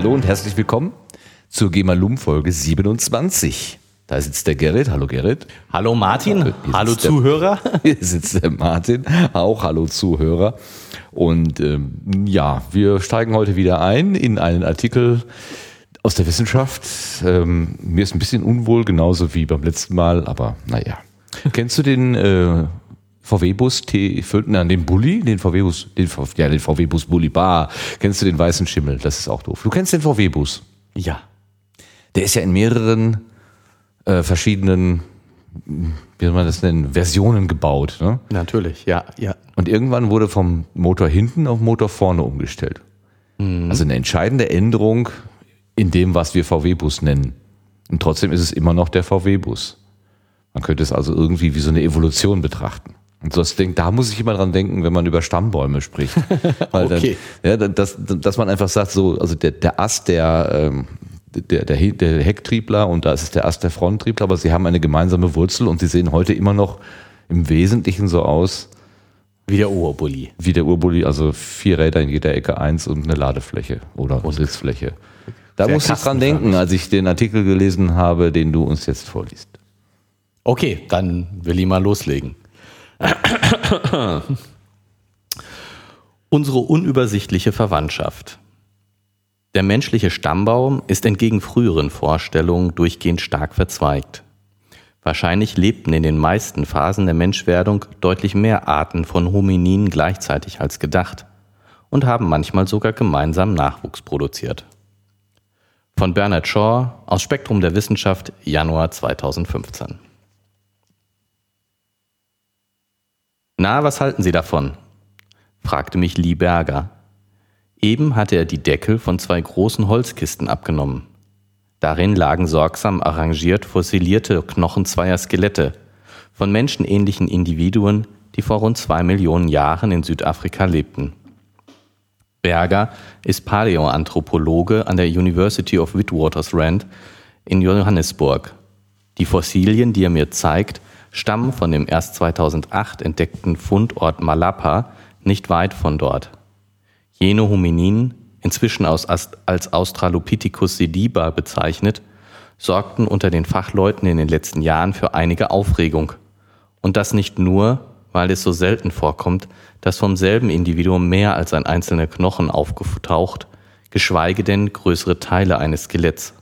Hallo und herzlich willkommen zur GEMA-Lum Folge 27. Da sitzt der Gerrit. Hallo Gerrit. Hallo Martin. Hier Hallo der- Zuhörer. Hier sitzt der Martin. Auch hallo Zuhörer. Und ähm, ja, wir steigen heute wieder ein in einen Artikel aus der Wissenschaft. Ähm, mir ist ein bisschen unwohl, genauso wie beim letzten Mal, aber naja. Kennst du den äh, VW-Bus T5, nein, den Bulli, den VW-Bus, den, ja, den VW-Bus Bulli Bar. Kennst du den weißen Schimmel? Das ist auch doof. Du kennst den VW-Bus. Ja. Der ist ja in mehreren äh, verschiedenen, wie soll man das nennen, Versionen gebaut. Ne? Natürlich, ja, ja. Und irgendwann wurde vom Motor hinten auf Motor vorne umgestellt. Also eine entscheidende Änderung in dem, was wir VW-Bus nennen. Und trotzdem ist es immer noch der VW-Bus. Man könnte es also irgendwie wie so eine Evolution betrachten. Und das denk, da muss ich immer dran denken, wenn man über Stammbäume spricht. Weil Okay. dann, ja, dass, dass man einfach sagt, so, also der, der Ast der, ähm, der, der, der Hecktriebler und da ist es der Ast der Fronttriebler, aber sie haben eine gemeinsame Wurzel und sie sehen heute immer noch im Wesentlichen so aus, Wie der Urbully. wie der Urbully, also vier Räder in jeder Ecke, eins und eine Ladefläche oder Sitzfläche. Da Sehr muss ich dran denken, als ich den Artikel gelesen habe, den du uns jetzt vorliest. Okay, dann will ich mal loslegen. Unsere unübersichtliche Verwandtschaft. Der menschliche Stammbaum ist entgegen früheren Vorstellungen durchgehend stark verzweigt. Wahrscheinlich lebten in den meisten Phasen der Menschwerdung deutlich mehr Arten von Homininen gleichzeitig als gedacht und haben manchmal sogar gemeinsam Nachwuchs produziert. Von Bernard Shaw aus Spektrum der Wissenschaft, Januar 2015. Na, was halten Sie davon? fragte mich Lee Berger. Eben hatte er die Deckel von zwei großen Holzkisten abgenommen. Darin lagen sorgsam arrangiert fossilierte Knochen zweier Skelette von menschenähnlichen Individuen, die vor rund zwei Millionen Jahren in Südafrika lebten. Berger ist Paläoanthropologe an der University of Witwatersrand in Johannesburg. Die Fossilien, die er mir zeigt, stammen von dem erst 2008 entdeckten Fundort Malapa, nicht weit von dort. Jene Homininen, inzwischen aus, als Australopithecus sediba bezeichnet, sorgten unter den Fachleuten in den letzten Jahren für einige Aufregung. Und das nicht nur, weil es so selten vorkommt, dass vom selben Individuum mehr als ein einzelner Knochen aufgetaucht, geschweige denn größere Teile eines Skeletts.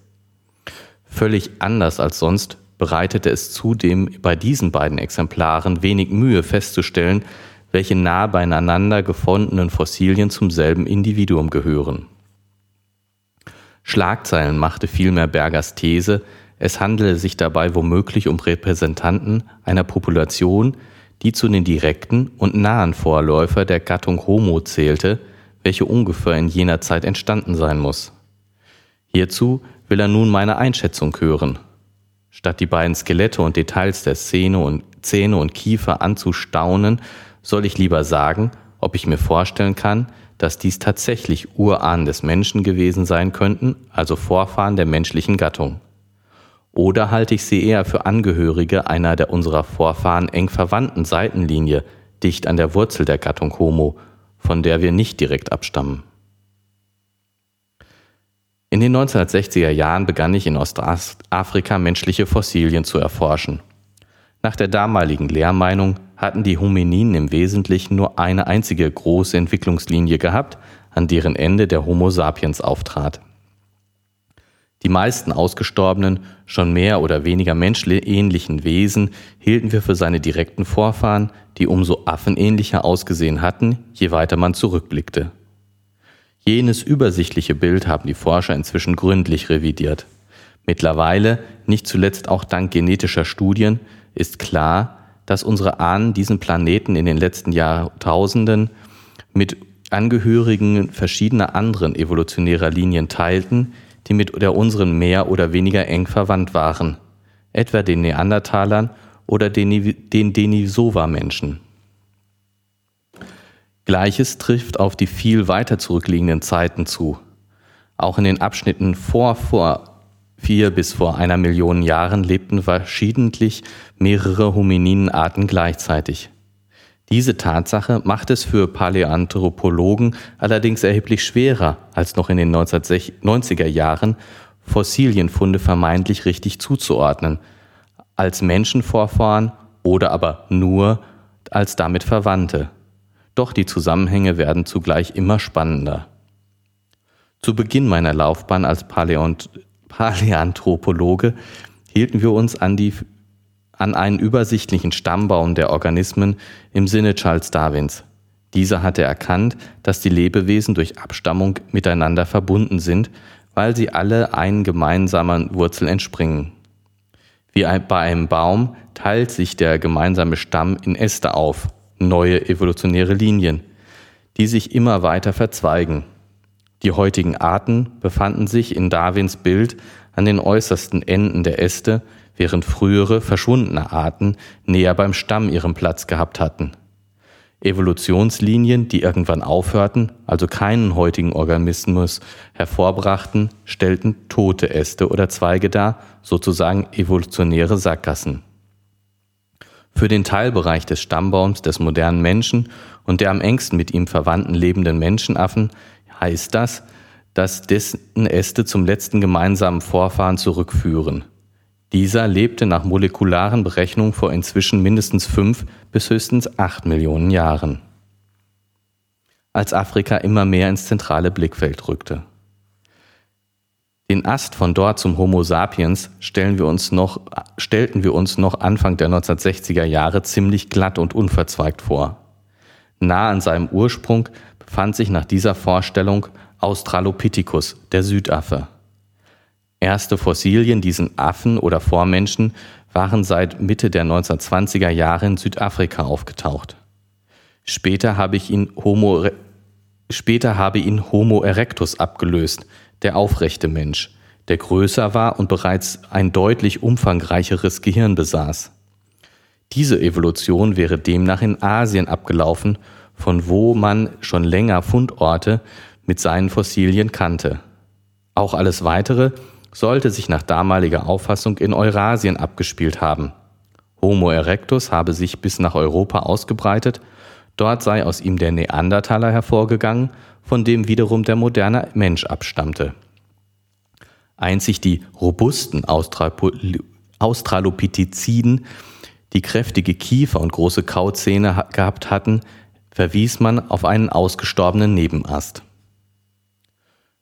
Völlig anders als sonst bereitete es zudem bei diesen beiden Exemplaren wenig Mühe festzustellen, welche nah beieinander gefundenen Fossilien zum selben Individuum gehören. Schlagzeilen machte vielmehr Bergers These, es handele sich dabei womöglich um Repräsentanten einer Population, die zu den direkten und nahen Vorläufer der Gattung Homo zählte, welche ungefähr in jener Zeit entstanden sein muss. Hierzu will er nun meine Einschätzung hören. Statt die beiden Skelette und Details der Szene und Zähne und Kiefer anzustaunen, soll ich lieber sagen, ob ich mir vorstellen kann, dass dies tatsächlich Urahnen des Menschen gewesen sein könnten, also Vorfahren der menschlichen Gattung. Oder halte ich sie eher für Angehörige einer der unserer Vorfahren eng verwandten Seitenlinie, dicht an der Wurzel der Gattung Homo, von der wir nicht direkt abstammen. In den 1960er Jahren begann ich in Ostafrika menschliche Fossilien zu erforschen. Nach der damaligen Lehrmeinung hatten die Homininen im Wesentlichen nur eine einzige große Entwicklungslinie gehabt, an deren Ende der Homo sapiens auftrat. Die meisten ausgestorbenen, schon mehr oder weniger menschähnlichen Wesen hielten wir für seine direkten Vorfahren, die umso affenähnlicher ausgesehen hatten, je weiter man zurückblickte. Jenes übersichtliche Bild haben die Forscher inzwischen gründlich revidiert. Mittlerweile, nicht zuletzt auch dank genetischer Studien, ist klar, dass unsere Ahnen diesen Planeten in den letzten Jahrtausenden mit Angehörigen verschiedener anderen evolutionärer Linien teilten, die mit der unseren mehr oder weniger eng verwandt waren, etwa den Neandertalern oder den, den Denisova-Menschen. Gleiches trifft auf die viel weiter zurückliegenden Zeiten zu. Auch in den Abschnitten vor, vor vier bis vor einer Million Jahren lebten verschiedentlich mehrere Homininenarten gleichzeitig. Diese Tatsache macht es für Paläanthropologen allerdings erheblich schwerer, als noch in den 1990er Jahren Fossilienfunde vermeintlich richtig zuzuordnen, als Menschenvorfahren oder aber nur als damit Verwandte. Doch die Zusammenhänge werden zugleich immer spannender. Zu Beginn meiner Laufbahn als Paläont Paläanthropologe hielten wir uns an, die, an einen übersichtlichen Stammbaum der Organismen im Sinne Charles Darwins. Dieser hatte erkannt, dass die Lebewesen durch Abstammung miteinander verbunden sind, weil sie alle einen gemeinsamen Wurzel entspringen. Wie bei einem Baum teilt sich der gemeinsame Stamm in Äste auf, neue evolutionäre Linien, die sich immer weiter verzweigen. Die heutigen Arten befanden sich in Darwins Bild an den äußersten Enden der Äste, während frühere verschwundene Arten näher beim Stamm ihren Platz gehabt hatten. Evolutionslinien, die irgendwann aufhörten, also keinen heutigen Organismus hervorbrachten, stellten tote Äste oder Zweige dar, sozusagen evolutionäre Sackgassen. Für den Teilbereich des Stammbaums des modernen Menschen und der am engsten mit ihm verwandten lebenden Menschenaffen heißt das, dass dessen Äste zum letzten gemeinsamen Vorfahren zurückführen. Dieser lebte nach molekularen Berechnungen vor inzwischen mindestens fünf bis höchstens acht Millionen Jahren. Als Afrika immer mehr ins zentrale Blickfeld rückte. Den Ast von dort zum Homo sapiens stellen wir uns noch, stellten wir uns noch Anfang der 1960er Jahre ziemlich glatt und unverzweigt vor. Nah an seinem Ursprung befand sich nach dieser Vorstellung Australopithecus, der Südaffe. Erste Fossilien diesen Affen oder Vormenschen waren seit Mitte der 1920er Jahre in Südafrika aufgetaucht. Später habe, ich ihn Homo, später habe ihn Homo erectus abgelöst, der aufrechte Mensch, der größer war und bereits ein deutlich umfangreicheres Gehirn besaß. Diese Evolution wäre demnach in Asien abgelaufen von wo man schon länger Fundorte mit seinen Fossilien kannte. Auch alles Weitere sollte sich nach damaliger Auffassung in Eurasien abgespielt haben. Homo erectus habe sich bis nach Europa ausgebreitet, dort sei aus ihm der Neandertaler hervorgegangen, von dem wiederum der moderne Mensch abstammte. Einzig die robusten Australopitheciden, die kräftige Kiefer und große Kauzähne gehabt hatten, verwies man auf einen ausgestorbenen Nebenast.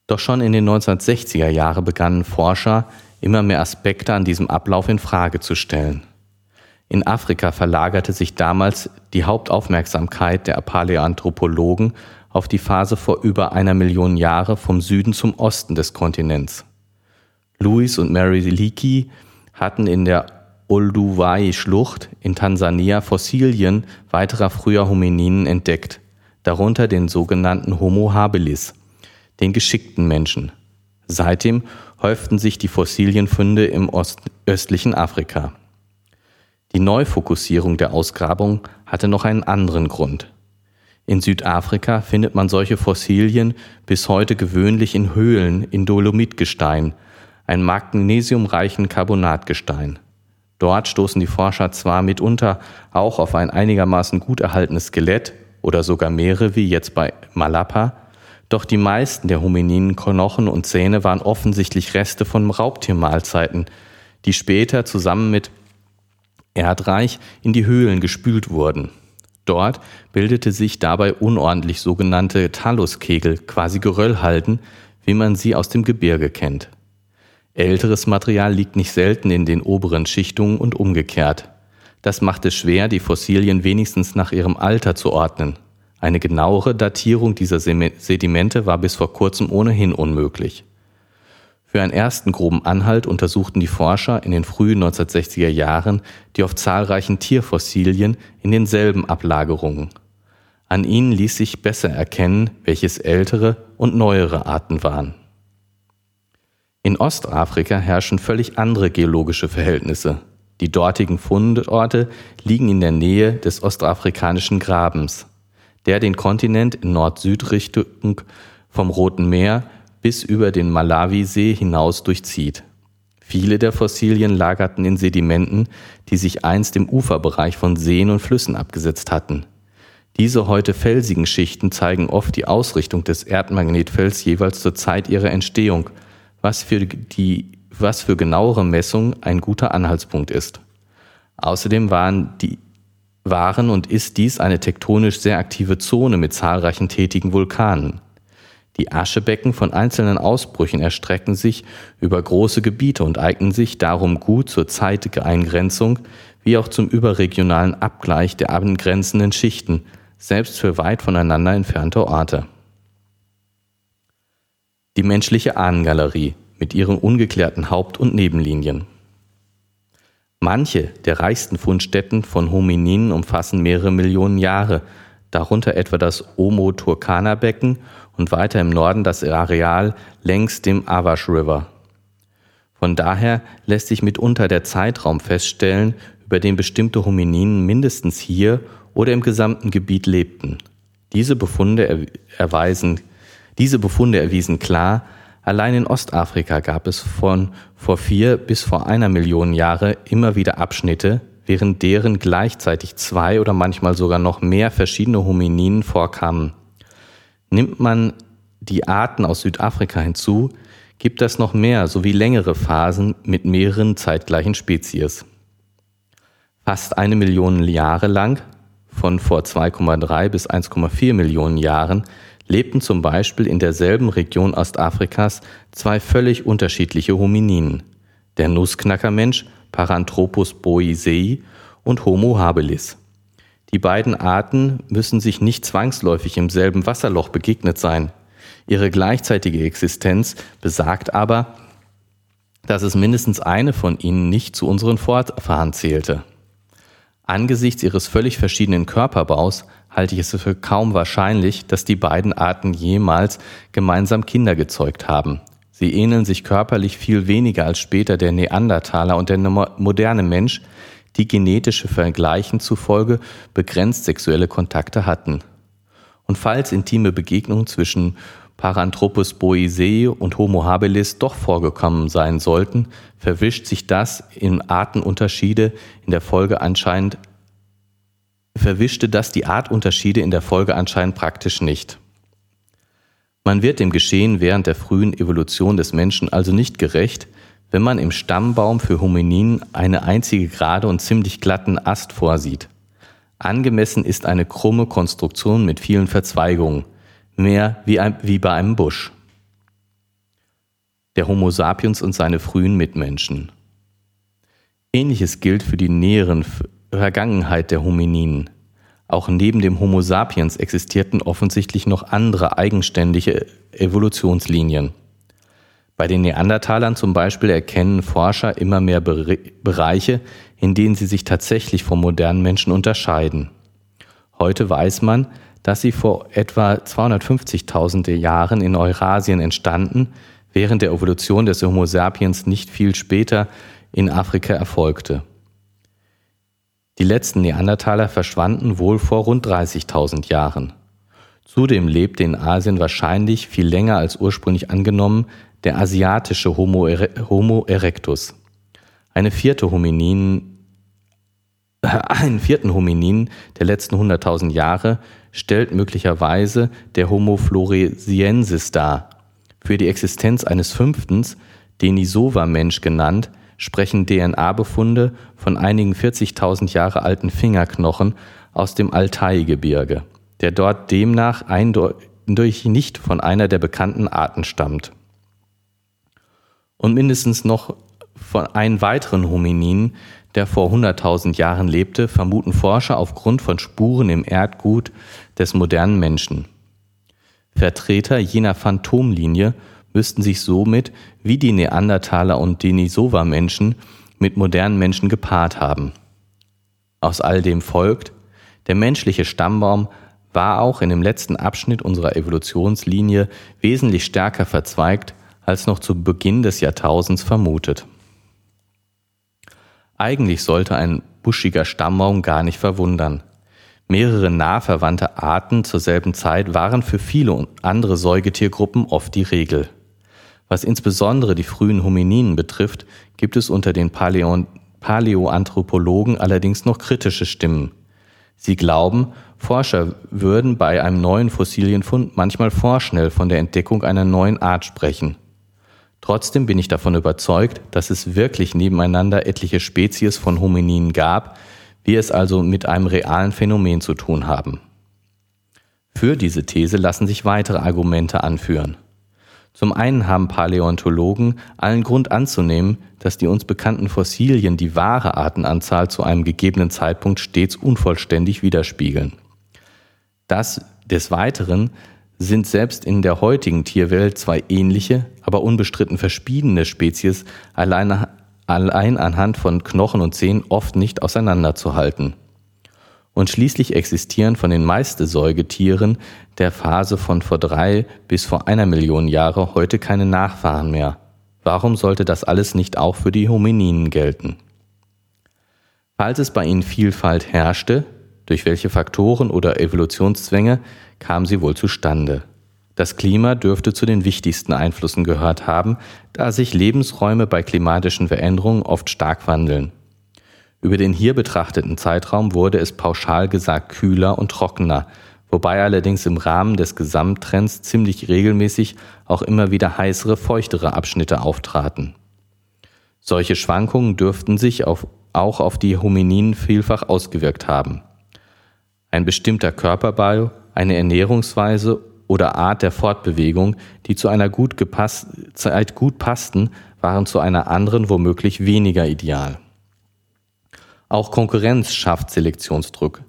Doch schon in den 1960er Jahren begannen Forscher, immer mehr Aspekte an diesem Ablauf in Frage zu stellen. In Afrika verlagerte sich damals die Hauptaufmerksamkeit der Paläanthropologen auf die Phase vor über einer Million Jahre vom Süden zum Osten des Kontinents. Louis und Mary Leakey hatten in der Olduvai-Schlucht in Tansania Fossilien weiterer früher Homininen entdeckt, darunter den sogenannten Homo habilis, den geschickten Menschen. Seitdem häuften sich die Fossilienfunde im Ost östlichen Afrika. Die Neufokussierung der Ausgrabung hatte noch einen anderen Grund. In Südafrika findet man solche Fossilien bis heute gewöhnlich in Höhlen in Dolomitgestein, ein magnesiumreichen Carbonatgestein. Dort stoßen die Forscher zwar mitunter auch auf ein einigermaßen gut erhaltenes Skelett oder sogar mehrere, wie jetzt bei Malapa, doch die meisten der homininen Knochen und Zähne waren offensichtlich Reste von Raubtiermahlzeiten, die später zusammen mit Erdreich in die Höhlen gespült wurden. Dort bildete sich dabei unordentlich sogenannte Taluskegel, quasi Geröllhalden, wie man sie aus dem Gebirge kennt. Älteres Material liegt nicht selten in den oberen Schichtungen und umgekehrt. Das macht es schwer, die Fossilien wenigstens nach ihrem Alter zu ordnen. Eine genauere Datierung dieser Sedimente war bis vor kurzem ohnehin unmöglich. Für einen ersten groben Anhalt untersuchten die Forscher in den frühen 1960er Jahren die auf zahlreichen Tierfossilien in denselben Ablagerungen. An ihnen ließ sich besser erkennen, welches ältere und neuere Arten waren. In Ostafrika herrschen völlig andere geologische Verhältnisse. Die dortigen Fundorte liegen in der Nähe des ostafrikanischen Grabens, der den Kontinent in Nord-Süd-Richtung vom Roten Meer bis über den Malawisee hinaus durchzieht. Viele der Fossilien lagerten in Sedimenten, die sich einst im Uferbereich von Seen und Flüssen abgesetzt hatten. Diese heute felsigen Schichten zeigen oft die Ausrichtung des Erdmagnetfelds jeweils zur Zeit ihrer Entstehung, was für, die, was für genauere Messungen ein guter Anhaltspunkt ist. Außerdem waren, die, waren und ist dies eine tektonisch sehr aktive Zone mit zahlreichen tätigen Vulkanen. Die Aschebecken von einzelnen Ausbrüchen erstrecken sich über große Gebiete und eignen sich darum gut zur Zeiteingrenzung wie auch zum überregionalen Abgleich der angrenzenden Schichten, selbst für weit voneinander entfernte Orte. Die menschliche Ahnengalerie mit ihren ungeklärten Haupt- und Nebenlinien. Manche der reichsten Fundstätten von Homininen umfassen mehrere Millionen Jahre, darunter etwa das Omo-Turkana-Becken und weiter im Norden das Areal längs dem Awash River. Von daher lässt sich mitunter der Zeitraum feststellen, über den bestimmte Homininen mindestens hier oder im gesamten Gebiet lebten. Diese Befunde erweisen, diese Befunde erwiesen klar, allein in Ostafrika gab es von vor vier bis vor einer Million Jahre immer wieder Abschnitte, während deren gleichzeitig zwei oder manchmal sogar noch mehr verschiedene Homininen vorkamen. Nimmt man die Arten aus Südafrika hinzu, gibt es noch mehr sowie längere Phasen mit mehreren zeitgleichen Spezies. Fast eine Million Jahre lang, von vor 2,3 bis 1,4 Millionen Jahren, lebten zum Beispiel in derselben Region Ostafrikas zwei völlig unterschiedliche Homininen, der Nussknackermensch Paranthropus boisei und Homo habilis. Die beiden Arten müssen sich nicht zwangsläufig im selben Wasserloch begegnet sein. Ihre gleichzeitige Existenz besagt aber, dass es mindestens eine von ihnen nicht zu unseren Vorfahren zählte. Angesichts ihres völlig verschiedenen Körperbaus halte ich es für kaum wahrscheinlich, dass die beiden Arten jemals gemeinsam Kinder gezeugt haben. Sie ähneln sich körperlich viel weniger als später der Neandertaler und der moderne Mensch, die genetische Vergleichen zufolge begrenzt sexuelle Kontakte hatten. Und falls intime Begegnungen zwischen Paranthropus boisei und Homo habilis doch vorgekommen sein sollten, verwischt sich das in Artenunterschiede in der Folge anscheinend verwischte das die Artunterschiede in der Folge anscheinend praktisch nicht. Man wird dem Geschehen während der frühen Evolution des Menschen also nicht gerecht, wenn man im Stammbaum für Homininen eine einzige gerade und ziemlich glatten Ast vorsieht. Angemessen ist eine krumme Konstruktion mit vielen Verzweigungen, mehr wie, ein, wie bei einem Busch. Der Homo sapiens und seine frühen Mitmenschen. Ähnliches gilt für die näheren Vergangenheit der Homininen. Auch neben dem Homo sapiens existierten offensichtlich noch andere eigenständige Evolutionslinien. Bei den Neandertalern zum Beispiel erkennen Forscher immer mehr Bereiche, in denen sie sich tatsächlich vom modernen Menschen unterscheiden. Heute weiß man, dass sie vor etwa 250.000 Jahren in Eurasien entstanden, während der Evolution des Homo sapiens nicht viel später in Afrika erfolgte. Die letzten Neandertaler verschwanden wohl vor rund 30.000 Jahren. Zudem lebte in Asien wahrscheinlich viel länger als ursprünglich angenommen der asiatische Homo, erectus. Eine vierte Hominin, äh, einen vierten Hominin der letzten 100.000 Jahre stellt möglicherweise der Homo floresiensis dar. Für die Existenz eines fünften, Denisova-Mensch genannt, sprechen DNA-Befunde von einigen 40.000 Jahre alten Fingerknochen aus dem Altai-Gebirge, der dort demnach eindeutig nicht von einer der bekannten Arten stammt und mindestens noch von einem weiteren Hominin, der vor 100.000 Jahren lebte, vermuten Forscher aufgrund von Spuren im Erdgut des modernen Menschen. Vertreter jener Phantomlinie müssten sich somit wie die Neandertaler und Denisova-Menschen mit modernen Menschen gepaart haben. Aus all dem folgt, der menschliche Stammbaum war auch in dem letzten Abschnitt unserer Evolutionslinie wesentlich stärker verzweigt als noch zu Beginn des Jahrtausends vermutet. Eigentlich sollte ein buschiger Stammbaum gar nicht verwundern. Mehrere nah verwandte Arten zur selben Zeit waren für viele andere Säugetiergruppen oft die Regel. Was insbesondere die frühen Homininen betrifft, gibt es unter den Paleo Paläoanthropologen allerdings noch kritische Stimmen. Sie glauben, Forscher würden bei einem neuen Fossilienfund manchmal vorschnell von der Entdeckung einer neuen Art sprechen. Trotzdem bin ich davon überzeugt, dass es wirklich nebeneinander etliche Spezies von Homininen gab, wir es also mit einem realen Phänomen zu tun haben. Für diese These lassen sich weitere Argumente anführen. Zum einen haben Paläontologen allen Grund anzunehmen, dass die uns bekannten Fossilien die wahre Artenanzahl zu einem gegebenen Zeitpunkt stets unvollständig widerspiegeln. Das des Weiteren sind selbst in der heutigen Tierwelt zwei ähnliche, aber unbestritten verschiedene Spezies allein, allein anhand von Knochen und Zähnen oft nicht auseinanderzuhalten. Und schließlich existieren von den meisten Säugetieren der Phase von vor drei bis vor einer Million Jahre heute keine Nachfahren mehr. Warum sollte das alles nicht auch für die Homininen gelten? Falls es bei ihnen Vielfalt herrschte, durch welche Faktoren oder Evolutionszwänge kam sie wohl zustande? Das Klima dürfte zu den wichtigsten Einflüssen gehört haben, da sich Lebensräume bei klimatischen Veränderungen oft stark wandeln. Über den hier betrachteten Zeitraum wurde es pauschal gesagt kühler und trockener, wobei allerdings im Rahmen des Gesamttrends ziemlich regelmäßig auch immer wieder heißere, feuchtere Abschnitte auftraten. Solche Schwankungen dürften sich auf, auch auf die Homininen vielfach ausgewirkt haben. Ein bestimmter Körperbau, eine Ernährungsweise oder Art der Fortbewegung, die zu einer gut gepasst, Zeit gut passten, waren zu einer anderen womöglich weniger ideal. Auch Konkurrenz schafft Selektionsdruck.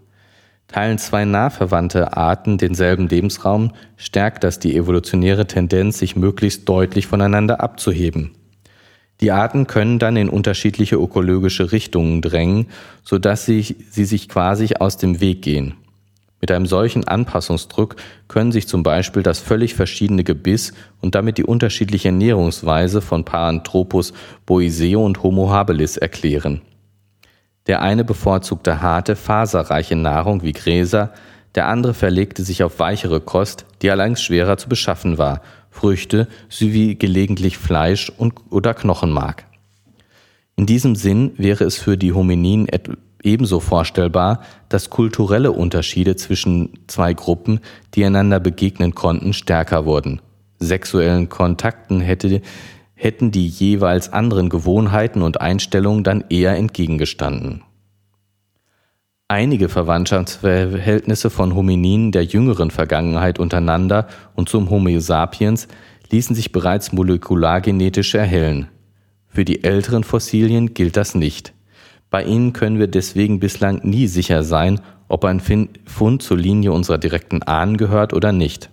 Teilen zwei nah verwandte Arten denselben Lebensraum, stärkt das die evolutionäre Tendenz, sich möglichst deutlich voneinander abzuheben. Die Arten können dann in unterschiedliche ökologische Richtungen drängen, sodass sie, sie sich quasi aus dem Weg gehen. Mit einem solchen Anpassungsdruck können sich zum Beispiel das völlig verschiedene Gebiss und damit die unterschiedliche Ernährungsweise von Paranthropus boiseo und Homo habilis erklären. Der eine bevorzugte harte, faserreiche Nahrung wie Gräser, der andere verlegte sich auf weichere Kost, die allerdings schwerer zu beschaffen war, Früchte sowie gelegentlich Fleisch und, oder Knochenmark. In diesem Sinn wäre es für die Homininen ebenso vorstellbar, dass kulturelle Unterschiede zwischen zwei Gruppen, die einander begegnen konnten, stärker wurden. Sexuellen Kontakten hätte, hätten die jeweils anderen Gewohnheiten und Einstellungen dann eher entgegengestanden. Einige Verwandtschaftsverhältnisse von Homininen der jüngeren Vergangenheit untereinander und zum Homo sapiens ließen sich bereits molekulargenetisch erhellen. Für die älteren Fossilien gilt das nicht. Bei ihnen können wir deswegen bislang nie sicher sein, ob ein Fund zur Linie unserer direkten Ahnen gehört oder nicht.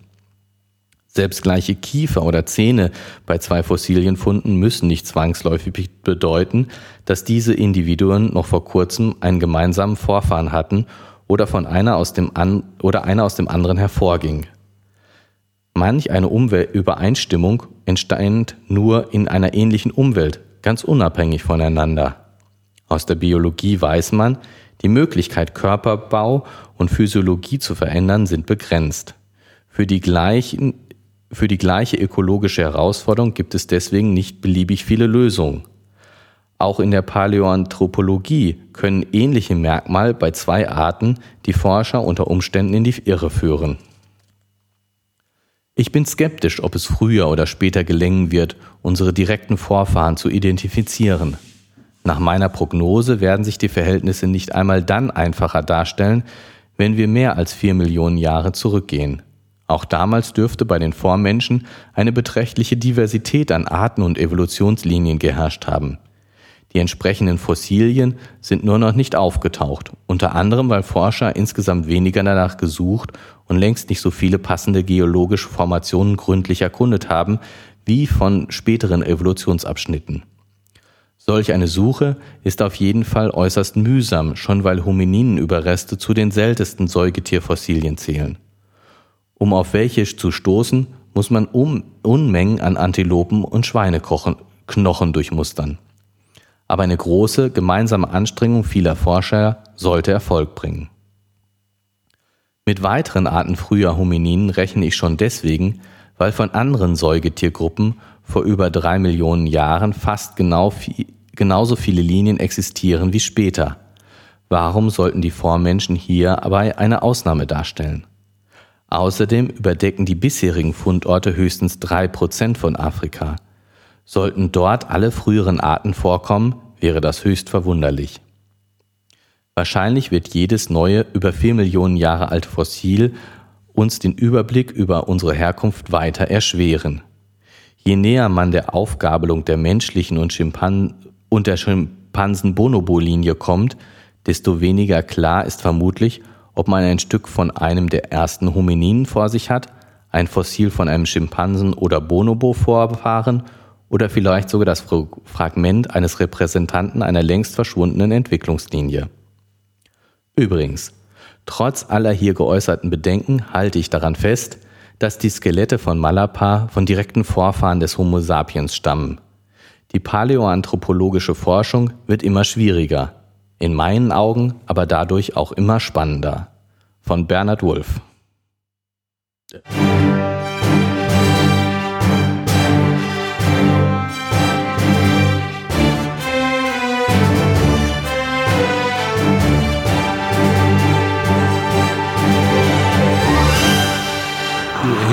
Selbst gleiche Kiefer oder Zähne bei zwei Fossilienfunden müssen nicht zwangsläufig bedeuten, dass diese Individuen noch vor kurzem einen gemeinsamen Vorfahren hatten oder von einer aus dem an oder einer aus dem anderen hervorging. Manch eine Umweltübereinstimmung entsteht nur in einer ähnlichen Umwelt, ganz unabhängig voneinander. Aus der Biologie weiß man, die Möglichkeit, Körperbau und Physiologie zu verändern, sind begrenzt. Für die, gleichen, für die gleiche ökologische Herausforderung gibt es deswegen nicht beliebig viele Lösungen. Auch in der Paläoanthropologie können ähnliche Merkmale bei zwei Arten die Forscher unter Umständen in die Irre führen. Ich bin skeptisch, ob es früher oder später gelingen wird, unsere direkten Vorfahren zu identifizieren. Nach meiner Prognose werden sich die Verhältnisse nicht einmal dann einfacher darstellen, wenn wir mehr als vier Millionen Jahre zurückgehen. Auch damals dürfte bei den Vormenschen eine beträchtliche Diversität an Arten und Evolutionslinien geherrscht haben. Die entsprechenden Fossilien sind nur noch nicht aufgetaucht, unter anderem weil Forscher insgesamt weniger danach gesucht und längst nicht so viele passende geologische Formationen gründlich erkundet haben wie von späteren Evolutionsabschnitten. Solch eine Suche ist auf jeden Fall äußerst mühsam, schon weil Homininenüberreste zu den seltensten Säugetierfossilien zählen. Um auf welche zu stoßen, muss man um Unmengen an Antilopen und Schweineknochen durchmustern. Aber eine große gemeinsame Anstrengung vieler Forscher sollte Erfolg bringen. Mit weiteren Arten früher Homininen rechne ich schon deswegen, weil von anderen Säugetiergruppen vor über drei Millionen Jahren fast genau genauso viele Linien existieren wie später. Warum sollten die Vormenschen hier aber eine Ausnahme darstellen? Außerdem überdecken die bisherigen Fundorte höchstens drei Prozent von Afrika. Sollten dort alle früheren Arten vorkommen, wäre das höchst verwunderlich. Wahrscheinlich wird jedes neue, über vier Millionen Jahre alte Fossil uns den Überblick über unsere Herkunft weiter erschweren. Je näher man der Aufgabelung der menschlichen und, Schimpan und der Schimpansen-Bonobo-Linie kommt, desto weniger klar ist vermutlich, ob man ein Stück von einem der ersten Homininen vor sich hat, ein Fossil von einem Schimpansen oder Bonobo-Vorfahren oder vielleicht sogar das Fragment eines Repräsentanten einer längst verschwundenen Entwicklungslinie. Übrigens, trotz aller hier geäußerten Bedenken halte ich daran fest, dass die Skelette von Malapa von direkten Vorfahren des Homo sapiens stammen. Die paläoanthropologische Forschung wird immer schwieriger, in meinen Augen aber dadurch auch immer spannender. Von Bernhard Wolf.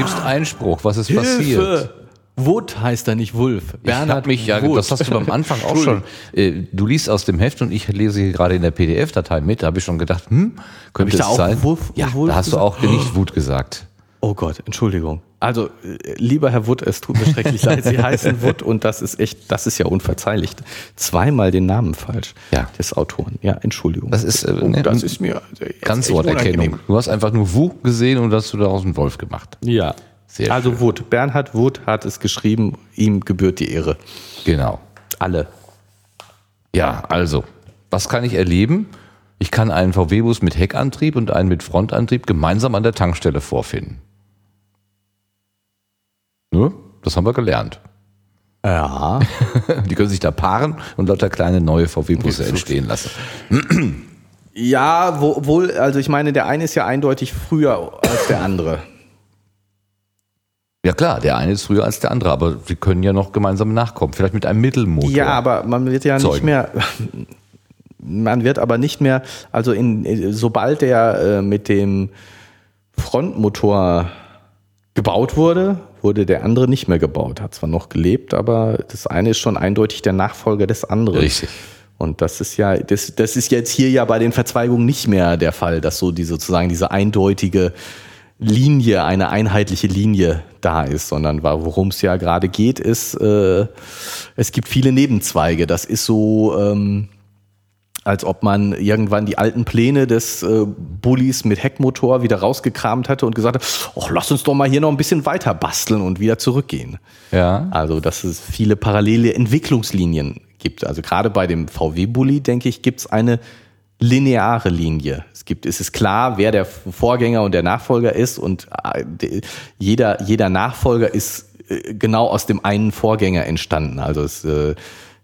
erhebst Einspruch. Was ist Hilfe! passiert? Wood heißt er nicht Wolf. Ich hab mich ja, Wood. das hast du am Anfang auch schon. Äh, du liest aus dem Heft und ich lese hier gerade in der PDF-Datei mit. Da habe ich schon gedacht, hm, könnte ich es da auch sein? Wolf- ja, Wolf da hast du gesagt? auch nicht Wut gesagt. Oh Gott, Entschuldigung. Also, äh, lieber Herr Wood, es tut mir schrecklich leid. Sie heißen Wood und das ist echt, das ist ja unverzeihlich. Zweimal den Namen falsch Ja. des Autoren. Ja, Entschuldigung. Das ist, äh, oh, ne, das ist mir Ganzworterkennung. echt unangenehm. Du hast einfach nur Wu gesehen und hast du daraus einen Wolf gemacht. Ja. Sehr also Wood, Bernhard Wood hat es geschrieben, ihm gebührt die Ehre. Genau. Alle. Ja, also, was kann ich erleben? Ich kann einen VW-Bus mit Heckantrieb und einen mit Frontantrieb gemeinsam an der Tankstelle vorfinden. Ne? Das haben wir gelernt. Ja. Die können sich da paaren und lauter kleine neue VW-Busse entstehen lassen. Ja, wo, wohl, also ich meine, der eine ist ja eindeutig früher als der andere. Ja klar, der eine ist früher als der andere, aber sie können ja noch gemeinsam nachkommen. Vielleicht mit einem Mittelmotor. Ja, aber man wird ja nicht Zeugen. mehr, man wird aber nicht mehr, also in, sobald der äh, mit dem Frontmotor gebaut wurde, wurde der andere nicht mehr gebaut. Hat zwar noch gelebt, aber das eine ist schon eindeutig der Nachfolger des anderen. Richtig. Und das ist ja, das, das ist jetzt hier ja bei den Verzweigungen nicht mehr der Fall, dass so die sozusagen diese eindeutige Linie, eine einheitliche Linie da ist, sondern worum es ja gerade geht, ist, äh, es gibt viele Nebenzweige. Das ist so, ähm, als ob man irgendwann die alten Pläne des äh, Bullis mit Heckmotor wieder rausgekramt hatte und gesagt hat, ach, lass uns doch mal hier noch ein bisschen weiter basteln und wieder zurückgehen. Ja. Also, dass es viele parallele Entwicklungslinien gibt. Also gerade bei dem VW-Bully, denke ich, gibt es eine lineare Linie. Es gibt, es ist klar, wer der Vorgänger und der Nachfolger ist und äh, de- jeder, jeder Nachfolger ist äh, genau aus dem einen Vorgänger entstanden. Also es, äh,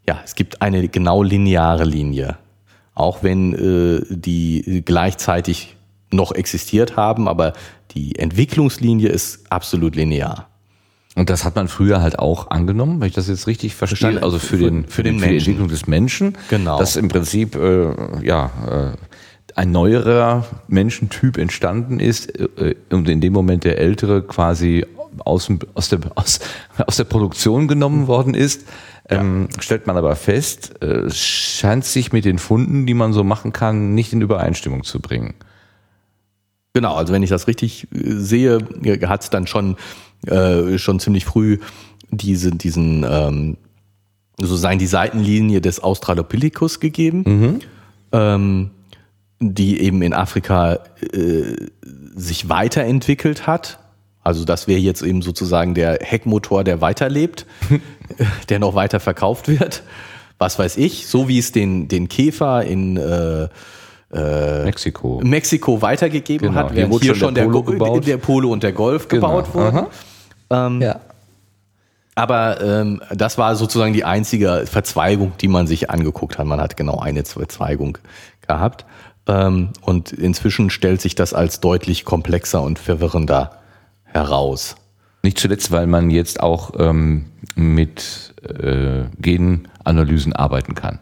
ja, es gibt eine genau lineare Linie. Auch wenn die gleichzeitig noch existiert haben, aber die Entwicklungslinie ist absolut linear. Und das hat man früher halt auch angenommen, wenn ich das jetzt richtig verstehe. Also für den, Für den für die. Entwicklung des Menschen. Genau. Dass im Prinzip, äh, ja, äh, ein neuerer Menschentyp entstanden ist äh, und in dem Moment der ältere quasi aus, aus, der, aus, aus der Produktion genommen worden ist. Ähm, stellt man aber fest, äh, scheint sich mit den Funden, die man so machen kann, nicht in Übereinstimmung zu bringen. Genau, also wenn ich das richtig äh, sehe, hat es dann schon, äh, schon ziemlich früh diese, diesen, ähm, sozusagen die Seitenlinie des Australopithecus gegeben, ähm, die eben in Afrika äh, sich weiterentwickelt hat. Also das wäre jetzt eben sozusagen der Heckmotor, der weiterlebt, der noch weiter verkauft wird. Was weiß ich, so wie es den, den Käfer in äh, Mexiko. Mexiko weitergegeben Genau, hat, hier während wurde hier schon der der, Polo gebaut. der Polo und der Golf Genau, gebaut wurden. Ähm, Ja. Aber ähm, das war sozusagen die einzige Verzweigung, die man sich angeguckt hat. Man hat genau eine Verzweigung gehabt. Ähm, und inzwischen stellt sich das als deutlich komplexer und verwirrender heraus. Nicht zuletzt, weil man jetzt auch ähm, mit äh, Genanalysen arbeiten kann.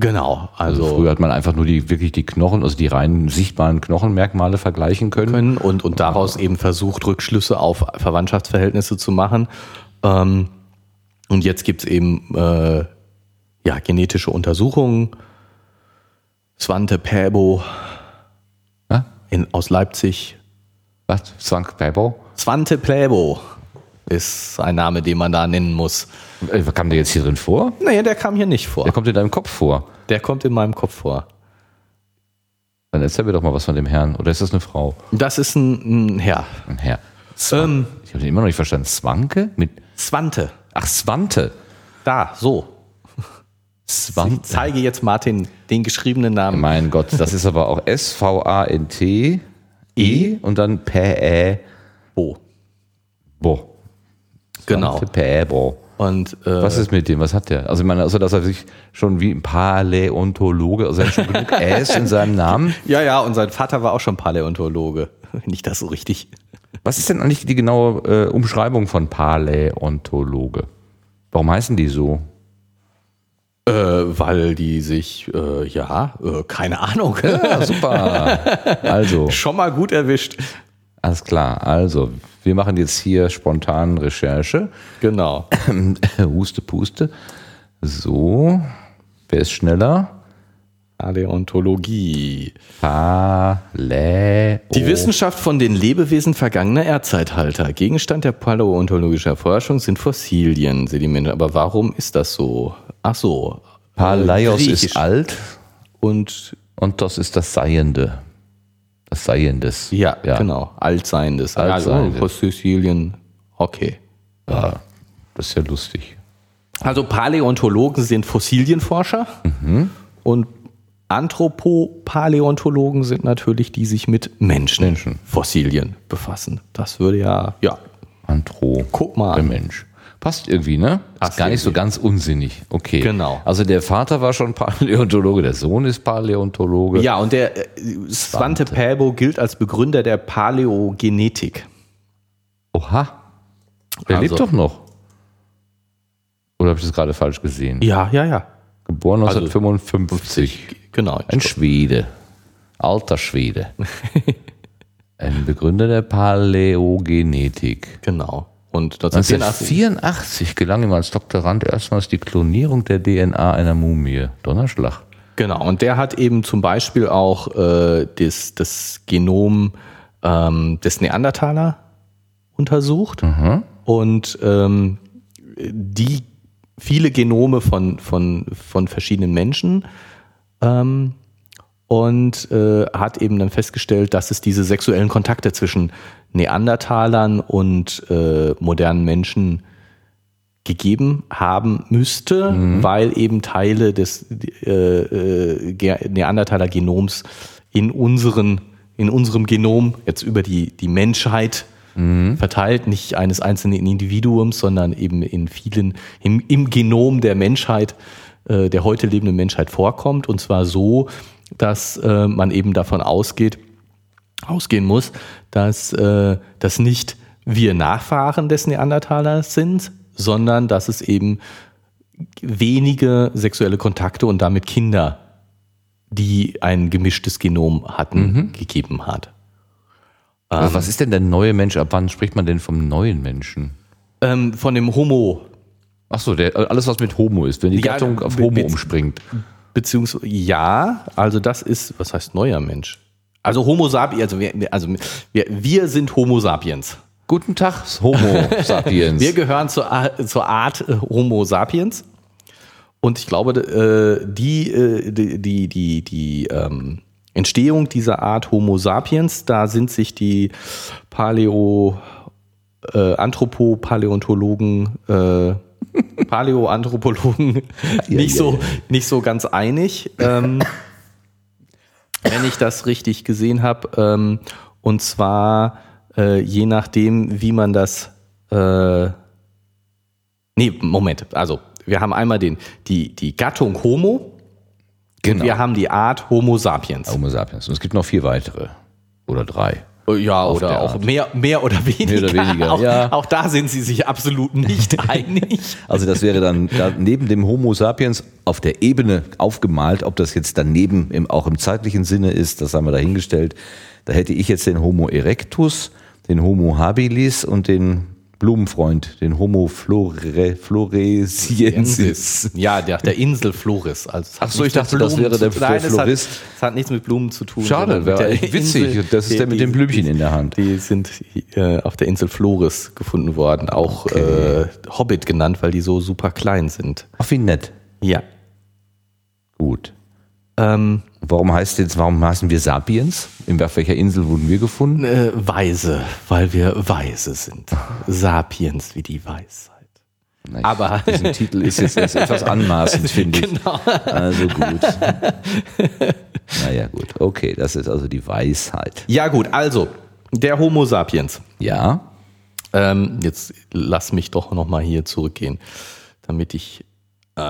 Genau, Also, also, früher hat man einfach nur die wirklich die Knochen, also die rein sichtbaren Knochenmerkmale vergleichen können. können und, und daraus eben versucht, Rückschlüsse auf Verwandtschaftsverhältnisse zu machen. Ähm, und jetzt gibt's eben äh, ja, genetische Untersuchungen. Svante Pääbo Ja? in, aus Leipzig. Was? Swank Pebo? Svante Pääbo ist ein Name, den man da nennen muss. Äh, Was kam der jetzt hier drin vor? Nee, der kam hier nicht vor. Der kommt in deinem Kopf vor. Der kommt in meinem Kopf vor. Dann erzähl mir doch mal was von dem Herrn. Oder ist das eine Frau? Das ist ein, ein Herr. Ein Herr. Ähm, Ich habe den immer noch nicht verstanden. Zwanke? Mit. Svante. Ach, Swante. Da, so. Ich Swante. zeige jetzt Martin den geschriebenen Namen. Mein Gott, das ist aber auch S-V-A-N-T E und dann Pä Bo. Bo. Genau. Päbo. Und äh, Was ist mit dem? Was hat der? Also, ich meine, also, dass er sich schon wie ein Paläontologe, also er hat schon genug S in seinem Namen. ja, ja, und sein Vater war auch schon Paläontologe. Wenn ich das so richtig. Was ist denn eigentlich die genaue äh, Umschreibung von Paläontologe? Warum heißen die so? Äh, weil die sich, äh, ja, äh, keine Ahnung. Ja, super. Also, schon mal gut erwischt. alles klar. Also, wir machen jetzt hier spontan Recherche. Genau. Huste, puste. So. Wer ist schneller? Paläontologie. Palä. Die Wissenschaft von den Lebewesen vergangener Erdzeitalter. Gegenstand der paläontologischer Forschung sind Fossilien, Sedimente. Aber warum ist das so? Ach so. Palaios Griechisch. ist alt Und und das ist das Seiende. Das Seiendes. ja, genau. Altseiendes. Altseiendes. Also, Fossilien. Okay. Ja, das ist ja lustig. Also Paläontologen sind Fossilienforscher und Anthropopaläontologen sind natürlich die sich mit Menschen, Menschen. Fossilien befassen. Das würde ja, ja, Antro. guck mal. Der Mensch. Passt irgendwie, ne? Ist Passt gar nicht so ganz unsinnig. Okay. Genau. Also der Vater war schon Paläontologe, der Sohn ist Paläontologe. Ja, und der äh, Svante Pääbo gilt als Begründer der Paläogenetik. Oha. Der Also- lebt doch noch. Oder habe ich das gerade falsch gesehen? Ja, ja, ja. Geboren Also 1955. Genau. Ein Schwede. Alter Schwede. Ein Begründer der Paläogenetik. Genau. Und 1984. 1984 gelang ihm als Doktorand erstmals die Klonierung der DNA einer Mumie. Donnerschlag. Genau, und der hat eben zum Beispiel auch äh, das, das Genom ähm, des Neandertaler untersucht und ähm, die viele Genome von, von, von verschiedenen Menschen ähm, und äh, hat eben dann festgestellt, dass es diese sexuellen Kontakte zwischen Neandertalern und äh, modernen Menschen gegeben haben müsste, weil eben Teile des äh, äh, Ge- Neandertaler Genoms in unseren in unserem Genom jetzt über die die Menschheit verteilt, nicht eines einzelnen Individuums, sondern eben in vielen im, im Genom der Menschheit äh, der heute lebenden Menschheit vorkommt. Und zwar so, dass äh, man eben davon ausgeht, ausgehen muss, dass äh, das nicht wir Nachfahren des Neandertalers sind, sondern dass es eben wenige sexuelle Kontakte und damit Kinder, die ein gemischtes Genom hatten, gegeben hat. Aber was ist denn der neue Mensch? Ab wann spricht man denn vom neuen Menschen? Ähm, von dem Homo, Ach so, der, alles was mit Homo ist, wenn die Ja, Gattung auf Homo mit- umspringt. beziehungsweise ja, also das ist, was heißt neuer Mensch? Also Homo sapiens, also wir, also wir, wir sind Homo sapiens. Guten Tag, Homo sapiens. Wir gehören zur, zur Art äh, Homo sapiens. Und ich glaube, äh, die, äh, die, die, die, die ähm, Entstehung dieser Art Homo sapiens, da sind sich die Paleo, äh, Anthropopaläontologen, äh, Paläoanthropologen nicht, so, nicht so ganz einig. Ähm, wenn ich das richtig gesehen habe. Ähm, und zwar äh, je nachdem, wie man das. Äh, nee, Moment. Also, wir haben einmal den, die, die Gattung Homo genau. und wir haben die Art Homo sapiens. Homo sapiens. Und es gibt noch vier weitere. Oder drei. Ja, Auf oder der auch Art. mehr, mehr oder weniger. oder weniger, auch, ja. auch da sind sie sich absolut nicht einig. Also das wäre dann da neben dem Homo sapiens auf der Ebene aufgemalt, ob das jetzt daneben im, auch im zeitlichen Sinne ist, das haben wir dahingestellt. Da hätte ich jetzt den Homo erectus, den Homo habilis und den Blumenfreund, den Homo flore, floresiensis. Ja, der, der Insel Floris. Also Ach so, ich dachte, das wäre der zu- Nein, es hat, Florist. es hat nichts mit Blumen zu tun. Schade, wäre witzig. Insel- Das ist der mit dem Blümchen in der Hand. Die sind äh, auf der Insel Floris gefunden worden, auch äh, Hobbit genannt, weil die so super klein sind. Ach, wie nett. Ja. Gut. Ähm, Warum heißt jetzt, warum heißen wir Sapiens? In welcher Insel wurden wir gefunden? äh, weise, weil wir weise sind. Sapiens wie die Weisheit. Nein, Aber- diesen Titel ist jetzt etwas anmaßend, finde ich. Genau. Also gut. naja, gut. Okay, das ist also die Weisheit. Ja gut, also der Homo sapiens. Ja. Ähm, jetzt lass mich doch noch mal hier zurückgehen, damit ich äh,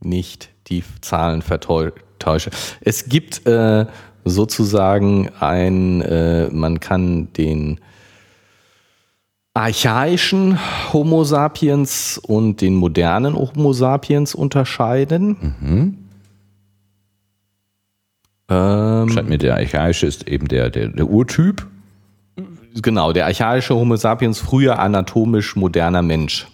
nicht die Zahlen vertäusche. Es gibt äh, sozusagen ein, äh, man kann den archaischen Homo sapiens und den modernen Homo sapiens unterscheiden. Ähm, Scheint mir der archaische ist eben der, der, der Urtyp. Genau, der archaische Homo sapiens, früher anatomisch moderner Mensch.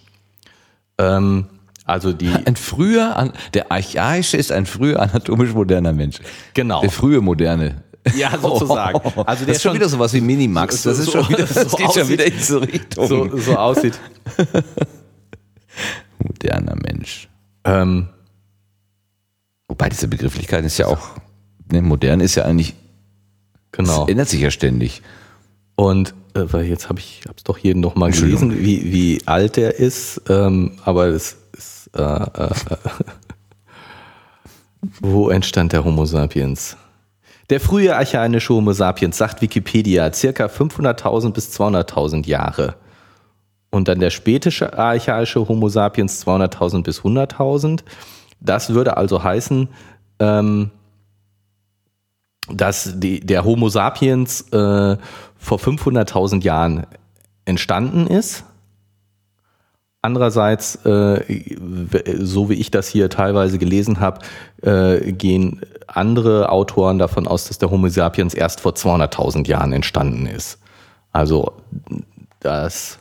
Ähm, also die, Ein früher, der archaische ist ein früher anatomisch moderner Mensch. genau. Der frühe moderne. Ja, sozusagen. Also der das ist schon schon- wieder sowas wie Minimax. So- Das ist so- schon wieder, das so geht schon aussieht. wieder in diese Richtung. So, so aussieht. Moderner Mensch. Ähm, Wobei diese Begrifflichkeit ist ja auch, ne, modern ist ja eigentlich, genau. es ändert sich ja ständig. Und äh, weil jetzt habe ich es doch hier noch mal Entschuldigung. gelesen, wie, wie alt der ist, ähm, aber es äh, äh, äh, wo entstand der Homo sapiens? Der frühe archaische Homo sapiens, sagt Wikipedia, circa 500.000 bis 200.000 Jahre. Und dann der spätische archaische Homo sapiens 200.000 bis 100.000. Das würde also heißen, ähm, dass die, der Homo sapiens äh, vor 500.000 Jahren entstanden ist. Andererseits, äh, so wie ich das hier teilweise gelesen habe, äh, gehen andere Autoren davon aus, dass der Homo sapiens erst vor 200.000 Jahren entstanden ist. Also das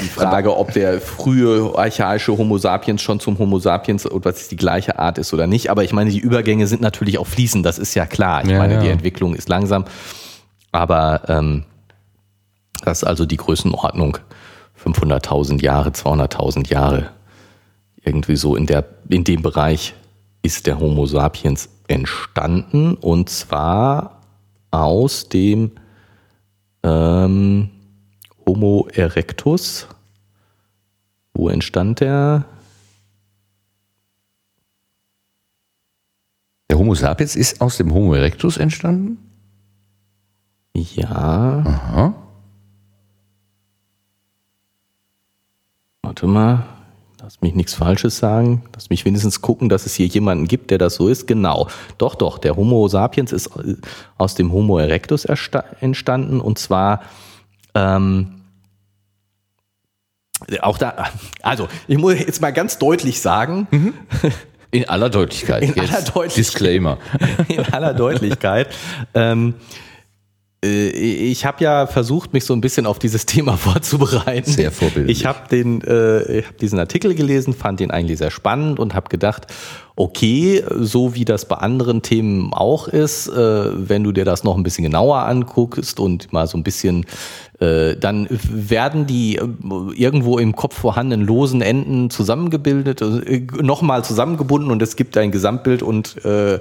die Frage, ob der frühe archaische Homo sapiens schon zum Homo sapiens oder was die gleiche Art ist oder nicht. Aber ich meine, die Übergänge sind natürlich auch fließend, das ist ja klar. Ich Ja, meine, die ja. Entwicklung ist langsam. Aber ähm, das ist also die Größenordnung. 500.000 Jahre, 200.000 Jahre. Irgendwie so in, der, in dem Bereich ist der Homo sapiens entstanden. Und zwar aus dem ähm, Homo erectus. Wo entstand der? Der Homo sapiens ist aus dem Homo erectus entstanden? Ja, Aha. Warte mal. Lass mich nichts Falsches sagen. Lass mich wenigstens gucken, dass es hier jemanden gibt, der das so ist. Genau. Doch, doch. Der Homo sapiens ist äh, aus dem Homo erectus entstanden. Und zwar ähm, auch da, also ich muss jetzt mal ganz deutlich sagen, In aller Deutlichkeit. In aller Deutlichkeit. Disclaimer. in aller Deutlichkeit. Ähm, äh, ich habe ja versucht, mich so ein bisschen auf dieses Thema vorzubereiten. Sehr vorbildlich. Ich habe den, äh, ich habe diesen Artikel gelesen, fand den eigentlich sehr spannend und habe gedacht, okay, so wie das bei anderen Themen auch ist, äh, wenn du dir das noch ein bisschen genauer anguckst und mal so ein bisschen, äh, dann werden die äh, irgendwo im Kopf vorhandenen losen Enden zusammengebildet, äh, nochmal zusammengebunden und es gibt ein Gesamtbild und äh,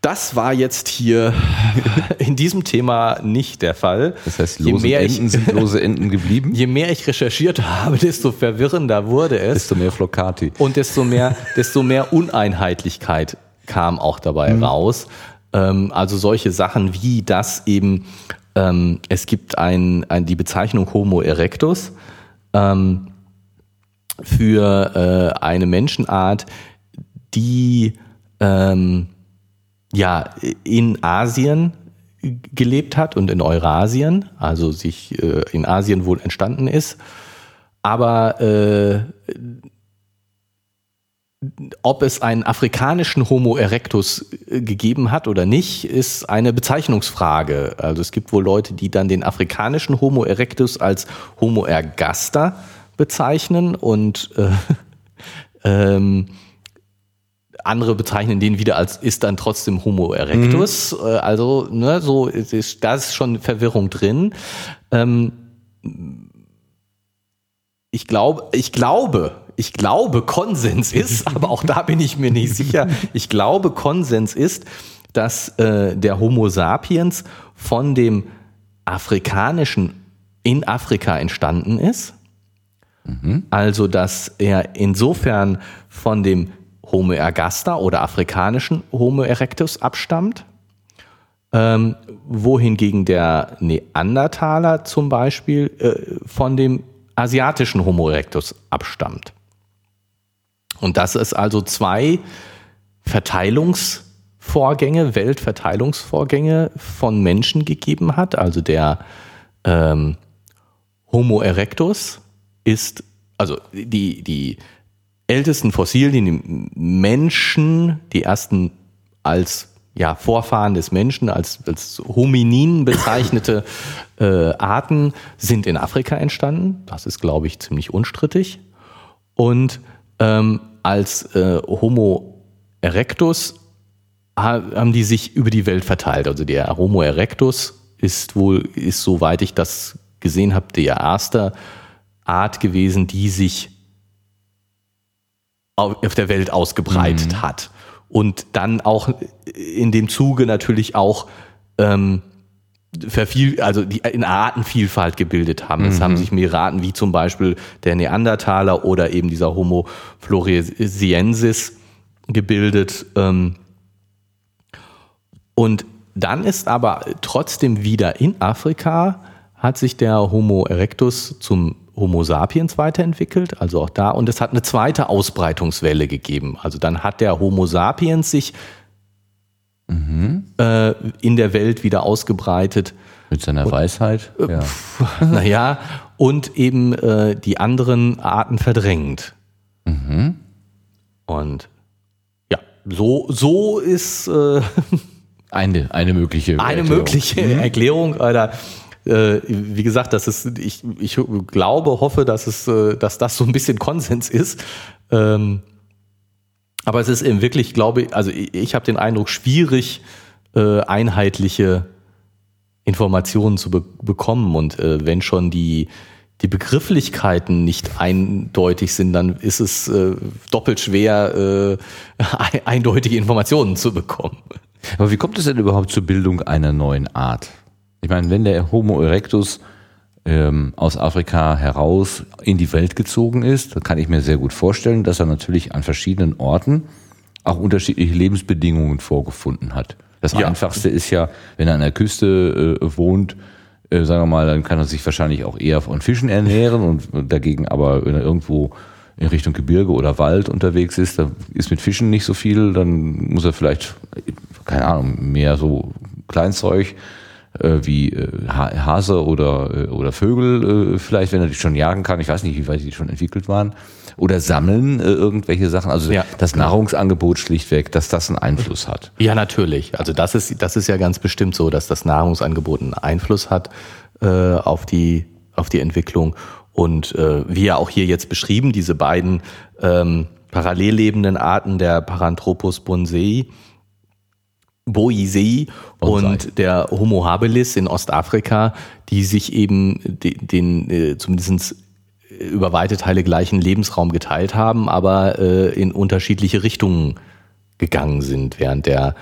das war jetzt hier in diesem Thema nicht der Fall. Das heißt, je lose mehr, Enden ich, sind lose Enden geblieben. je mehr ich recherchiert habe, desto verwirrender wurde es. Desto mehr Flocati. Und desto mehr, desto mehr Uneinheitlichkeit kam auch dabei raus. Ähm, also solche Sachen wie das eben, ähm, es gibt ein, ein, die Bezeichnung Homo erectus ähm, für äh, eine Menschenart, die ähm, ja in Asien gelebt hat und in Eurasien, also sich äh, in Asien wohl entstanden ist. Aber äh, ob es einen afrikanischen Homo erectus äh, gegeben hat oder nicht, ist eine Bezeichnungsfrage. Also es gibt wohl Leute, die dann den afrikanischen Homo erectus als Homo ergaster bezeichnen und äh, ähm, andere bezeichnen den wieder als ist dann trotzdem Homo erectus. Mhm. Also, ne, so ist, da ist schon Verwirrung drin. Ähm, ich glaube, ich glaube, ich glaube, Konsens ist, aber auch da bin ich mir nicht sicher. Ich glaube, Konsens ist, dass äh, der Homo sapiens von dem afrikanischen in Afrika entstanden ist. Mhm. Also, dass er insofern von dem Homo ergaster oder afrikanischen Homo erectus abstammt, ähm, wohingegen der Neandertaler zum Beispiel äh, von dem asiatischen Homo erectus abstammt. Und dass es also zwei Verteilungsvorgänge, Weltverteilungsvorgänge von Menschen gegeben hat. Also der ähm, Homo erectus ist, also die, die ältesten Fossilien, die Menschen, die ersten als ja, Vorfahren des Menschen, als, als Hominin bezeichnete äh, Arten, sind in Afrika entstanden. Das ist, glaube ich, ziemlich unstrittig. Und ähm, als äh, Homo erectus haben die sich über die Welt verteilt. Also der Homo erectus ist wohl, ist soweit ich das gesehen habe, der erste Art gewesen, die sich auf der Welt ausgebreitet mhm. hat. Und dann auch in dem Zuge natürlich auch ähm, verviel, also die in Artenvielfalt gebildet haben. Mhm. Es haben mhm. sich mehrere Arten, wie zum Beispiel der Neandertaler oder eben dieser Homo floresiensis gebildet. Ähm, und dann ist aber trotzdem wieder in Afrika hat sich der Homo erectus zum Homo sapiens weiterentwickelt, also auch da. Und es hat eine zweite Ausbreitungswelle gegeben. Also dann hat der Homo sapiens sich mhm. äh, in der Welt wieder ausgebreitet. Mit seiner und, Weisheit. Äh, ja. naja, und eben äh, die anderen Arten verdrängt. Mhm. Und ja, so, so ist äh, eine, eine mögliche eine Erklärung. mögliche mhm. Erklärung. Oder äh, wie gesagt, das ist, ich, ich glaube, hoffe, dass es, äh, dass das so ein bisschen Konsens ist. Ähm, aber es ist eben wirklich, glaube ich, also ich, ich habe den Eindruck, schwierig, äh, einheitliche Informationen zu be bekommen. Und äh, wenn schon die, die Begrifflichkeiten nicht eindeutig sind, dann ist es doppelt schwer, eindeutige Informationen zu bekommen. Aber wie kommt es denn überhaupt zur Bildung einer neuen Art? Ich meine, wenn der Homo erectus ähm, aus Afrika heraus in die Welt gezogen ist, dann kann ich mir sehr gut vorstellen, dass er natürlich an verschiedenen Orten auch unterschiedliche Lebensbedingungen vorgefunden hat. Das ja. Einfachste ist ja, wenn er an der Küste äh, wohnt, äh, sagen wir mal, dann kann er sich wahrscheinlich auch eher von Fischen ernähren und dagegen aber, wenn er irgendwo in Richtung Gebirge oder Wald unterwegs ist, da ist mit Fischen nicht so viel, dann muss er vielleicht, keine Ahnung, mehr so Kleinzeug äh, wie äh, Hase oder, äh, oder Vögel äh, vielleicht, wenn er die schon jagen kann. Ich weiß nicht, wie weit die schon entwickelt waren. Oder sammeln irgendwelche Sachen. Also ja, das. Nahrungsangebot schlichtweg, dass das einen Einfluss hat. Ja, natürlich. Also das ist, das ist ja ganz bestimmt so, dass das Nahrungsangebot einen Einfluss hat äh, auf, die, auf die Entwicklung. Und äh, wie ja auch hier jetzt beschrieben, diese beiden ähm, parallel lebenden Arten der Paranthropus bonsei, Boisei und der Homo habilis in Ostafrika, die sich eben den, den äh, zumindest über weite Teile gleichen Lebensraum geteilt haben, aber äh, in unterschiedliche Richtungen gegangen sind, während der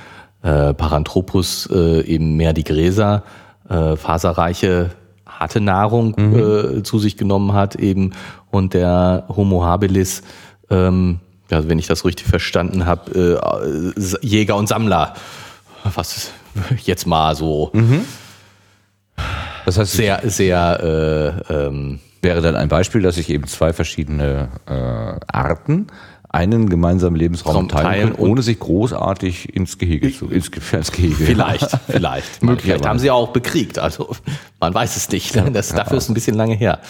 äh, Paranthropus äh, eben mehr die Gräser, äh, faserreiche, harte Nahrung mhm. äh, zu sich genommen hat eben und der Homo habilis, ähm, ja, wenn ich das richtig verstanden habe, äh, Jäger und Sammler was jetzt mal so mhm. das heißt, sehr, sehr äh, ähm, wäre dann ein Beispiel, dass ich eben zwei verschiedene äh, Arten einen gemeinsamen Lebensraum Raum teilen, teilen können, ohne sich großartig ins Gehege zu, ins, ins Gehege. Vielleicht, vielleicht. vielleicht Möglicherweise. haben sie ja auch bekriegt. Also man weiß es nicht. Ne? Das, dafür ist ein bisschen lange her.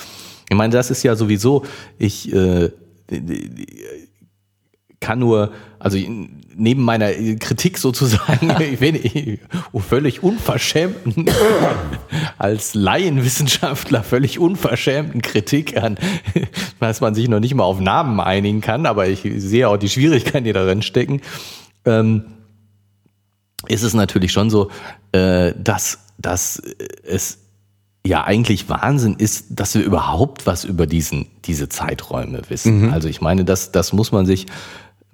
Ich meine, das ist ja sowieso, ich äh, kann nur, also neben meiner Kritik sozusagen, ich bin ich, völlig unverschämten, als Laienwissenschaftler völlig unverschämten Kritik an, dass man sich noch nicht mal auf Namen einigen kann, aber ich sehe auch die Schwierigkeiten, die darin stecken. Ähm, ist es natürlich schon so, äh, dass, dass es ja eigentlich Wahnsinn ist, dass wir überhaupt was über diesen, diese Zeiträume wissen. Also ich meine, das, das muss man sich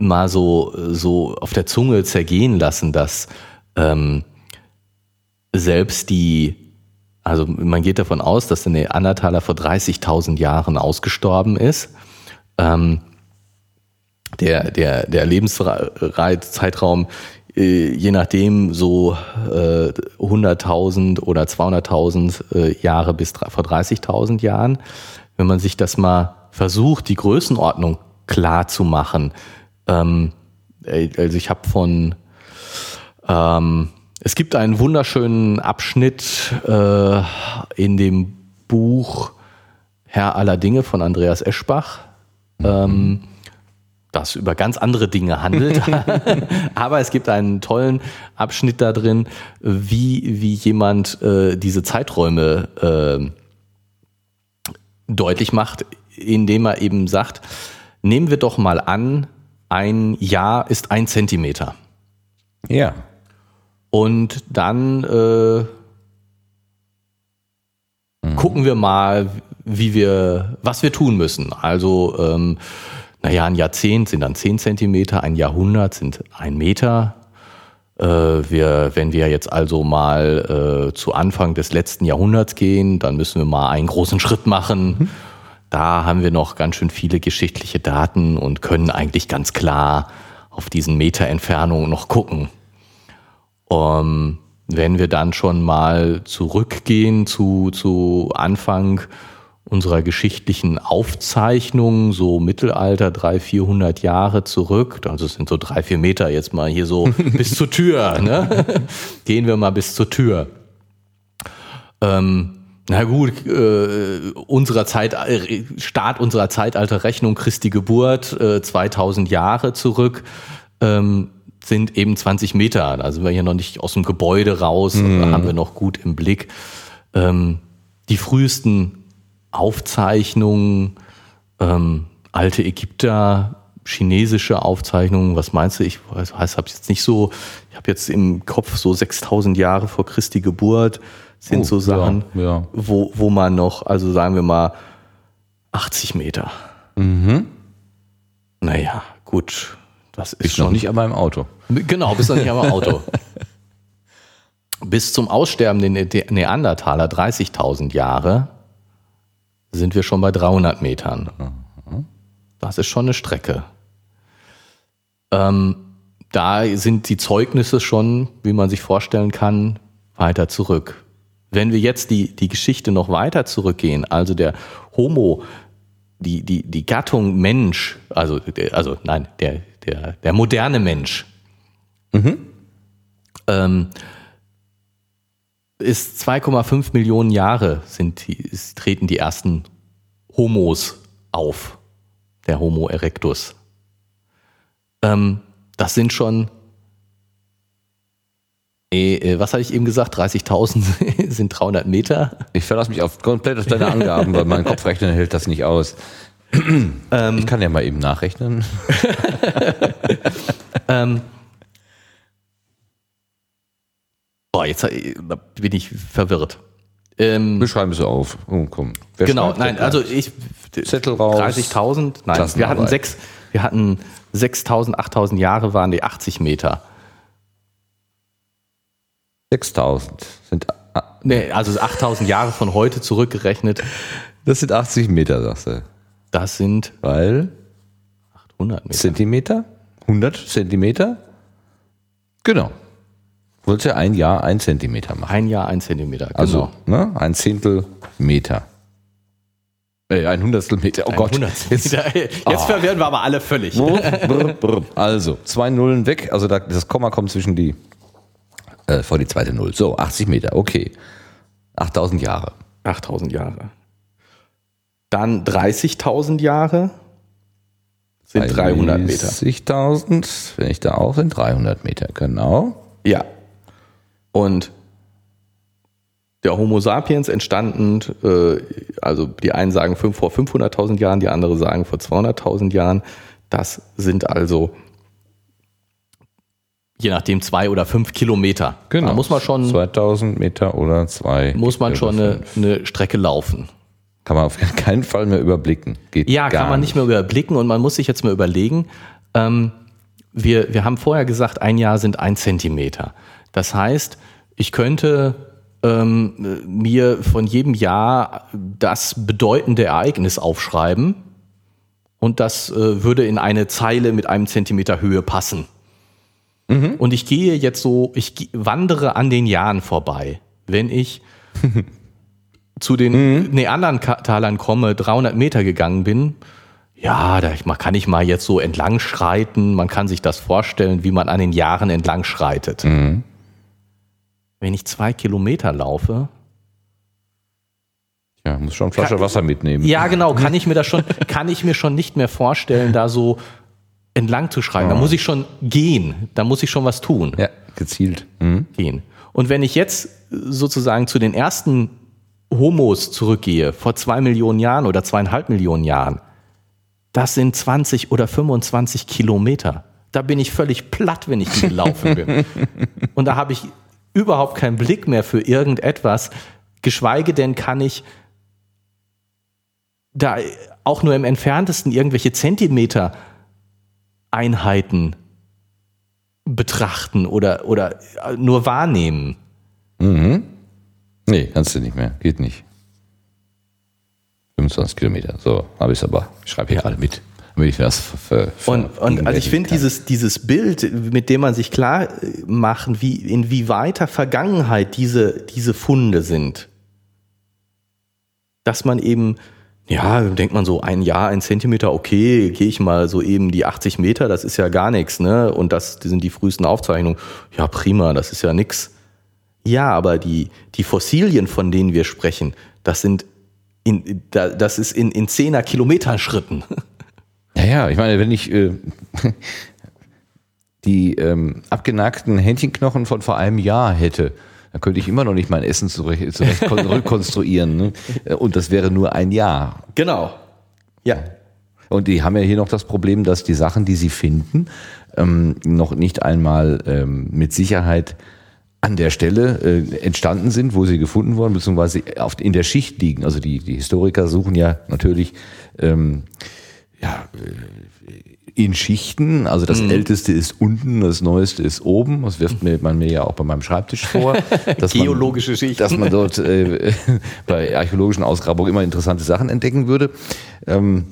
mal so, so auf der Zunge zergehen lassen, dass ähm, selbst die, also man geht davon aus, dass der Neandertaler vor 30.000 Jahren ausgestorben ist. Ähm, der, der, der Lebenszeitraum, äh, je nachdem, so äh, 100.000 oder 200.000 äh, Jahre bis vor 30.000 Jahren. Wenn man sich das mal versucht, die Größenordnung klar zu machen. Ähm, äh, also ich habe von, ähm, es gibt einen wunderschönen Abschnitt äh, in dem Buch Herr aller Dinge von Andreas Eschbach. Ähm, das über ganz andere Dinge handelt. Aber es gibt einen tollen Abschnitt da drin, wie, wie jemand äh, diese Zeiträume äh, deutlich macht, indem er eben sagt, nehmen wir doch mal an, ein Jahr ist ein Zentimeter. Ja. Und dann äh, gucken wir mal, wie wir, was wir tun müssen. Also, ähm, naja, ein Jahrzehnt sind dann 10 Zentimeter, ein Jahrhundert sind ein Meter. Äh, wir, wenn wir jetzt also mal äh, zu Anfang des letzten Jahrhunderts gehen, dann müssen wir mal einen großen Schritt machen. Da haben wir noch ganz schön viele geschichtliche Daten und können eigentlich ganz klar auf diesen Meter Entfernung noch gucken. Ähm, wenn wir dann schon mal zurückgehen zu, zu Anfang unserer geschichtlichen Aufzeichnung, so Mittelalter, 300, 400 Jahre zurück, also es sind so drei, vier Meter jetzt mal hier so bis zur Tür, ne? gehen wir mal bis zur Tür. Ähm, na gut, äh, unserer Zeit, äh, Start unserer Zeitalterrechnung, Christi Geburt, äh, 2000 Jahre zurück, ähm, sind eben 20 Meter. Da sind wir hier noch nicht aus dem Gebäude raus, da haben wir noch gut im Blick. Ähm, die frühesten Aufzeichnungen, ähm, alte Ägypter, chinesische Aufzeichnungen, was meinst du? Ich weiß, weiß habe jetzt nicht so, ich habe jetzt im Kopf so 6000 Jahre vor Christi Geburt sind Oh, so ja, Sachen, ja. Wo, wo man noch, also sagen wir mal 80 Meter. Mhm. Naja, gut, das ist Ist schon noch nicht aber im Auto. Genau, bis noch nicht am Auto. Bis zum Aussterben der Ne- Neandertaler 30.000 Jahre sind wir schon bei 300 Metern. Das ist schon eine Strecke. Ähm, da sind die Zeugnisse schon, wie man sich vorstellen kann, weiter zurück. Wenn wir jetzt die, die Geschichte noch weiter zurückgehen, also der Homo, die, die, die Gattung Mensch, also, also nein, der, der, der moderne Mensch, ähm, ist 2,5 Millionen Jahre sind die, treten die ersten Homos auf, der Homo erectus. Ähm, das sind schon, äh, äh, was hatte ich eben gesagt, 30.000 sind 300 Meter. Ich verlasse mich auf, komplett auf deine Angaben, weil mein Kopfrechner hält das nicht aus. ich kann ja mal eben nachrechnen. Ähm, boah, jetzt äh, bin ich verwirrt. Ähm, Wir schreiben es auf. Oh, komm. Wer genau, nein, also ich Zettel raus. 30.000, nein, wir hatten sechs, wir hatten 6.000, 8.000 Jahre waren die 80 Meter. 6000 sind, Nee, also 8.000 Jahre von heute zurückgerechnet, das sind 80 Meter, sagst du. das sind Weil 800 Meter. Zentimeter? 100 Zentimeter? Genau. Wolltest ja ein Jahr ein Zentimeter machen. Ein Jahr, ein Zentimeter, genau. Also ne, ein Zehntel Meter. Äh, ein Hundertstel Meter. Oh Ein Gott. Hundertstel Jetzt, Meter. Jetzt verwirren wir aber alle völlig. brr, brr, brr. Also, zwei Nullen weg. Also da, das Komma kommt zwischen die, äh, vor die zweite Null. So, 80 Meter, okay. 8000 Jahre. 8000 Jahre. Dann 30.000 Jahre sind 300 Meter. 30.000, wenn ich da auch sind, 300 Meter, genau. Ja. Und der Homo sapiens entstanden, äh, also die einen sagen vor 500.000 Jahren, die anderen sagen vor 200.000 Jahren. Das sind also je nachdem zwei oder fünf Kilometer. Da muss man schon, 2000 Meter oder zwei. muss man schon eine, eine Strecke laufen. Kann man auf keinen Fall mehr überblicken. Geht Ja, gar kann man nicht mehr überblicken und man muss sich jetzt mal überlegen, ähm, wir, wir haben vorher gesagt, ein Jahr sind ein Zentimeter. Das heißt, ich könnte ähm, mir von jedem Jahr das bedeutende Ereignis aufschreiben und das äh, würde in eine Zeile mit einem Zentimeter Höhe passen. Und ich gehe jetzt so, ich wandere an den Jahren vorbei. Wenn ich zu den Neandertalern komme, 300 Meter gegangen bin, ja, da kann ich mal jetzt so entlang schreiten, man kann sich das vorstellen, wie man an den Jahren entlang schreitet. Wenn ich zwei Kilometer laufe, Ja, muss schon eine Flasche Kann- Wasser mitnehmen. ja genau, kann ich mir das schon, kann ich mir schon nicht mehr vorstellen, da so entlang zu schreiten. Da muss ich schon gehen, da muss ich schon was tun. Ja, gezielt. Mhm. gehen. Und wenn ich jetzt sozusagen zu den ersten Homos zurückgehe, vor zwei Millionen Jahren oder zweieinhalb Millionen Jahren, das sind 20 oder 25 Kilometer. Da bin ich völlig platt, wenn ich die gelaufen bin. Und da habe ich überhaupt keinen Blick mehr für irgendetwas, geschweige denn kann ich da auch nur im entferntesten irgendwelche Zentimeter Einheiten betrachten oder, oder nur wahrnehmen. Nee, kannst du nicht mehr. Geht nicht. 25 Kilometer. So, habe ich es aber. Ich schreibe hier alle mit. Damit ich das ver, ver, Und, und also ich finde dieses, dieses Bild, mit dem man sich klar äh, machen, wie, in wie weiter Vergangenheit diese, diese Funde sind, dass man eben, ja, denkt man so ein Jahr, ein Zentimeter, okay, gehe ich mal so eben die 80 Meter, das ist ja gar nichts, ne? Und das sind die frühesten Aufzeichnungen. Ja, prima, das ist ja nix. Ja, aber die, die Fossilien, von denen wir sprechen, das sind in, da- das ist in, in 10er Kilometer-Schritten. Ja, ja, ich meine, wenn ich äh, die ähm, abgenagten Hähnchenknochen von vor einem Jahr hätte, dann könnte ich immer noch nicht mein Essen zurecht, zurecht kon- rekonstruieren. Ne? Äh, Und das wäre nur ein Jahr. Genau. Ja. Und die haben ja hier noch das Problem, dass die Sachen, die sie finden, ähm, noch nicht einmal ähm, mit Sicherheit an der Stelle äh, entstanden sind, wo sie gefunden wurden, beziehungsweise auf, in der Schicht liegen. Also die, die Historiker suchen ja natürlich ähm, ja, äh, in Schichten. Also das Älteste ist unten, das Neueste ist oben. Das wirft mir, man mir ja auch bei meinem Schreibtisch vor. dass man- Geologische Schichten. Dass man dort äh, bei archäologischen Ausgrabungen immer interessante Sachen entdecken würde. Ähm,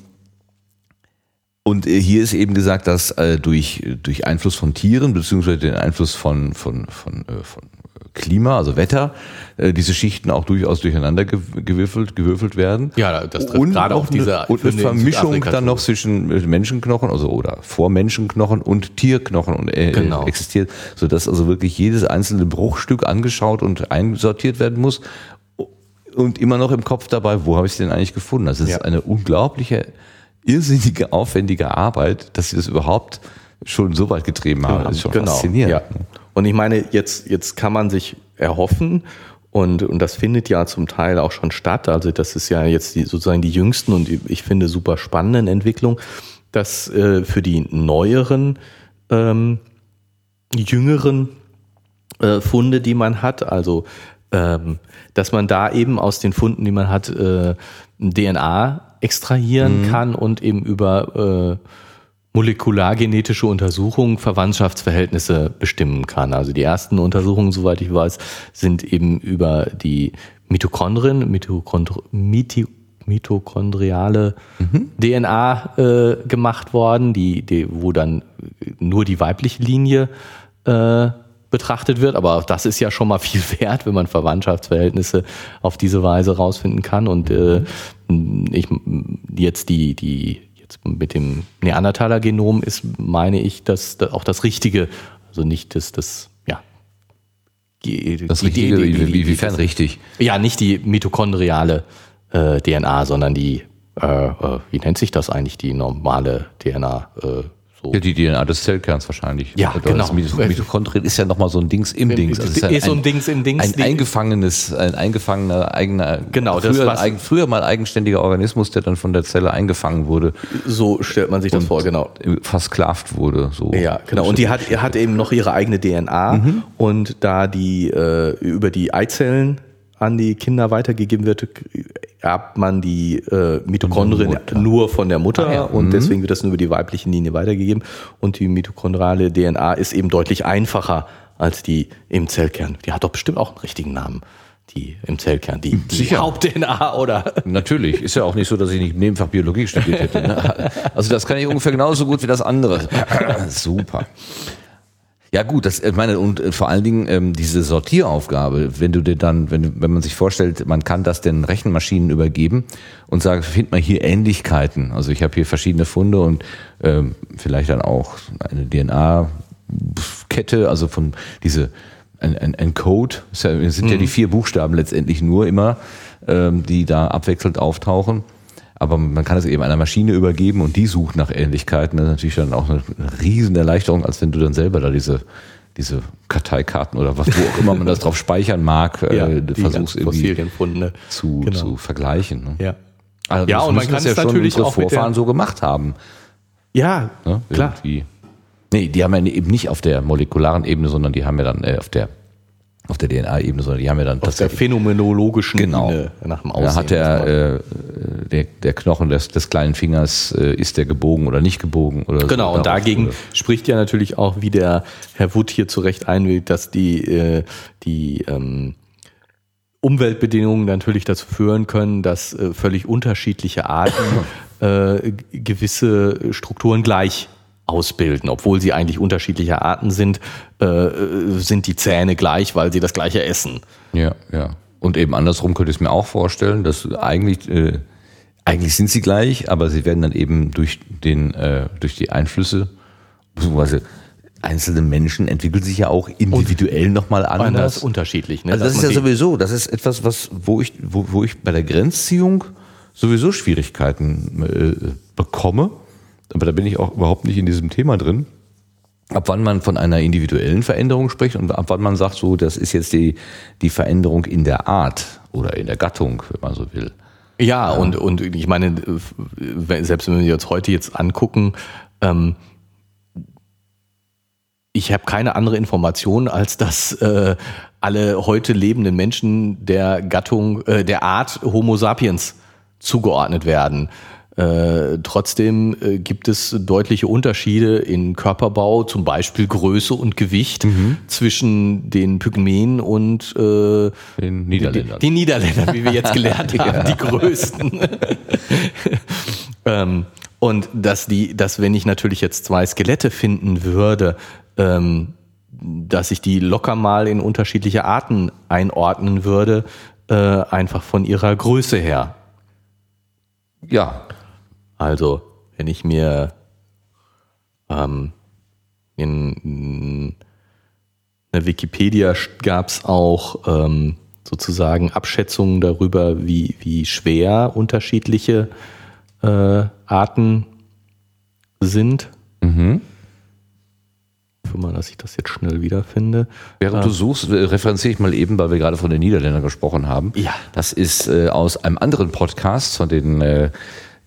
und äh, hier ist eben gesagt, dass äh, durch, durch Einfluss von Tieren, beziehungsweise den Einfluss von, von, von, äh, von Klima, also Wetter, äh, diese Schichten auch durchaus durcheinander gew- gewürfelt, gewürfelt werden. Ja, das trifft gerade auch diese und eine Vermischung dann noch zwischen äh, Menschenknochen, also oder vor Menschenknochen und Tierknochen und, äh, Genau. existiert, sodass also wirklich jedes einzelne Bruchstück angeschaut und einsortiert werden muss und immer noch im Kopf dabei, wo habe ich es denn eigentlich gefunden? Das ist Ja. eine unglaubliche, irrsinnige, aufwendige Arbeit, dass sie das überhaupt schon so weit getrieben haben. Das ist schon faszinierend. Ja. Und ich meine, jetzt, jetzt kann man sich erhoffen, und, und das findet ja zum Teil auch schon statt. Also das ist ja jetzt die, sozusagen die jüngsten und ich finde super spannenden Entwicklung, dass äh, für die neueren, ähm, jüngeren äh, Funde, die man hat, also ähm, dass man da eben aus den Funden, die man hat, äh, DNA extrahieren kann und eben über äh, molekulargenetische Untersuchungen Verwandtschaftsverhältnisse bestimmen kann. Also die ersten Untersuchungen, soweit ich weiß, sind eben über die Mitochondrien, Mitochondri Miti mitochondriale DNA äh, gemacht worden, die, die, wo dann nur die weibliche Linie äh, betrachtet wird, aber auch das ist ja schon mal viel wert, wenn man Verwandtschaftsverhältnisse auf diese Weise rausfinden kann. Und äh, ich jetzt die, die jetzt mit dem Neandertaler-Genom ist, meine ich, dass auch das Richtige, also nicht das, das ja. Die, das Richtige, die, die, die, inwiefern richtig? Ja, nicht die mitochondriale äh, DNA, sondern die, äh, äh, wie nennt sich das eigentlich, die normale DNA? Äh, so. Ja, die DNA des Zellkerns wahrscheinlich. Ja, Oder genau. Das Mitochondrien ist ja nochmal so ein Dings im Dings. Also ist, ist so ein Dings im Dings. Ein eingefangenes, ein eingefangener eigener, genau, früher, das, eigen, früher mal eigenständiger Organismus, der dann von der Zelle eingefangen wurde. So stellt man sich das vor, genau. Versklavt wurde. So. Ja, genau. Und die hat, hat eben noch ihre eigene DNA mhm. und da die äh, über die Eizellen an die Kinder weitergegeben wird, erbt man die äh, Mitochondrien nur von der Mutter ah, ja. und mhm. deswegen wird das nur über die weibliche Linie weitergegeben. Und die mitochondrale DNA ist eben deutlich einfacher als die im Zellkern. Die hat doch bestimmt auch einen richtigen Namen. Die im Zellkern, die, die Haupt-DNA, oder? Natürlich. Ist ja auch nicht so, dass ich nicht Nebenfach Biologie studiert hätte. Ne? Also das kann ich ungefähr genauso gut wie das andere. Super. Ja gut, das ich meine und äh, vor allen Dingen ähm, diese Sortieraufgabe, wenn du dir dann, wenn, wenn man sich vorstellt, man kann das den Rechenmaschinen übergeben und sagt, find mal hier Ähnlichkeiten. Also ich habe hier verschiedene Funde und ähm, vielleicht dann auch eine DNA-Kette, also von diese ein, ein, ein Code, ja, sind mhm. ja die vier Buchstaben letztendlich nur immer, ähm, die da abwechselnd auftauchen. Aber man kann es eben einer Maschine übergeben und die sucht nach Ähnlichkeiten. Das ist natürlich dann auch eine riesen Erleichterung, als wenn du dann selber da diese, diese Karteikarten oder was, wo auch immer man das drauf speichern mag, ja, äh, versuchst irgendwie zu, genau. zu vergleichen. Ne? Ja. Also ja, und man kann es ja natürlich auch Vorfahren so gemacht haben. Ja, ne? klar. Irgendwie. Nee, die haben ja eben nicht auf der molekularen Ebene, sondern die haben ja dann äh, auf der auf der DNA-Ebene, sondern die haben ja dann auf der phänomenologischen genau. Ebene nach dem Aussehen. Da hat der, äh, der, der Knochen des, des kleinen Fingers, äh, ist der gebogen oder nicht gebogen oder Genau, so, und dagegen oder. spricht ja natürlich auch, wie der Herr Wood hier zu Recht einwählt, dass die, äh, die ähm, Umweltbedingungen natürlich dazu führen können, dass äh, völlig unterschiedliche Arten äh, gewisse Strukturen gleich ausbilden. Obwohl sie eigentlich unterschiedliche Arten sind, äh, sind die Zähne gleich, weil sie das gleiche essen. Ja, ja. Und eben andersrum könnte ich es mir auch vorstellen, dass eigentlich, äh, eigentlich sind sie gleich, aber sie werden dann eben durch, den, äh, durch die Einflüsse, beziehungsweise einzelne Menschen entwickeln sich ja auch individuell nochmal anders. anders. unterschiedlich. Ne? Also das ist ja sowieso, das ist etwas, was, wo ich, wo, wo ich bei der Grenzziehung sowieso Schwierigkeiten äh, bekomme aber da bin ich auch überhaupt nicht in diesem Thema drin. Ab wann man von einer individuellen Veränderung spricht und ab wann man sagt, so, das ist jetzt die, die Veränderung in der Art oder in der Gattung, wenn man so will. Ja, und, und ich meine, selbst wenn wir uns heute jetzt angucken, ähm, ich habe keine andere Information, als dass äh, alle heute lebenden Menschen der Gattung, äh, der Art Homo sapiens zugeordnet werden. Äh, trotzdem äh, gibt es deutliche Unterschiede in Körperbau, zum Beispiel Größe und Gewicht mhm. zwischen den Pygmäen und äh, den Niederländern. Die, die Niederländern, wie wir jetzt gelernt haben, ja. die größten. ähm, und dass die, dass wenn ich natürlich jetzt zwei Skelette finden würde, ähm, dass ich die locker mal in unterschiedliche Arten einordnen würde, äh, einfach von ihrer Größe her. Ja, also, wenn ich mir ähm, in, in Wikipedia gab es auch ähm, sozusagen Abschätzungen darüber, wie, wie schwer unterschiedliche äh, Arten sind. Mhm. Ich hoffe mal, dass ich das jetzt schnell wiederfinde. Während ähm, du suchst, äh, referenziere ich mal eben, weil wir gerade von den Niederländern gesprochen haben. Ja. Das ist äh, aus einem anderen Podcast von den äh,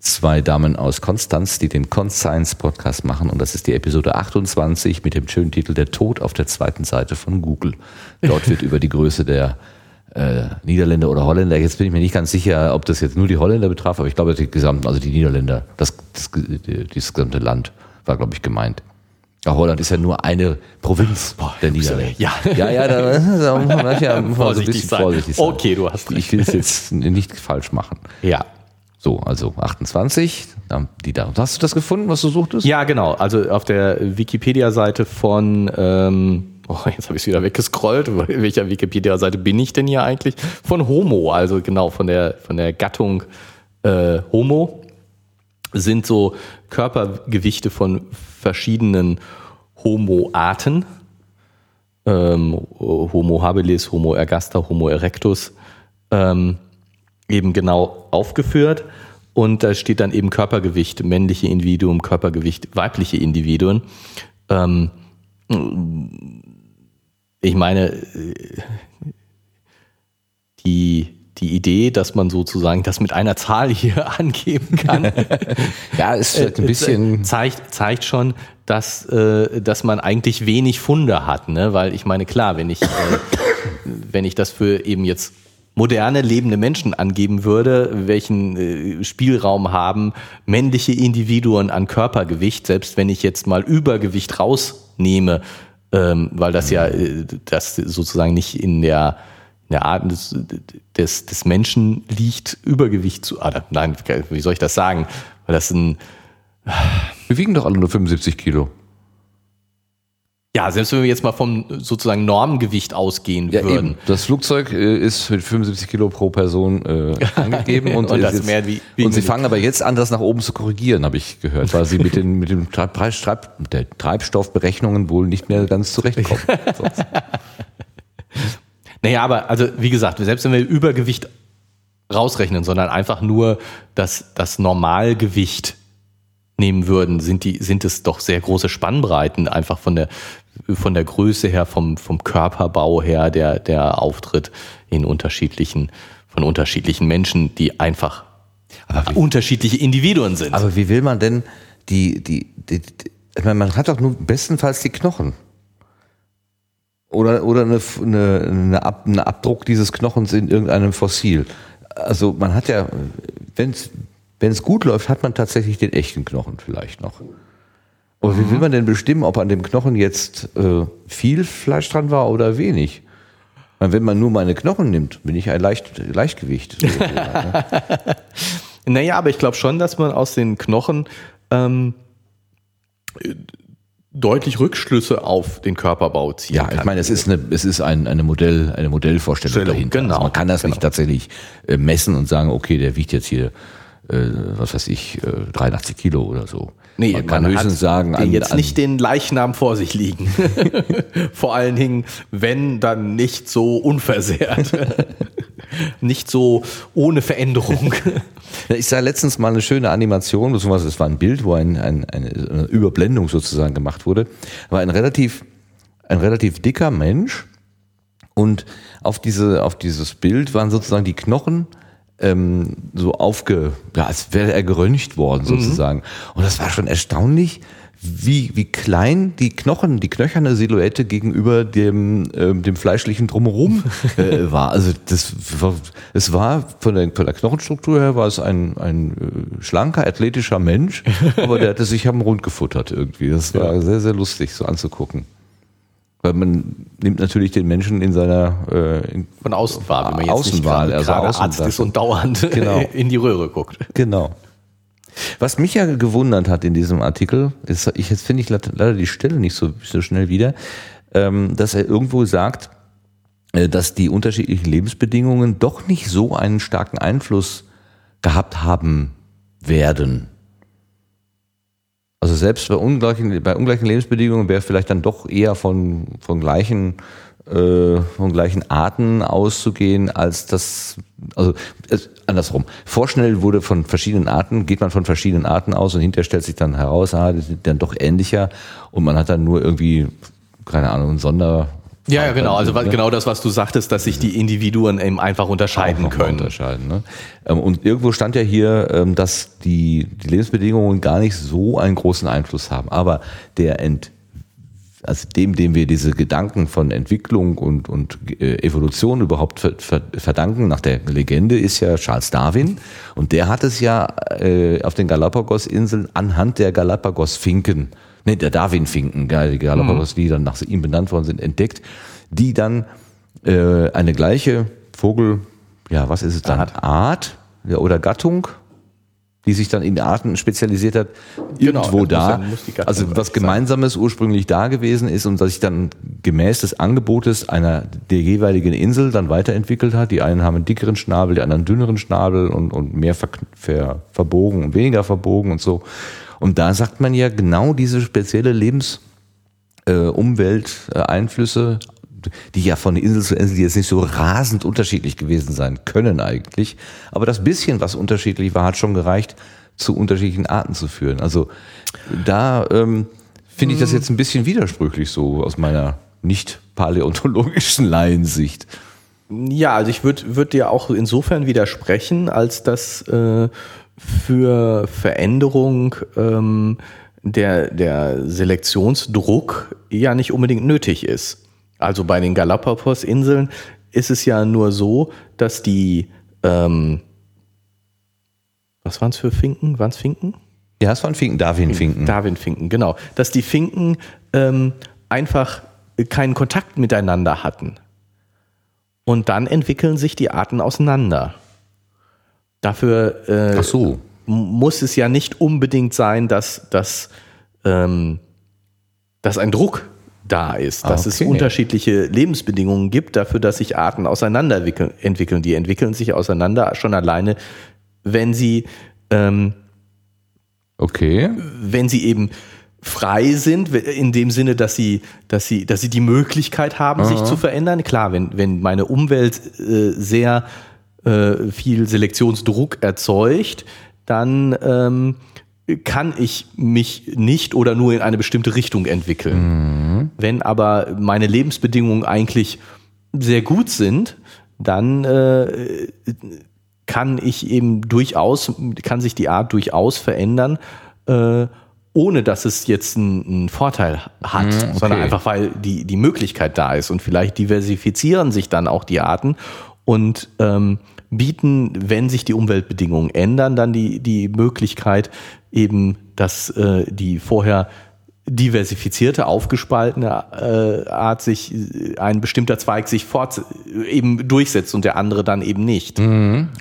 zwei Damen aus Konstanz, die den Conscience Podcast machen. Und das ist die Episode 28 mit dem schönen Titel Der Tod auf der zweiten Seite von Google. Dort wird über die Größe der äh, Niederländer oder Holländer, jetzt bin ich mir nicht ganz sicher, ob das jetzt nur die Holländer betraf, aber ich glaube, die gesamten, also die Niederländer, das, das, das gesamte Land war, glaube ich, gemeint. Ja, Holland ist ja nur eine Provinz Boah, der Niederländer. Ja, ja, ja da, da muss man ja, man so ein bisschen vorsichtig sein. Okay, du hast recht. Ich will es jetzt nicht falsch machen. Ja. So, also 28. Die da. Hast du das gefunden, was du suchtest? Ja, genau. Also auf der Wikipedia-Seite von, ähm, oh, jetzt habe ich es wieder weggescrollt, welcher Wikipedia-Seite bin ich denn hier eigentlich? Von Homo, also genau, von der, von der Gattung äh, Homo sind so Körpergewichte von verschiedenen Homo-Arten. Ähm, Homo habilis, Homo ergaster, Homo erectus ähm, eben genau aufgeführt. Und da steht dann eben Körpergewicht, männliche Individuen, Körpergewicht, weibliche Individuen. Ähm, ich meine, die, die Idee, dass man sozusagen das mit einer Zahl hier angeben kann, ja, ist ein äh, bisschen zeigt, zeigt schon, dass, äh, dass man eigentlich wenig Funde hat, ne? Weil ich meine, klar, wenn ich, äh, wenn ich das für eben jetzt moderne lebende Menschen angeben würde, welchen äh, Spielraum haben männliche Individuen an Körpergewicht, selbst wenn ich jetzt mal Übergewicht rausnehme, ähm, weil das ja äh, das sozusagen nicht in der, der Art des, des, des Menschen liegt, Übergewicht zu. Ah, nein, wie soll ich das sagen? Weil das ein. Wir wiegen doch alle nur 75 Kilo. Ja, selbst wenn wir jetzt mal vom sozusagen Normgewicht ausgehen ja, würden. Eben. Das Flugzeug äh, ist mit 75 Kilo pro Person äh, angegeben und, und, jetzt, mehr wie, wie und sie fangen aber jetzt an, das nach oben zu korrigieren, habe ich gehört, weil sie mit den mit dem Treib, Treib, der Treibstoffberechnungen wohl nicht mehr ganz zurechtkommen. naja, aber also wie gesagt, selbst wenn wir Übergewicht rausrechnen, sondern einfach nur das, das Normalgewicht nehmen würden, sind die, sind es doch sehr große Spannbreiten einfach von der, von der Größe her, vom, vom Körperbau her, der, der Auftritt in unterschiedlichen, von unterschiedlichen Menschen, die einfach wie, unterschiedliche Individuen sind. Aber wie will man denn die, die, die, die ich meine, man hat doch nur bestenfalls die Knochen. Oder, oder eine, eine, eine Ab, einen Abdruck dieses Knochens in irgendeinem Fossil. Also man hat ja, wenn wenn es gut läuft, hat man tatsächlich den echten Knochen vielleicht noch. Aber wie will man denn bestimmen, ob an dem Knochen jetzt äh, viel Fleisch dran war oder wenig? Wenn man nur meine Knochen nimmt, bin ich ein Leicht, Leichtgewicht. So, ne? naja, aber ich glaube schon, dass man aus den Knochen ähm, deutlich Rückschlüsse auf den Körperbau ziehen ja, kann. Ich meine, es ist eine, es ist ein, eine Modell, eine Modellvorstellung Stellung, dahinter. Genau, also man kann das genau. nicht tatsächlich äh, messen und sagen, okay, der wiegt jetzt hier äh, was weiß ich, äh, 83 Kilo oder so. Nee, man kann man höchstens sagen, an, jetzt an, nicht den Leichnam vor sich liegen. vor allen Dingen, wenn dann nicht so unversehrt. nicht so ohne Veränderung. Ich sah letztens mal eine schöne Animation, beziehungsweise es war ein Bild, wo ein, ein, eine Überblendung sozusagen gemacht wurde. War ein relativ, ein relativ dicker Mensch und auf diese, auf dieses Bild waren sozusagen die Knochen ähm, so aufge, ja, als wäre er geröntgt worden mhm. sozusagen. Mhm. Und das war schon erstaunlich, wie, wie klein die Knochen, die knöcherne Silhouette gegenüber dem, ähm, dem fleischlichen Drumherum äh, war. Also das war, es war von der, von der Knochenstruktur her war es ein, ein äh, schlanker, athletischer Mensch, aber der hatte sich am Rund gefuttert irgendwie. Das war ja. sehr, sehr lustig so anzugucken. Weil man nimmt natürlich den Menschen in seiner äh, von Außenwahl, wenn man jetzt Außenwahl, nicht also Arzt ist und dauernd genau. in die Röhre guckt. Genau. Was mich ja gewundert hat in diesem Artikel, ist, ich jetzt finde ich leider die Stelle nicht so, so schnell wieder, ähm, dass er irgendwo sagt, äh, dass die unterschiedlichen Lebensbedingungen doch nicht so einen starken Einfluss gehabt haben werden also selbst bei ungleichen, bei ungleichen Lebensbedingungen wäre vielleicht dann doch eher von, von gleichen äh, von gleichen Arten auszugehen, als das, also andersrum. Vorschnell wurde von verschiedenen Arten, geht man von verschiedenen Arten aus und hinterher stellt sich dann heraus, ah, die sind dann doch ähnlicher und man hat dann nur irgendwie, keine Ahnung, ein Sonder, ja, ja, genau. Also ne? genau das, was du sagtest, dass sich die Individuen eben einfach unterscheiden können. Unterscheiden, ne? Ähm, und irgendwo stand ja hier, ähm, dass die, die Lebensbedingungen gar nicht so einen großen Einfluss haben. Aber der Ent, also dem, dem wir diese Gedanken von Entwicklung und, und äh, Evolution überhaupt verdanken, nach der Legende, ist ja Charles Darwin. Und der hat es ja äh, auf den Galapagos-Inseln anhand der Galapagos-Finken nee, der Darwin-Finken, die Galapagos, mhm. die dann nach ihm benannt worden sind, entdeckt, die dann äh, eine gleiche Vogel, ja, was ist es dann? Art, Art ja, oder Gattung, die sich dann in Arten spezialisiert hat, Genau, irgendwo das muss da. muss also was sein. Gemeinsames ursprünglich da gewesen ist und dass sich dann gemäß des Angebotes einer der jeweiligen Insel dann weiterentwickelt hat. Die einen haben einen dickeren Schnabel, die anderen einen dünneren Schnabel und, und mehr ver, ver, verbogen und weniger verbogen und so. Und da sagt man ja genau diese spezielle Lebens äh, Umwelteinflüsse, die ja von Insel zu Insel jetzt nicht so rasend unterschiedlich gewesen sein können eigentlich. Aber das bisschen, was unterschiedlich war, hat schon gereicht, zu unterschiedlichen Arten zu führen. Also da ähm, finde ich das jetzt ein bisschen widersprüchlich so aus meiner nicht paläontologischen Laiensicht. Ja, also ich würde würd dir auch insofern widersprechen, als dass äh, für Veränderung ähm, der, der Selektionsdruck ja nicht unbedingt nötig ist. Also bei den Galapagos-Inseln ist es ja nur so, dass die, ähm, was waren es für Finken? Waren es Finken? Ja, es waren Finken, Darwin-Finken. Darwin-Finken, genau. Dass die Finken ähm, einfach keinen Kontakt miteinander hatten. Und dann entwickeln sich die Arten auseinander. Dafür äh, so. muss es ja nicht unbedingt sein, dass, dass, ähm, dass ein Druck da ist, dass es Okay. unterschiedliche Lebensbedingungen gibt dafür, dass sich Arten auseinander wickeln- entwickeln. Die entwickeln sich auseinander schon alleine, wenn sie ähm, Okay. wenn sie eben frei sind, in dem Sinne, dass sie, dass sie, dass sie die Möglichkeit haben, sich zu verändern. Klar, wenn, wenn meine Umwelt äh, sehr äh, viel Selektionsdruck erzeugt, dann ähm, kann ich mich nicht oder nur in eine bestimmte Richtung entwickeln. Wenn aber meine Lebensbedingungen eigentlich sehr gut sind, dann äh, kann ich eben durchaus, kann sich die Art durchaus verändern, äh, ohne dass es jetzt einen, einen Vorteil hat, Mhm, okay. sondern einfach weil die, die Möglichkeit da ist und vielleicht diversifizieren sich dann auch die Arten und ähm, bieten, wenn sich die Umweltbedingungen ändern, dann die, die Möglichkeit eben, dass äh, die vorher diversifizierte, aufgespaltene äh, Art sich, äh, ein bestimmter Zweig sich fort eben durchsetzt und der andere dann eben nicht.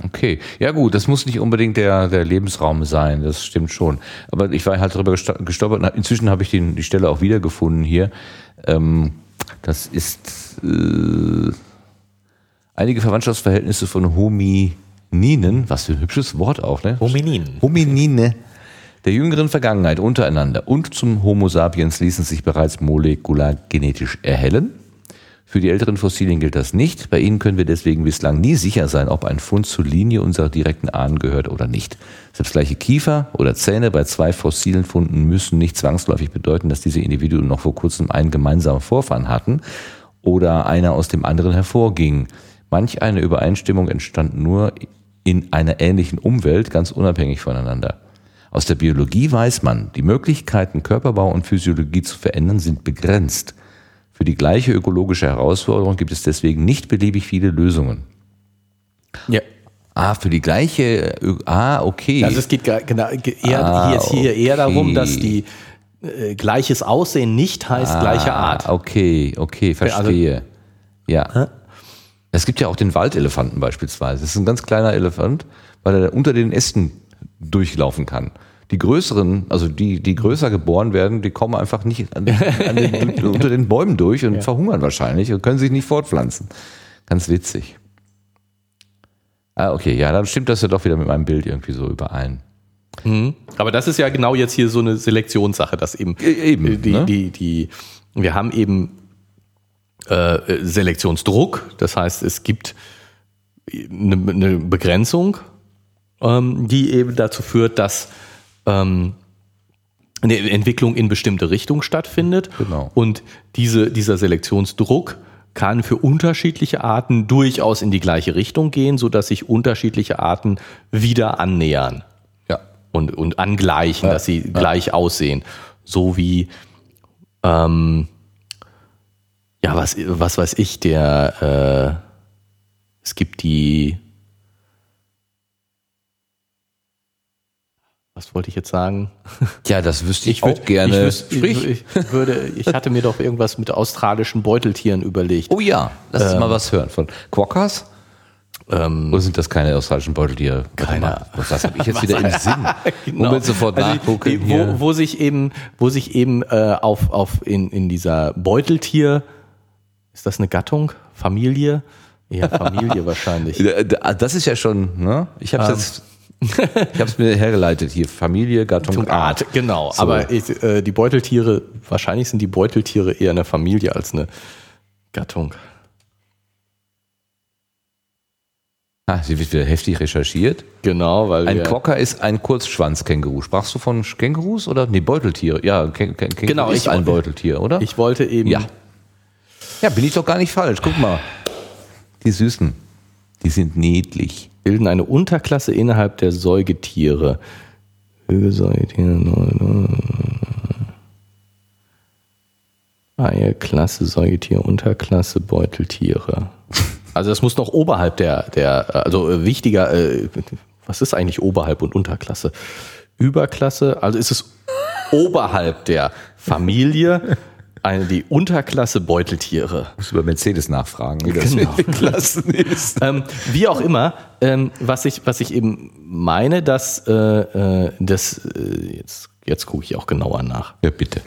Okay, ja gut, das muss nicht unbedingt der, der Lebensraum sein, das stimmt schon. Aber ich war halt darüber gestolpert. Inzwischen habe ich den, die Stelle auch wiedergefunden hier. Ähm, das ist äh, einige Verwandtschaftsverhältnisse von Homininen, was für ein hübsches Wort auch, ne? Homininen. Hominine der jüngeren Vergangenheit untereinander und zum Homo sapiens ließen sich bereits molekular genetisch erhellen. Für die älteren Fossilien gilt das nicht. Bei ihnen können wir deswegen bislang nie sicher sein, ob ein Fund zur Linie unserer direkten Ahnen gehört oder nicht. Selbst gleiche Kiefer oder Zähne bei zwei fossilen Funden müssen nicht zwangsläufig bedeuten, dass diese Individuen noch vor kurzem einen gemeinsamen Vorfahren hatten oder einer aus dem anderen hervorging. Manch eine Übereinstimmung entstand nur in einer ähnlichen Umwelt, ganz unabhängig voneinander. Aus der Biologie weiß man, die Möglichkeiten, Körperbau und Physiologie zu verändern, sind begrenzt. Für die gleiche ökologische Herausforderung gibt es deswegen nicht beliebig viele Lösungen. Ja. Ah, für die gleiche, ah, okay. Also es geht genau, ge- eher, Ah, hier ist hier eher darum, dass die äh, gleiches Aussehen nicht heißt gleiche Art. Ah, okay, okay, verstehe. Ja. Es gibt ja auch den Waldelefanten beispielsweise. Das ist ein ganz kleiner Elefant, weil er unter den Ästen durchlaufen kann. Die größeren, also die, die größer geboren werden, die kommen einfach nicht an, an den, unter den Bäumen durch und verhungern wahrscheinlich und können sich nicht fortpflanzen. Ganz witzig. Ah, okay, ja, dann stimmt das ja doch wieder mit meinem Bild irgendwie so überein. Aber das ist ja genau jetzt hier so eine Selektionssache, dass eben, E- eben, die, ne? die, die, wir haben eben äh, Selektionsdruck, das heißt, es gibt eine, eine Begrenzung, ähm, die eben dazu führt, dass ähm, eine Entwicklung in bestimmte Richtung stattfindet. Genau. Und diese, dieser Selektionsdruck kann für unterschiedliche Arten durchaus in die gleiche Richtung gehen, sodass sich unterschiedliche Arten wieder annähern Ja. und, und angleichen, Ja, dass sie gleich aussehen. So wie, ähm, ja, was, was weiß ich, der, äh, es gibt die, was wollte ich jetzt sagen? Ja, das wüsste ich, würd- auch gerne. Ich, wüs- Sprich. ich, ich, würde, ich hatte mir doch irgendwas mit australischen Beuteltieren überlegt. Oh ja, lass uns mal was hören von Quokkas. Ähm, Oder sind das keine australischen Beuteltiere? Warte Keine mal, Was, was habe ich jetzt wieder im Sinn? Genau. Moment, sofort Also, nachgucken. Wo, wo sich eben, wo sich eben äh, auf, auf in, in dieser Beuteltier, ist das eine Gattung? Familie? Ja, Familie wahrscheinlich. Äh, Das ist ja schon, ne? Ich habe es jetzt, ich habe es mir hergeleitet hier. Familie, Gattung, Art. Art, genau. So. Aber ich, äh, die Beuteltiere, wahrscheinlich sind die Beuteltiere eher eine Familie als eine Gattung. Ah, sie wird wieder heftig recherchiert. Genau, weil Ein Quokka ist ein Kurzschwanzkänguru. Sprachst du von Kängurus oder? Nee, Beuteltiere. Ja, Kä Kä Känguru Genau, ist ich- ein Beuteltier, oder? ich wollte eben, Ja. Ja, bin ich doch gar nicht falsch. Guck mal. Die Süßen. Die sind niedlich. bilden eine Unterklasse innerhalb der Säugetiere. Säugetiere, Reihe, Klasse, Säugetier, Unterklasse, Beuteltiere. Also das muss noch oberhalb der, der also äh, wichtiger, äh, was ist eigentlich oberhalb und Unterklasse? Überklasse, also ist es oberhalb der Familie eine, die Unterklasse Beuteltiere. Muss über Mercedes nachfragen, wie das Genau. Klassen ist. Ähm, wie auch immer, ähm, was, ich, was ich eben meine, dass äh, äh, das, äh, jetzt, jetzt gucke ich auch genauer nach. Ja, bitte.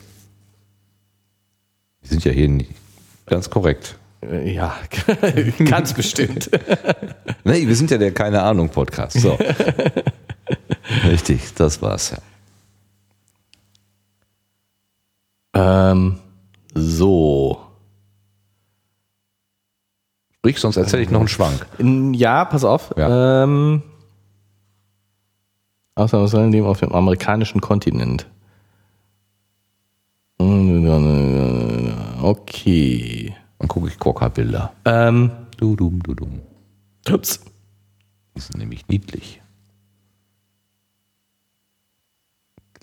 Wir sind ja hier nicht ganz korrekt. Äh, ja, ganz bestimmt. Nee, wir sind ja der Keine Ahnung Podcast. So. Richtig, das war's ja. ähm, so. Sprich, sonst erzähle ich noch einen Schwank. Ja, pass auf. Ja. Ähm, außer Australien leben auf dem amerikanischen Kontinent. Okay. Dann gucke ich Quokka-Bilder. Ähm, Du dum, du dum. ups. Die sind nämlich niedlich.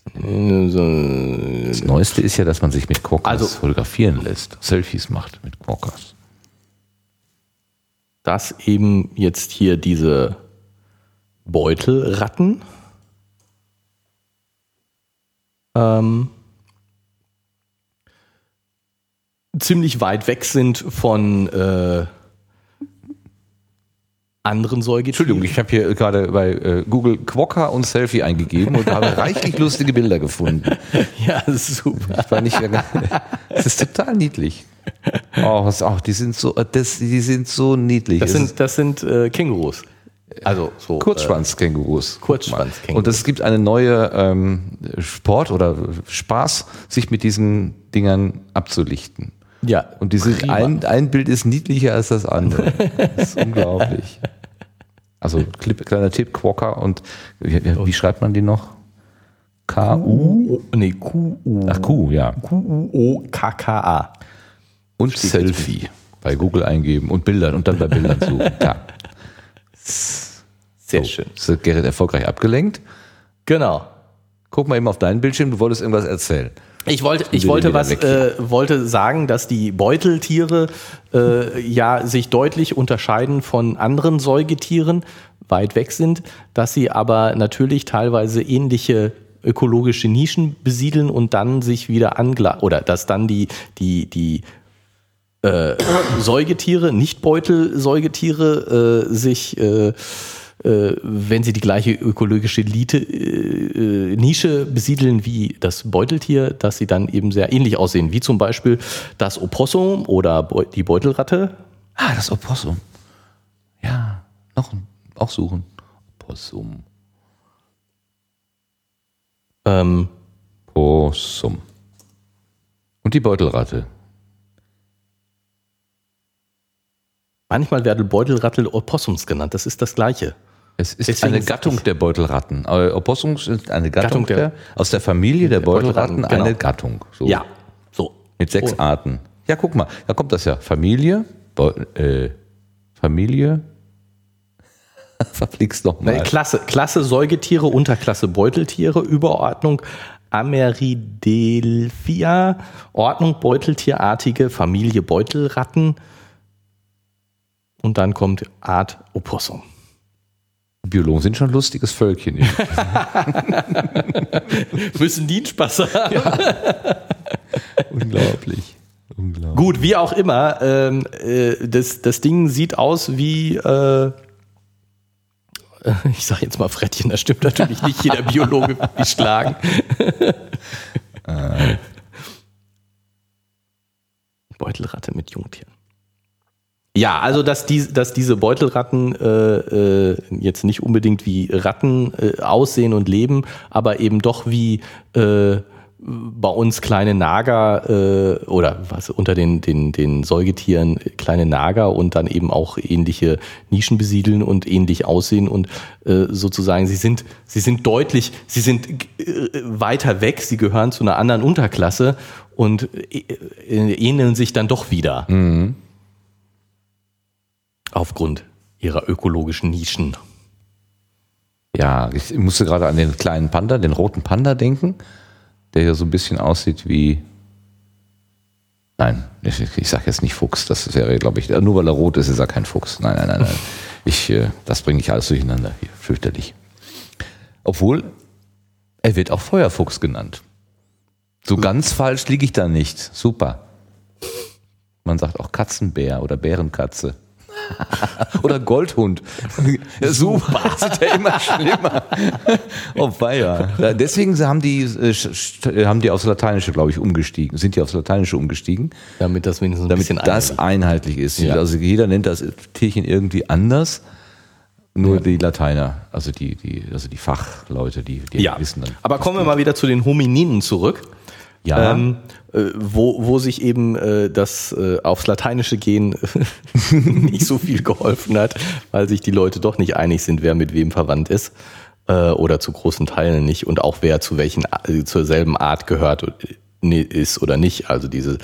Das Neueste ist ja, dass man sich mit Quokkas Also- fotografieren lässt. Selfies macht mit Quokkas. dass eben jetzt hier diese Beutelratten ähm, ziemlich weit weg sind von äh, anderen Säugetieren. Entschuldigung, ich habe hier gerade bei äh, Google Quokka und Selfie eingegeben und habe reichlich lustige Bilder gefunden. Ja, super. Ich war nicht das ist total niedlich. Oh, was, oh, die sind so, das, die sind so niedlich. Das sind, das sind äh, Kängurus. Also so. Kurzschwanzkängurus. Kurzschwanzkängurus. Und es gibt eine neue ähm, Sport oder Spaß, sich mit diesen Dingern abzulichten. Ja. Und die sind prima. ein, ein Bild ist niedlicher als das andere. Das ist unglaublich. Also kleiner Tipp, Quokka und wie, wie schreibt man die noch? K-U? Nee, Q-U. Ach, Q, ja. Q-U-O-K-K-A. Und Selfie bei Google eingeben und Bildern und dann bei Bildern suchen. Ja. Sehr schön. Ist Gerrit erfolgreich abgelenkt? Genau. Guck mal eben auf deinen Bildschirm, du wolltest irgendwas erzählen. Ich wollte, ich wollte was, äh, wollte sagen, dass die Beuteltiere äh, ja sich deutlich unterscheiden von anderen Säugetieren, weit weg sind, dass sie aber natürlich teilweise ähnliche ökologische Nischen besiedeln und dann sich wieder angleichen oder dass dann die die die äh, Säugetiere, nicht Beutelsäugetiere, äh, sich äh, wenn sie die gleiche ökologische Lite, äh, äh, Nische besiedeln wie das Beuteltier, dass sie dann eben sehr ähnlich aussehen, wie zum Beispiel das Opossum oder die Beutelratte. Ah, das Opossum. Ja, noch ein, auch suchen. Opossum. Ähm, Opossum. Und die Beutelratte. manchmal werden Beutelratte Opossums genannt, das ist das gleiche. Es ist Deswegen eine Gattung der Beutelratten. Opossums ist eine Gattung, Gattung der, der- aus der Familie der Beutelratten, Beutelratten, genau. eine Gattung. So. Ja, so. Mit sechs Oh. Arten. Ja, guck mal, da kommt das ja. Familie, Beu äh, Familie. Verflixt noch Nee, mal. Klasse, Klasse Säugetiere, Unterklasse Beuteltiere, Überordnung Ameridelphia, Ordnung Beuteltierartige, Familie Beutelratten und dann kommt Art Opossum. Biologen sind schon ein lustiges Völkchen. Müssen die einen Spaß haben? Unglaublich. Unglaublich. Gut, wie auch immer, ähm, äh, das, das Ding sieht aus wie, äh, ich sage jetzt mal Frettchen, das stimmt natürlich nicht, jeder Biologe wird mich schlagen. Beutelratte mit Jungtieren. Ja, also dass, die, dass diese Beutelratten äh, äh, jetzt nicht unbedingt wie Ratten äh, aussehen und leben, aber eben doch wie äh, bei uns kleine Nager äh, oder was unter den, den, den Säugetieren kleine Nager und dann eben auch ähnliche Nischen besiedeln und ähnlich aussehen und äh, sozusagen sie sind sie sind deutlich sie sind äh, weiter weg sie gehören zu einer anderen Unterklasse und äh, ähneln sich dann doch wieder Mhm. Aufgrund ihrer ökologischen Nischen. Ja, ich musste gerade an den kleinen Panda, den roten Panda denken, der ja so ein bisschen aussieht wie. Nein, ich, ich sage jetzt nicht Fuchs, das wäre, glaube ich, nur weil er rot ist, ist er kein Fuchs. Nein, nein, nein, nein. Ich, äh, das bringe ich alles durcheinander hier, fürchterlich. Obwohl, er wird auch Feuerfuchs genannt. So ganz falsch liege ich da nicht. Super. Man sagt auch Katzenbär oder Bärenkatze. oder Goldhund. Ja, super. Das wird ja immer schlimmer. Oh weia. Ja, Deswegen haben die, äh, sch- haben die aufs Lateinische, glaube ich, umgestiegen. Sind die aufs Lateinische umgestiegen? Damit das wenigstens ein Damit bisschen das einheitlich ist. Ja. Also jeder nennt das Tierchen irgendwie anders. Nur die Lateiner, also die, die, also die Fachleute, die, die Ja, wissen dann. aber kommen wir mal wieder zu den Homininen zurück. Ja. Ähm, äh, wo, wo sich eben äh, das äh, aufs Lateinische gehen nicht so viel geholfen hat, weil sich die Leute doch nicht einig sind, wer mit wem verwandt ist äh, oder zu großen Teilen nicht und auch wer zu welchen äh, zur selben Art gehört nee, ist oder nicht. Also diese,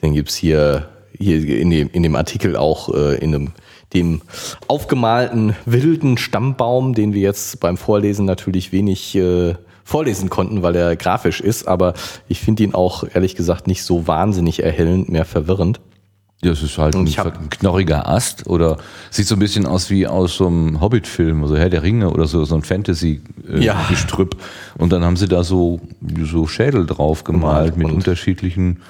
dann gibt's hier hier in dem in dem Artikel auch äh, in einem dem aufgemalten wilden Stammbaum, den wir jetzt beim Vorlesen natürlich wenig äh, vorlesen konnten, weil er grafisch ist, aber ich finde ihn auch ehrlich gesagt nicht so wahnsinnig erhellend, mehr verwirrend. Ja, es ist halt ein, hab- ein knorriger Ast oder sieht so ein bisschen aus wie aus so einem Hobbit-Film, also Herr der Ringe oder so, so ein Ja. Fantasy-Gestrüpp. Und dann haben sie da so, so Schädel drauf gemalt mit Und- unterschiedlichen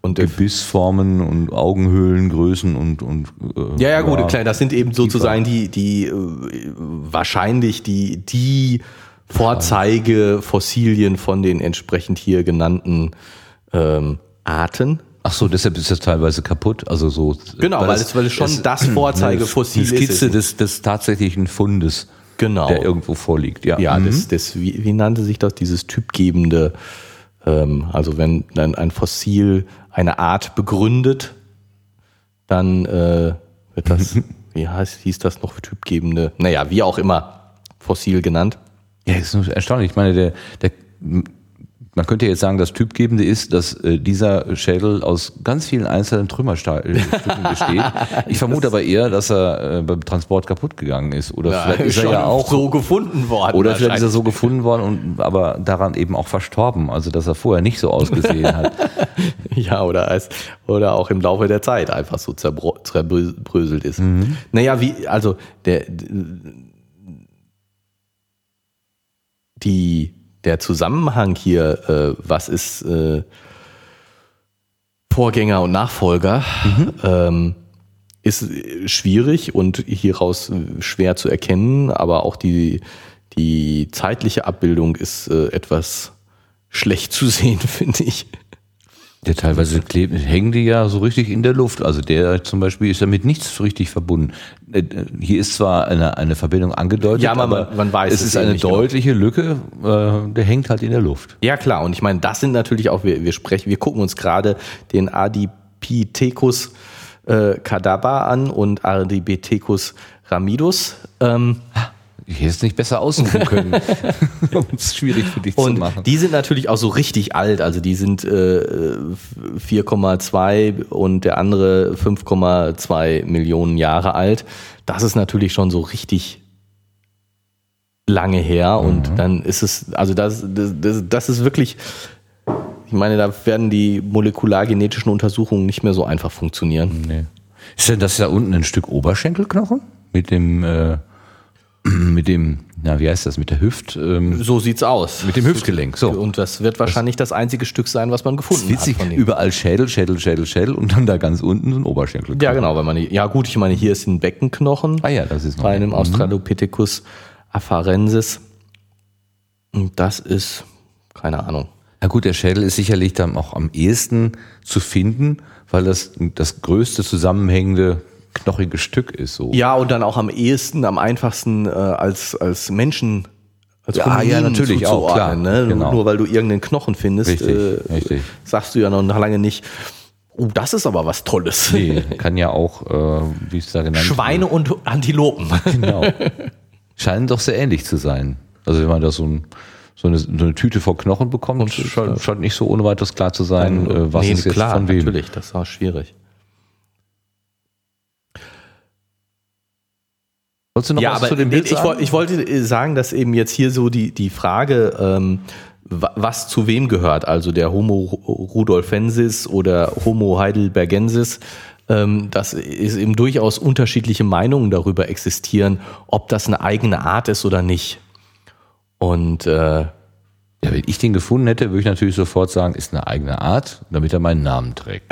Und der- Gebissformen und Augenhöhlengrößen und, und äh, Ja, ja, gut, klar, das sind eben sozusagen die, die äh, wahrscheinlich die, die Vorzeigefossilien von den entsprechend hier genannten ähm, Arten. Ach so, deshalb ist das teilweise kaputt. Also so. Genau, weil es- weil es schon das Vorzeigefossil Skizze ist. des, des tatsächlichen Fundes, Genau. der irgendwo vorliegt. Ja, Ja, Mhm. das, das, wie, wie nannte sich das, dieses typgebende, ähm, also wenn dann ein Fossil eine Art begründet, dann äh, wird das, wie heißt, hieß das noch, typgebende, naja, wie auch immer, Fossil genannt. Ja, ist erstaunlich. Ich meine, der, der, man könnte jetzt sagen, das Typgebende ist, dass äh, dieser Schädel aus ganz vielen einzelnen Trümmerstücken besteht. Ich vermute aber eher, dass er äh, beim Transport kaputt gegangen ist. Oder vielleicht ist er ja auch. so gefunden worden. oder vielleicht ist er so gefunden worden und aber daran eben auch verstorben. Also dass er vorher nicht so ausgesehen hat. Ja, oder als, oder auch im Laufe der Zeit einfach so zerbröselt ist. Naja, wie, also der die, der Zusammenhang hier, äh, was ist äh, Vorgänger und Nachfolger, ähm, ist äh, schwierig und hieraus äh, schwer zu erkennen, aber auch die, die zeitliche Abbildung ist äh, etwas schlecht zu sehen, finde ich. Der teilweise kleben, hängen die ja so richtig in der Luft. Also der zum Beispiel ist damit nichts richtig verbunden. Äh, Hier ist zwar eine, eine Verbindung angedeutet, Ja, man- aber man weiß es es ist eine genau. deutliche Lücke, äh, der hängt halt in der Luft. Ja klar, und ich meine, das sind natürlich auch, wir, wir sprechen, wir gucken uns gerade den Adipithecus äh, cadaver an und Adipithecus ramidus. Ähm, Ich hätte es nicht besser aussuchen können, um es schwierig für dich zu und machen. die sind natürlich auch so richtig alt, also die sind äh, 4,2 und der andere 5,2 Millionen Jahre alt. Das ist natürlich schon so richtig lange her und dann ist es, also das, das, das, das ist wirklich, ich meine, da werden die molekulargenetischen Untersuchungen nicht mehr so einfach funktionieren. nee. Ist denn das da unten ein Stück Oberschenkelknochen? Mit dem, äh, mit dem, na, wie heißt das, mit der Hüft, ähm, So sieht's aus. mit dem Hüftgelenk, so. Und das wird wahrscheinlich das einzige Stück sein, was man gefunden Witzig, hat. Von denen. überall Schädel, Schädel, Schädel, Schädel und dann da ganz unten so ein Oberschenkelknochen. Ja, genau, wenn man, ja gut, ich meine, hier ist ein Beckenknochen. Ah ja, das ist noch. bei einem Mhm. Australopithecus afarensis. Und das ist, keine Ahnung. Na gut, der Schädel ist sicherlich dann auch am ehesten zu finden, weil das das größte zusammenhängende knochige Stück ist. So. Ja, und dann auch am ehesten, am einfachsten äh, als, als Menschen als Ja, ja, natürlich auch, klar, Ne? genau. Nur weil du irgendeinen Knochen findest, Richtig, äh, richtig. sagst du ja noch lange nicht, oh, das ist aber was Tolles. Nee, kann ja auch, äh, wie es da genannt Schweine und Antilopen. Genau. Scheinen doch sehr ähnlich zu sein. Also wenn man da so, ein, so, eine, so eine Tüte voll Knochen bekommt, scheint, scheint nicht so ohne weiteres klar zu sein, äh, was nee, ist jetzt klar, von wem. natürlich, das war schwierig. Wolltest du noch ja, was aber zu dem Bild ich, sagen? woll- ich wollte äh, sagen, dass eben jetzt hier so die, die Frage, ähm, wa- was zu wem gehört, also der Homo rudolfensis oder Homo heidelbergensis, ähm, dass es eben durchaus unterschiedliche Meinungen darüber existieren, ob das eine eigene Art ist oder nicht. Und äh, Ja, wenn ich den gefunden hätte, würde ich natürlich sofort sagen, ist eine eigene Art, damit er meinen Namen trägt.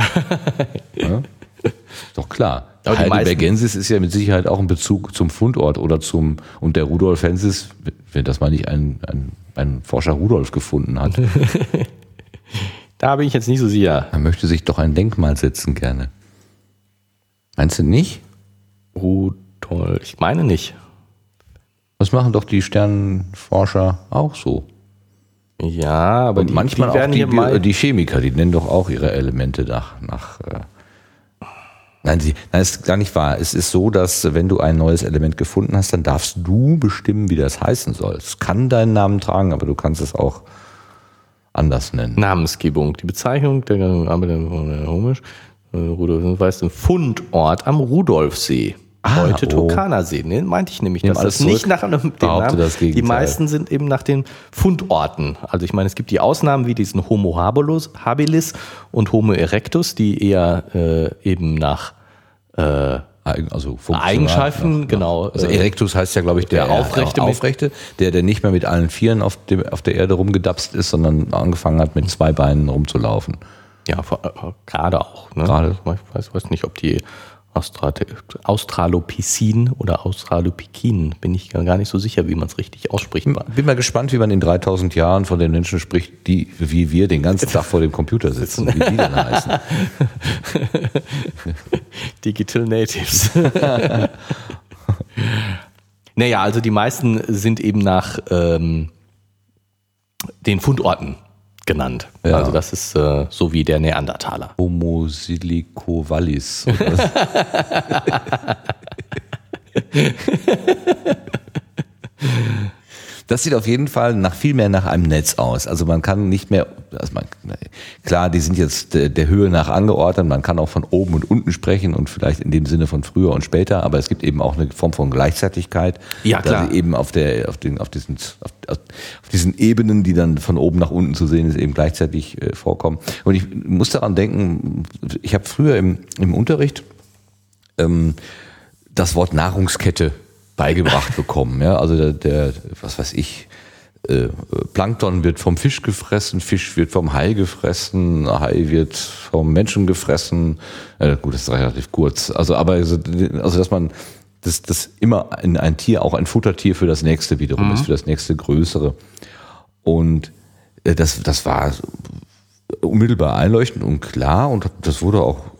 ja? Doch klar. Aber Heidelbergensis ist ja mit Sicherheit auch ein Bezug zum Fundort oder zum, und der Rudolfensis, wenn das mal nicht ein, ein, ein Forscher Rudolf gefunden hat, da bin ich jetzt nicht so sicher. er möchte sich doch ein Denkmal setzen gerne. Meinst du nicht? Rudolf, ich meine nicht. Das machen doch die Sternenforscher auch so. Ja, aber Und die, manchmal die werden auch die, hier Bio- mal. die Chemiker, die nennen doch auch ihre Elemente nach. nach äh nein, sie, nein, ist gar nicht wahr. Es ist so, dass wenn du ein neues Element gefunden hast, dann darfst du bestimmen, wie das heißen soll. Es kann deinen Namen tragen, aber du kannst es auch anders nennen. Namensgebung. Die Bezeichnung der Arbeiter komisch. Äh, Rudolf weist den Fundort am Rudolfsee. Ah, Heute oh. Turkanersee. Ne, meinte ich nämlich. Nehm dass alles das nicht nach einem dem Namen. Die meisten sind eben nach den Fundorten. Also ich meine, es gibt die Ausnahmen wie diesen Homo habilis, habilis und Homo erectus, die eher äh, eben nach äh, Also Eigenschaften, nach- genau. Also äh, Erectus heißt ja, glaube ich, der, der Aufrechte auch mit- Aufrechte, der, der nicht mehr mit allen Vieren auf, dem, auf der Erde rumgedapst ist, sondern angefangen hat, mit zwei Beinen rumzulaufen. Ja, äh, gerade auch. Ne? Gerade. Ich weiß, weiß nicht, ob die Australopicin oder Australopikin, bin ich gar nicht so sicher, wie man es richtig ausspricht. Bin mal gespannt, wie man in 3000 Jahren von den Menschen spricht, die wie wir den ganzen Tag vor dem Computer sitzen, wie die dann heißen. Digital Natives. naja, also die meisten sind eben nach ähm, den Fundorten genannt. Ja. Also das ist äh, so wie der Neandertaler. Homo silicovallis. Das sieht auf jeden Fall nach viel mehr nach einem Netz aus. Also man kann nicht mehr, also man, klar, die sind jetzt der, Höhe nach angeordnet. Man kann auch von oben und unten sprechen und vielleicht in dem Sinne von früher und später. Aber es gibt eben auch eine Form von Gleichzeitigkeit. Ja, klar. Eben auf der, auf den, auf diesen, auf, auf diesen Ebenen, die dann von oben nach unten zu sehen ist, eben gleichzeitig äh, vorkommen. Und ich muss daran denken, ich habe früher im, im Unterricht ähm, das Wort Nahrungskette beigebracht bekommen. Ja? Also der, der, was weiß ich, äh, Plankton wird vom Fisch gefressen, Fisch wird vom Hai gefressen, Hai wird vom Menschen gefressen. Äh, gut, das ist relativ kurz. Also, aber also, also dass man dass, dass immer ein, ein Tier auch ein Futtertier für das nächste wiederum ist, für das nächste größere. Und äh, das, das war unmittelbar einleuchtend und klar und das wurde auch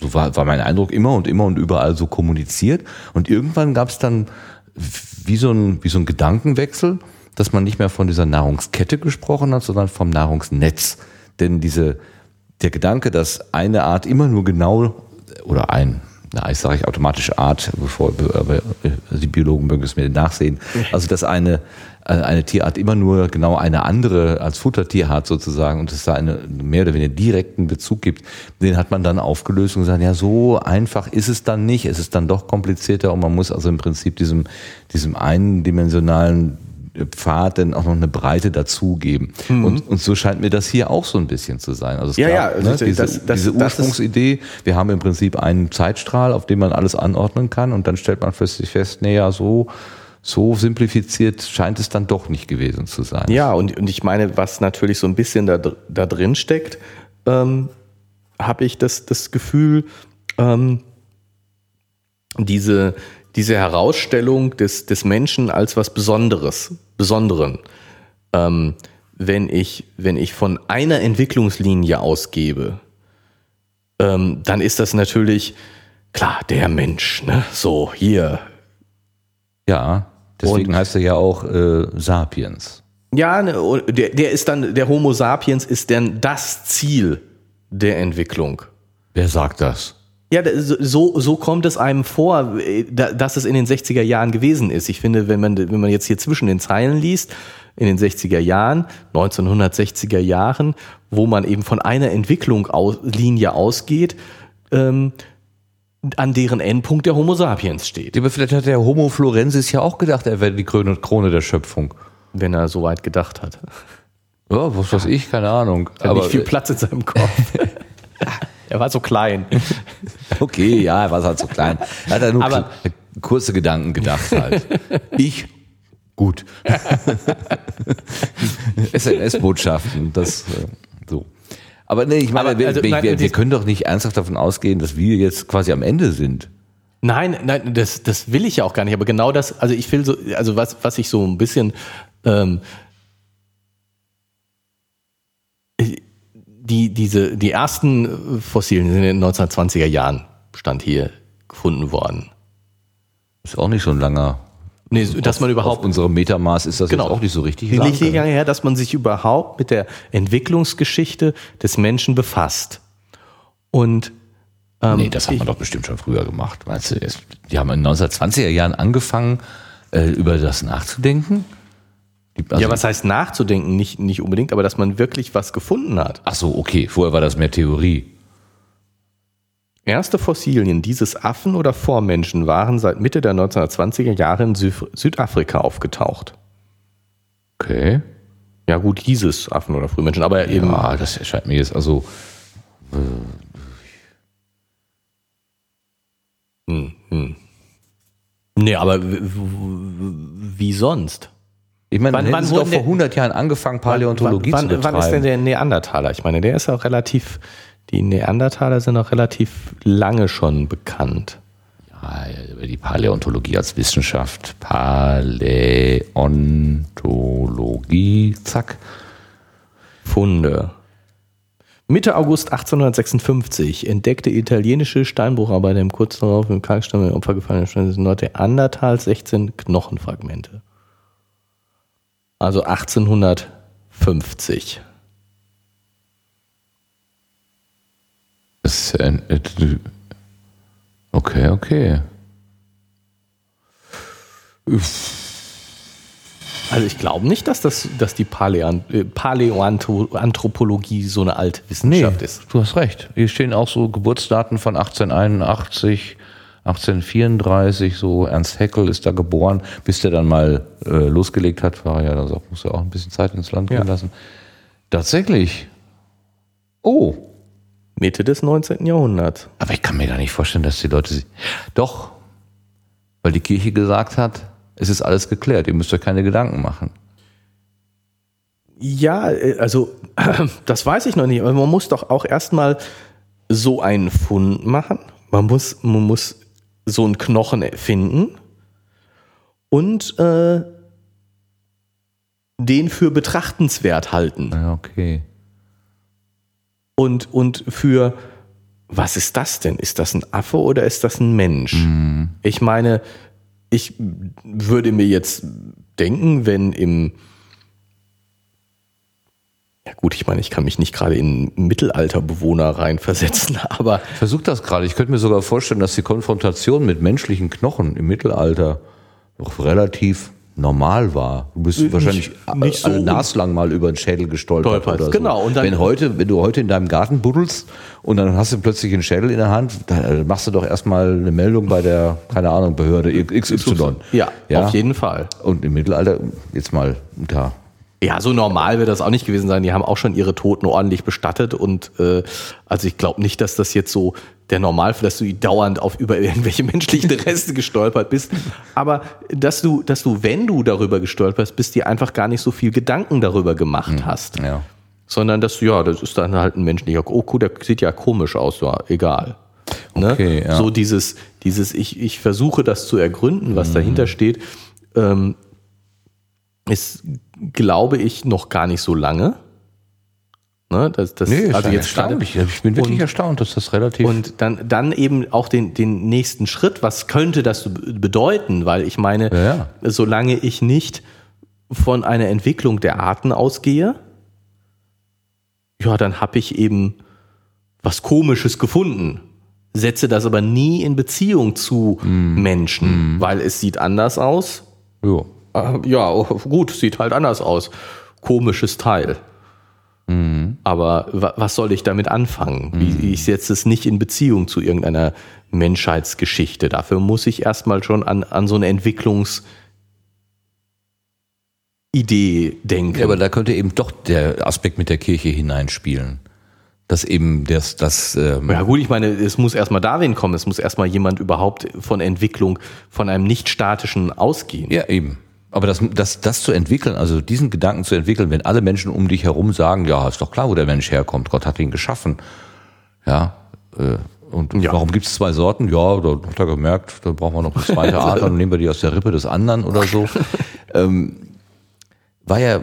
so war, war mein Eindruck immer und immer und überall so kommuniziert. Und irgendwann gab es dann wie so, ein, wie so ein Gedankenwechsel, dass man nicht mehr von dieser Nahrungskette gesprochen hat, sondern vom Nahrungsnetz. Denn diese, der Gedanke, dass eine Art immer nur genau oder ein, na, ich sage ich automatisch Art, bevor aber äh, die Biologen mögen es mir nachsehen. Also dass eine eine Tierart immer nur genau eine andere als Futtertier hat sozusagen und es da einen mehr oder weniger direkten Bezug gibt, den hat man dann aufgelöst und gesagt, ja, so einfach ist es dann nicht, es ist dann doch komplizierter und man muss also im Prinzip diesem, diesem eindimensionalen Pfad dann auch noch eine Breite dazugeben. Und, und so scheint mir das hier auch so ein bisschen zu sein. Also Ja, gab, ja, ne, diese, das- das- diese Ursprungsidee, wir haben im Prinzip einen Zeitstrahl, auf dem man alles anordnen kann und dann stellt man plötzlich fest, naja, so, so simplifiziert scheint es dann doch nicht gewesen zu sein. Ja, und, und ich meine, was natürlich so ein bisschen da, da drin steckt, ähm, habe ich das, das Gefühl, ähm, diese, diese Herausstellung des, des Menschen als was Besonderes, Besonderen. Ähm, wenn ich, wenn ich von einer Entwicklungslinie ausgebe, ähm, dann ist das natürlich, klar, der Mensch, ne? So, hier. Ja, deswegen Und- heißt er ja auch äh, Sapiens. Ja, ne, und der, der ist dann, der Homo sapiens ist dann das Ziel der Entwicklung. Wer sagt das? Ja, so, so kommt es einem vor, äh, da- dass es in den 60er Jahren gewesen ist. Ich finde, wenn man, wenn man jetzt hier zwischen den Zeilen liest, in den 60er Jahren, 1960er Jahren, wo man eben von einer Entwicklung aus, Linie ausgeht, ähm, an deren Endpunkt der Homo sapiens steht, Aber vielleicht hat der Homo florensis ja auch gedacht, er wäre die Krone, Krone der Schöpfung. wenn er so weit gedacht hat. Ja, was weiß ich, keine Ahnung. Er hat nicht viel Platz in seinem Kopf. er war so klein. Okay, ja, er war halt so klein. Er hat er nur Aber- kurze Gedanken gedacht halt. Ich, gut. SMS-Botschaften, das äh. Aber nee, ich meine, Aber, wir, also, wir, nein, wir, wir können doch nicht ernsthaft davon ausgehen, dass wir jetzt quasi am Ende sind. Nein, nein, das, das will ich ja auch gar nicht. Aber genau das, also ich will so, also was, was ich so ein bisschen ähm, die, diese, die ersten Fossilien sind in den 1920er Jahren, stand hier, gefunden worden. Ist auch nicht so ein langer. Nee, dass man Auf überhaupt unserem Metermaß ist das Genau. jetzt auch nicht so richtig. Liegt nicht her, dass man sich überhaupt mit der Entwicklungsgeschichte des Menschen befasst. Und ähm, Nee, das hat man doch bestimmt schon früher gemacht. Meinst du, die haben in den 1920er Jahren angefangen, äh, über das nachzudenken? Also- ja, was heißt nachzudenken? Nicht, nicht unbedingt, aber dass man wirklich was gefunden hat. Ach so, okay. Vorher war das mehr Theorie. Erste Fossilien dieses Affen oder Vormenschen waren seit Mitte der 1920er Jahre in Süf Südafrika aufgetaucht. Okay. Ja gut, dieses Affen oder Frühmenschen, aber eben Ja, das erscheint mir jetzt also. Nee, aber w- w- wie sonst? Ich meine, Wann- wann doch vor der- 100 Jahren angefangen, Paläontologie wann, zu wann, betreiben. wann ist denn der Neandertaler? Ich meine, der ist auch relativ, die Neandertaler sind auch relativ lange schon bekannt. Ja, über die Paläontologie als Wissenschaft. Paläontologie, zack. Funde. Mitte August 1856 entdeckte italienische Steinbrucharbeiter im kurz darauf im Kalkstein im Opfer gefallenen Stein des Neandertals 16 Knochenfragmente. Also 1850. Das ist ja ein, äh, okay, okay. Also ich glaube nicht, dass, das, dass die Paläan- äh, Paläoanthropologie so eine alte Wissenschaft ist. du hast recht. Hier stehen auch so Geburtsdaten von 1881, 1834, so Ernst Haeckel ist da geboren, bis der dann mal äh, losgelegt hat, war ja, das muss ja auch ein bisschen Zeit ins Land Ja. gehen lassen. Tatsächlich. Oh, Mitte des 19. Jahrhunderts. aber ich kann mir gar nicht vorstellen, dass die Leute sich. Doch, weil die Kirche gesagt hat, es ist alles geklärt, ihr müsst euch keine Gedanken machen. Ja, äh, also das weiß ich noch nicht, aber man muss doch auch erstmal so einen Fund machen. Man muss, man muss so einen Knochen finden und äh, den für betrachtenswert halten. Okay. Und, und für, was ist das denn? Ist das ein Affe oder ist das ein Mensch? Ich meine, ich würde mir jetzt denken, wenn im, ja gut, ich meine, ich kann mich nicht gerade in Mittelalterbewohner reinversetzen, aber Ich versuche das gerade. Ich könnte mir sogar vorstellen, dass die Konfrontation mit menschlichen Knochen im Mittelalter doch relativ normal war. Du bist wahrscheinlich nicht alle so- naslang mal über den Schädel gestolpert Stolpert, oder so. genau. Und dann- wenn heute, wenn du heute in deinem Garten buddelst und dann hast du plötzlich einen Schädel in der Hand, dann machst du doch erstmal eine Meldung bei der, keine Ahnung, Behörde XY. ja, Ja. auf jeden Fall. Und im Mittelalter, jetzt mal da. Ja, so normal wird das auch nicht gewesen sein. Die haben auch schon ihre Toten ordentlich bestattet und äh, also ich glaube nicht, dass das jetzt so der Normalfall, dass du dauernd auf über irgendwelche menschlichen Reste gestolpert bist. Aber dass du, dass du, wenn du darüber gestolpert bist, dir einfach gar nicht so viel Gedanken darüber gemacht hast. Ja. Sondern dass du, ja, das ist dann halt ein menschlicher, oh cool, der sieht ja komisch aus, ja, egal. Ne? Okay, ja. So dieses, dieses ich, ich versuche das zu ergründen, was dahinter steht, ähm, ist, glaube ich, noch gar nicht so lange. Ne? Das, das, also jetzt gerade- erstaunlich. Ich bin wirklich Und- erstaunt, dass das relativ. und dann, dann eben auch den, den nächsten Schritt, was könnte das be- bedeuten? Weil ich meine, Ja, ja. solange ich nicht von einer Entwicklung der Arten ausgehe, ja, dann habe ich eben was Komisches gefunden. Setze das aber nie in Beziehung zu Mhm. Menschen, weil es sieht anders aus. ja. Äh, Ja, gut, sieht halt anders aus. Komisches Teil. Aber wa was soll ich damit anfangen? Wie, ich setze es nicht in Beziehung zu irgendeiner Menschheitsgeschichte. Dafür muss ich erstmal schon an, an so eine Entwicklungsidee denken. Ja, aber da könnte eben doch der Aspekt mit der Kirche hineinspielen. Dass eben das, das ähm, ja gut, ich meine, es muss erstmal Darwin kommen, es muss erstmal jemand überhaupt von Entwicklung von einem nicht statischen ausgehen. ja eben. Aber das, das, das zu entwickeln, also diesen Gedanken zu entwickeln, wenn alle Menschen um dich herum sagen, ja, ist doch klar, wo der Mensch herkommt, Gott hat ihn geschaffen. Ja, äh, und Ja. warum gibt es zwei Sorten? Ja, da hat er gemerkt, da brauchen wir noch eine zweite Art, dann nehmen wir die aus der Rippe des anderen oder so. ähm, war ja,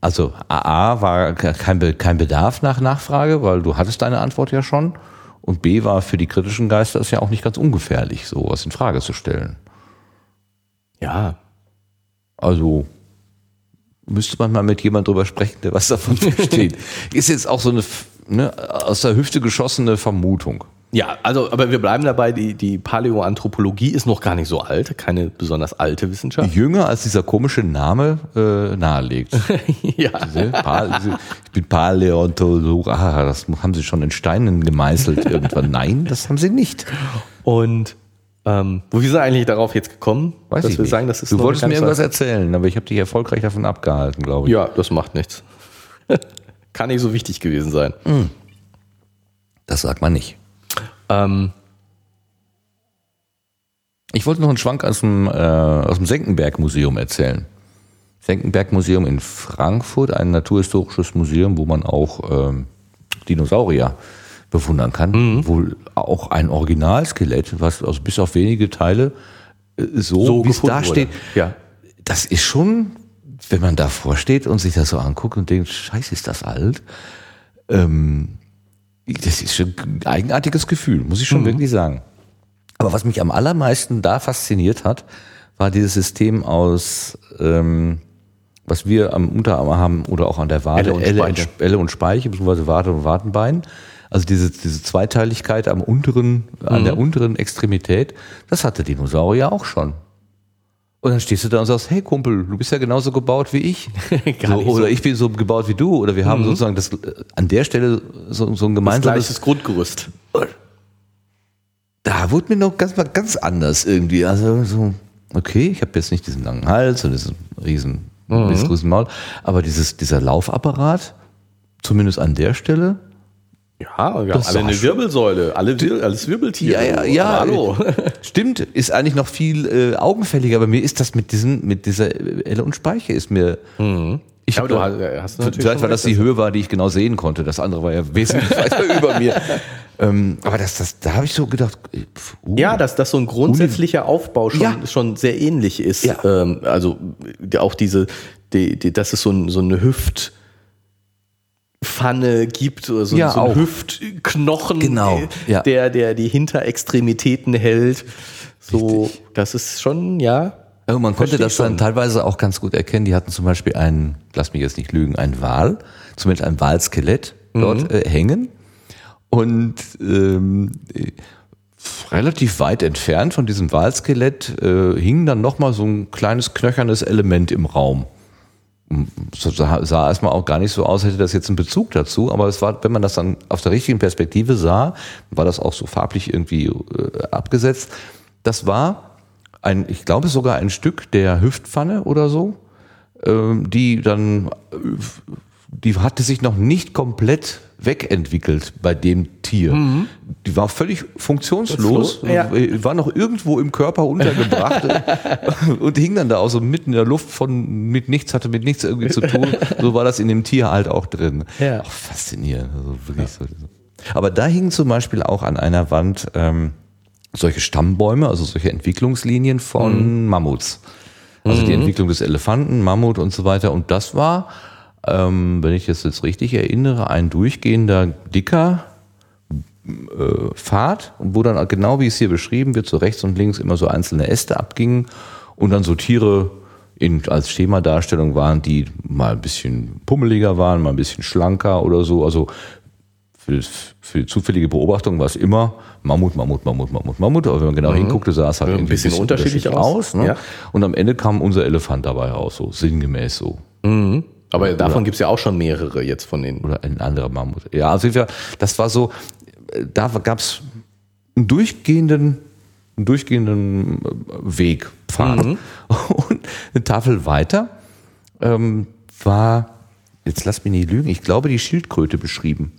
also A war kein, kein Bedarf nach Nachfrage, weil du hattest deine Antwort ja schon. Und B war für die kritischen Geister ist ja auch nicht ganz ungefährlich, sowas in Frage zu stellen. Ja, Also müsste man mal mit jemand drüber sprechen, der was davon versteht. Ist jetzt auch so eine ne, aus der Hüfte geschossene Vermutung. Ja, also, aber wir bleiben dabei, die, die Paläoanthropologie ist noch gar nicht so alt, keine besonders alte Wissenschaft. Jünger als dieser komische Name äh, nahelegt. ja. Diese Pa- diese- Ich bin Paläontolog. Ah, das haben sie schon in Steinen gemeißelt irgendwann. Nein, das haben sie nicht. Und ähm, wo wir sind eigentlich darauf jetzt gekommen, Weiß dass ich wir nicht. sagen, das ist du wolltest mir irgendwas erzählen, aber ich habe dich erfolgreich davon abgehalten, glaube ich. Ja, das macht nichts. Kann nicht so wichtig gewesen sein. Das sagt man nicht. Ähm, Ich wollte noch einen Schwank aus dem, äh, aus dem Senckenberg-Museum erzählen. Senckenberg-Museum in Frankfurt, ein naturhistorisches Museum, wo man auch ähm, Dinosaurier bewundern kann. Wohl auch ein Originalskelett, was also bis auf wenige Teile äh, so, so wie es da steht. Ja. Das ist schon, wenn man davor steht und sich das so anguckt und denkt, scheiße, ist das alt. Ähm, das ist schon ein eigenartiges Gefühl, muss ich schon wirklich sagen. Aber was mich am allermeisten da fasziniert hat, war dieses System aus, ähm, was wir am Unterarm haben oder auch an der Wade, Elle und Elle, Speiche. Elle und Speiche, beziehungsweise Wade und Wadenbein. Also diese, diese Zweiteiligkeit am unteren, an Mhm. der unteren Extremität, das hatte Dinosaurier auch schon. Und dann stehst du da und sagst, hey Kumpel, du bist ja genauso gebaut wie ich. Gar so, nicht oder so. ich bin so gebaut wie du. Oder wir haben sozusagen das, äh, an der Stelle so, so ein Das gemeinsames gleiches Grundgerüst. da wurde mir noch ganz, ganz anders irgendwie. Also so, okay, ich habe jetzt nicht diesen langen Hals und diesen riesen, dieses riesen Maul, aber dieses, dieser Laufapparat, zumindest an der Stelle, Ja, wir haben Das alle war eine Wirbelsäule, alle Wir alles Wirbeltiere. ja, ja, ja, Hallo. stimmt, ist eigentlich noch viel äh, augenfälliger, aber mir ist das mit diesen, mit dieser Elle und Speiche ist mir, ich Ja, hab aber du da- hast- hast natürlich vielleicht schon weil das recht, die Höhe war, die ich genau sehen konnte, das andere war ja wesentlich weiter über mir. Ähm, aber das, das, da habe ich so gedacht, äh, pf, uh, Ja, dass das so ein grundsätzlicher Aufbau schon, Ja. schon sehr ähnlich ist. Ja. Ähm, also die- auch diese, die, die, dass es so, ein, so eine Hüftpfanne gibt oder so, Ja, so ein. Hüftknochen, Genau, äh, ja. der, der die Hinterextremitäten hält. So, Richtig. das ist schon, ja. Ja, man konnte das dann schon. teilweise auch ganz gut erkennen. Die hatten zum Beispiel einen, lass mich jetzt nicht lügen, einen Wal, zumindest ein Walskelett dort äh, hängen. Und ähm, äh, relativ weit entfernt von diesem Walskelett äh, hing dann nochmal so ein kleines knöchernes Element im Raum. So sah, sah erstmal auch gar nicht so aus, hätte das jetzt einen Bezug dazu, aber es war, wenn man das dann auf der richtigen Perspektive sah, war das auch so farblich irgendwie äh, abgesetzt. Das war ein, ich glaube sogar ein Stück der Hüftpfanne oder so, ähm, die dann, äh, die hatte sich noch nicht komplett wegentwickelt bei dem Tier. Die war völlig funktionslos, ja. äh, war noch irgendwo im Körper untergebracht und hing dann da auch so mitten in der Luft von mit nichts, hatte mit nichts irgendwie zu tun. So war das in dem Tier halt auch drin. Ja. Auch faszinierend. Also wirklich so. Aber da hingen zum Beispiel auch an einer Wand ähm, solche Stammbäume, also solche Entwicklungslinien von Mhm. Mammuts. Also die Entwicklung des Elefanten, Mammut und so weiter. Und das war, ähm, wenn ich es jetzt richtig erinnere, ein durchgehender, dicker äh, Pfad, wo dann genau wie es hier beschrieben wird, so rechts und links immer so einzelne Äste abgingen und dann so Tiere in, als Schemadarstellung waren, die mal ein bisschen pummeliger waren, mal ein bisschen schlanker oder so. Also für, für die zufällige Beobachtung war es immer Mammut, Mammut, Mammut, Mammut, Mammut. Aber wenn man genau hinguckte, sah es halt Ein irgendwie bisschen unterschiedlich aus. ne? Ja. Und am Ende kam unser Elefant dabei raus, so sinngemäß so. Aber davon gibt es ja auch schon mehrere jetzt von den. Oder ein anderer Mammut. Ja, also das war so, da gab es einen durchgehenden, einen durchgehenden äh, Weg, Pfad. Und eine Tafel weiter ähm, war, jetzt lass mich nicht lügen, ich glaube die Schildkröte beschrieben.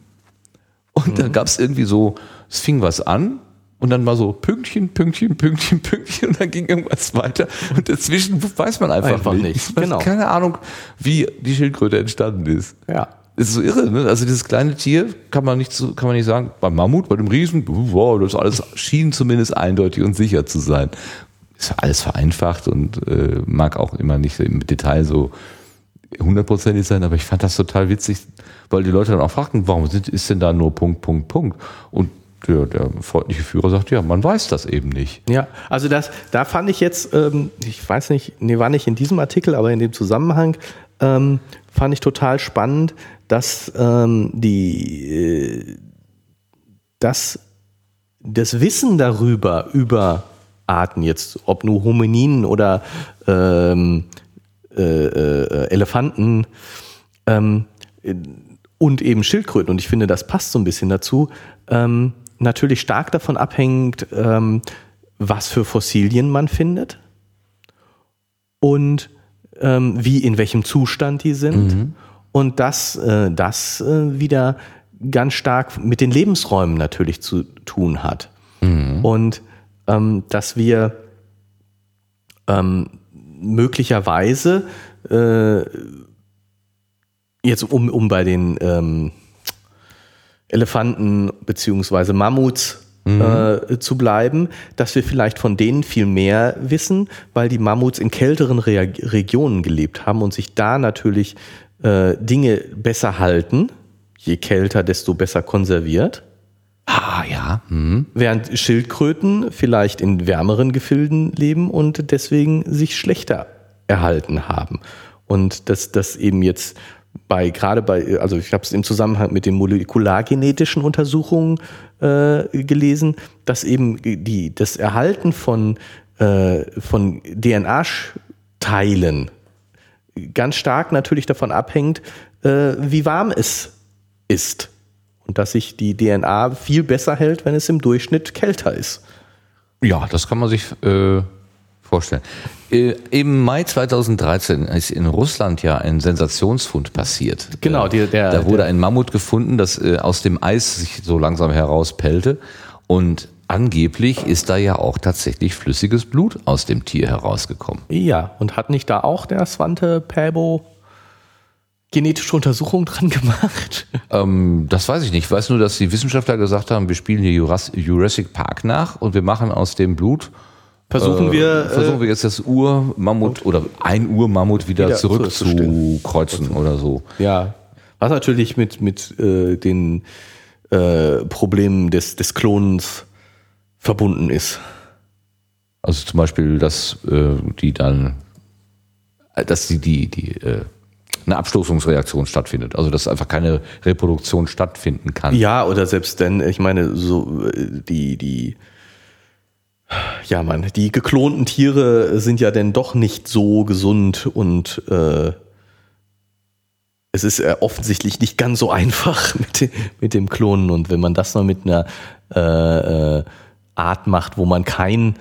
Und da gab es irgendwie so, es fing was an und dann war so Pünktchen, Pünktchen, Pünktchen, Pünktchen und dann ging irgendwas weiter. Und dazwischen weiß man einfach, Einfach nicht. genau. Keine Ahnung, wie die Schildkröte entstanden ist. Ja. Das ist so irre, ne? Also dieses kleine Tier kann man nicht so, kann man nicht sagen, beim Mammut, bei dem Riesen, wow, das alles schien zumindest eindeutig und sicher zu sein. Ist alles vereinfacht und äh, mag auch immer nicht im Detail so hundertprozentig sein, aber ich fand das total witzig, weil die Leute dann auch fragten, warum sind, ist denn da nur Punkt, Punkt, Punkt? Und der, der freundliche Führer sagt, ja, man weiß das eben nicht. Ja, also das, da fand ich jetzt, ähm, ich weiß nicht, nee, war nicht in diesem Artikel, aber in dem Zusammenhang ähm, fand ich total spannend, dass ähm, die, äh, dass das Wissen darüber, über Arten jetzt, ob nur Homininen oder ähm, äh, äh, Elefanten ähm, und eben Schildkröten, und ich finde, das passt so ein bisschen dazu, ähm, natürlich stark davon abhängt, ähm, was für Fossilien man findet und ähm, wie, in welchem Zustand die sind. Und dass äh, das äh, wieder ganz stark mit den Lebensräumen natürlich zu tun hat. Und ähm, dass wir ähm, möglicherweise äh, jetzt um, um bei den ähm, Elefanten beziehungsweise Mammuts äh, zu bleiben, dass wir vielleicht von denen viel mehr wissen, weil die Mammuts in kälteren Rea Regionen gelebt haben und sich da natürlich äh, Dinge besser halten. Je kälter, desto besser konserviert. Ah, ja. Hm. Während Schildkröten vielleicht in wärmeren Gefilden leben und deswegen sich schlechter erhalten haben. Und dass das eben jetzt bei, gerade bei, also ich habe es im Zusammenhang mit den molekulargenetischen Untersuchungen äh, gelesen, dass eben die, das Erhalten von, äh, von DNA-Teilen ganz stark natürlich davon abhängt, äh, wie warm es ist. Und dass sich die DNA viel besser hält, wenn es im Durchschnitt kälter ist. Ja, das kann man sich äh, vorstellen. Äh, Im Mai 2013 ist in Russland ja ein Sensationsfund passiert. Genau, Äh, die- der- da wurde der- ein Mammut gefunden, das äh, aus dem Eis sich so langsam herauspellte. Und angeblich ist da ja auch tatsächlich flüssiges Blut aus dem Tier herausgekommen. Ja, und hat nicht da auch der Svante Päbo genetische Untersuchungen dran gemacht? Ähm, das weiß ich nicht. Ich weiß nur, dass die Wissenschaftler gesagt haben, wir spielen hier Juras- Jurassic Park nach und wir machen aus dem Blut Versuchen Äh, wir, versuchen wir jetzt das Urmammut oder ein Urmammut wieder, Wieder zurück zu- zu, zu kreuzen oder so. äh, ja, was natürlich mit, mit äh, den äh, Problemen des, des Klonens verbunden ist. Also zum Beispiel, dass äh, die dann, äh, dass die, die, die äh, eine Abstoßungsreaktion stattfindet. Also dass einfach keine Reproduktion stattfinden kann. Ja, oder selbst denn, ich meine, so äh, die, die, ja, man, die geklonten Tiere sind ja denn doch nicht so gesund und äh, es ist äh, offensichtlich nicht ganz so einfach mit, dem- mit dem Klonen. Und wenn man das noch mit einer äh, äh, Art macht, wo man kein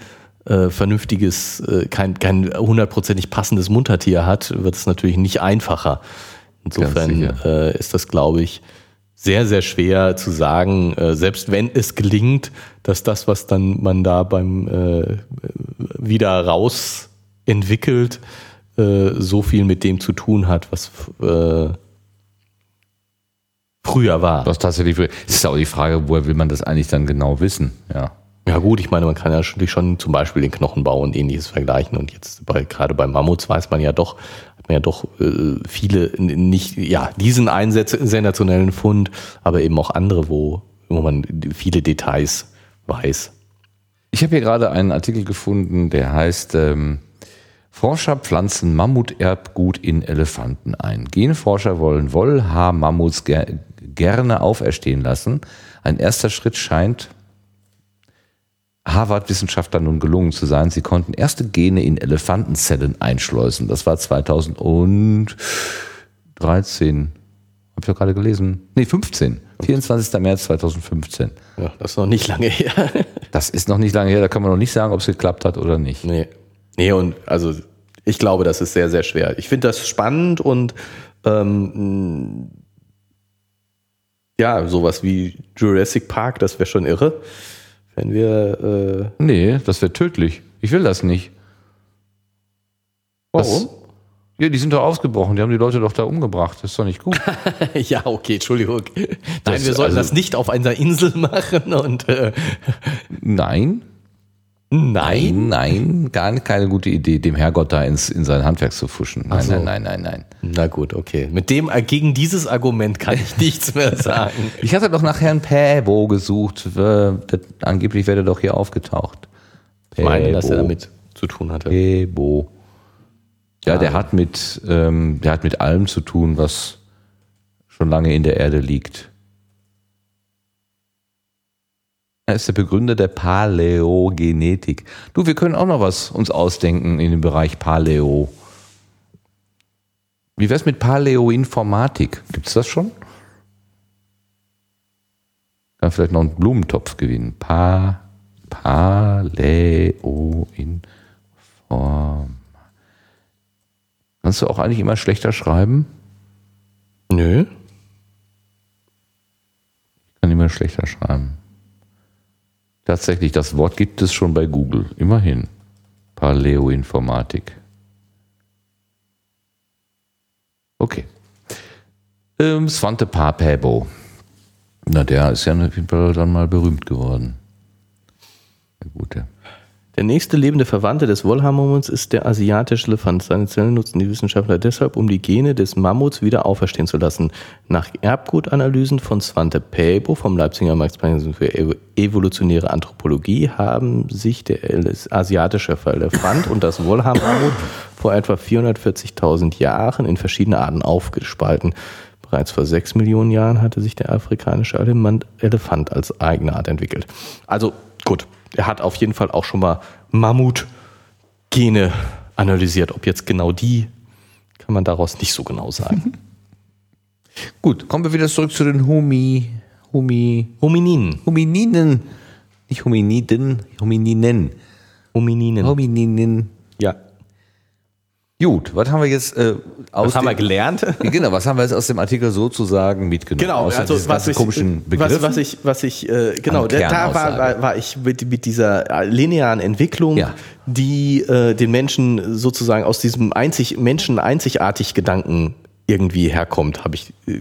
äh, vernünftiges, äh, kein, kein hundertprozentig passendes Muttertier hat, wird es natürlich nicht einfacher. Insofern ist das, glaube ich, sehr, sehr schwer zu sagen, äh, selbst wenn es gelingt, dass das, was dann man da beim äh, wieder raus entwickelt, äh, so viel mit dem zu tun hat, was äh, früher war. Was tatsächlich, es ist auch die Frage, woher will man das eigentlich dann genau wissen? Ja. Ja gut, ich meine, man kann ja natürlich schon zum Beispiel den Knochenbau und ähnliches vergleichen und jetzt bei, gerade bei Mammuts weiß man ja doch, hat man ja doch äh, viele, nicht, ja, diesen einen sensationellen Fund, aber eben auch andere, wo, wo man viele Details weiß. Ich habe hier gerade einen Artikel gefunden, der heißt ähm, Forscher pflanzen Mammuterbgut in Elefanten ein. Genforscher wollen Wollhaar-Mammuts ger gerne auferstehen lassen. Ein erster Schritt scheint Harvard-Wissenschaftlern nun gelungen zu sein. Sie konnten erste Gene in Elefantenzellen einschleusen. Das war 2013. Hab ich ja gerade gelesen. Nee, 15. 24. März 2015. Ja, das ist noch nicht lange her. das ist noch nicht lange her. Da kann man noch nicht sagen, ob es geklappt hat oder nicht. Nee. Nee, und also ich glaube, das ist sehr, sehr schwer. Ich finde das spannend und ähm, ja, sowas wie Jurassic Park, das wäre schon irre. Wenn wir. Äh nee, das wäre tödlich. Ich will das nicht. Warum? Das, ja, die sind doch ausgebrochen. Die haben die Leute doch da umgebracht. Das ist doch nicht gut. ja, okay, Entschuldigung. Nein, das, wir sollten also, das nicht auf einer Insel machen und. Äh Nein. Nein, nein, gar keine gute Idee, dem Herrgott da ins, in sein Handwerk zu fuschen. Nein, so. nein, nein, nein, nein. Na gut, okay. Mit dem, äh, gegen dieses Argument kann ich nichts mehr sagen. ich hatte doch nach Herrn Päbo gesucht. Angeblich wäre er doch hier aufgetaucht. Ich meine, dass er damit zu tun hatte. Päbo. Ja, ja, der hat mit, ähm, der hat mit allem zu tun, was schon lange in der Erde liegt. Er ist der Begründer der Paläogenetik. Du, wir können auch noch was uns ausdenken in dem Bereich Paleo. Wie wär's mit Paläoinformatik? Gibt's das schon? Kann vielleicht noch einen Blumentopf gewinnen. Pa Paläoinformatik. Kannst du auch eigentlich immer schlechter schreiben? Nö. Ich kann immer schlechter schreiben. Tatsächlich, das Wort gibt es schon bei Google, immerhin. Paläoinformatik. Okay. Ähm, Svante Papebo. Na, der ist ja auf jeden Fall dann mal berühmt geworden. Der Gute. Der nächste lebende Verwandte des Wollhammermunds ist der asiatische Elefant. Seine Zellen nutzen die Wissenschaftler deshalb, um die Gene des Mammuts wieder auferstehen zu lassen. Nach Erbgutanalysen von Svante Päbo vom Leipziger Max Planck für evolutionäre Anthropologie haben sich der asiatische Elefant und das Wollhammermut vor etwa 440.000 Jahren in verschiedene Arten aufgespalten. Bereits vor sechs Millionen Jahren hatte sich der afrikanische Elefant als eigene Art entwickelt. Also gut, er hat auf jeden Fall auch schon mal Mammut-Gene analysiert. Ob jetzt genau die, kann man daraus nicht so genau sagen. Gut, kommen wir wieder zurück zu den Humi, Humi, Homininen. Homininen. Nicht Hominiden, Homininen. Homininen. Homininen. Ja. Gut, was haben wir jetzt äh, aus Was haben wir gelernt? genau, was haben wir jetzt aus dem Artikel sozusagen mitgenommen? Genau, also was ich, komischen was, was ich, was ich, äh, genau, da war, war, war ich mit, mit dieser äh, linearen Entwicklung, ja. die äh, den Menschen sozusagen aus diesem einzig Menschen einzigartig Gedanken irgendwie herkommt, habe ich äh,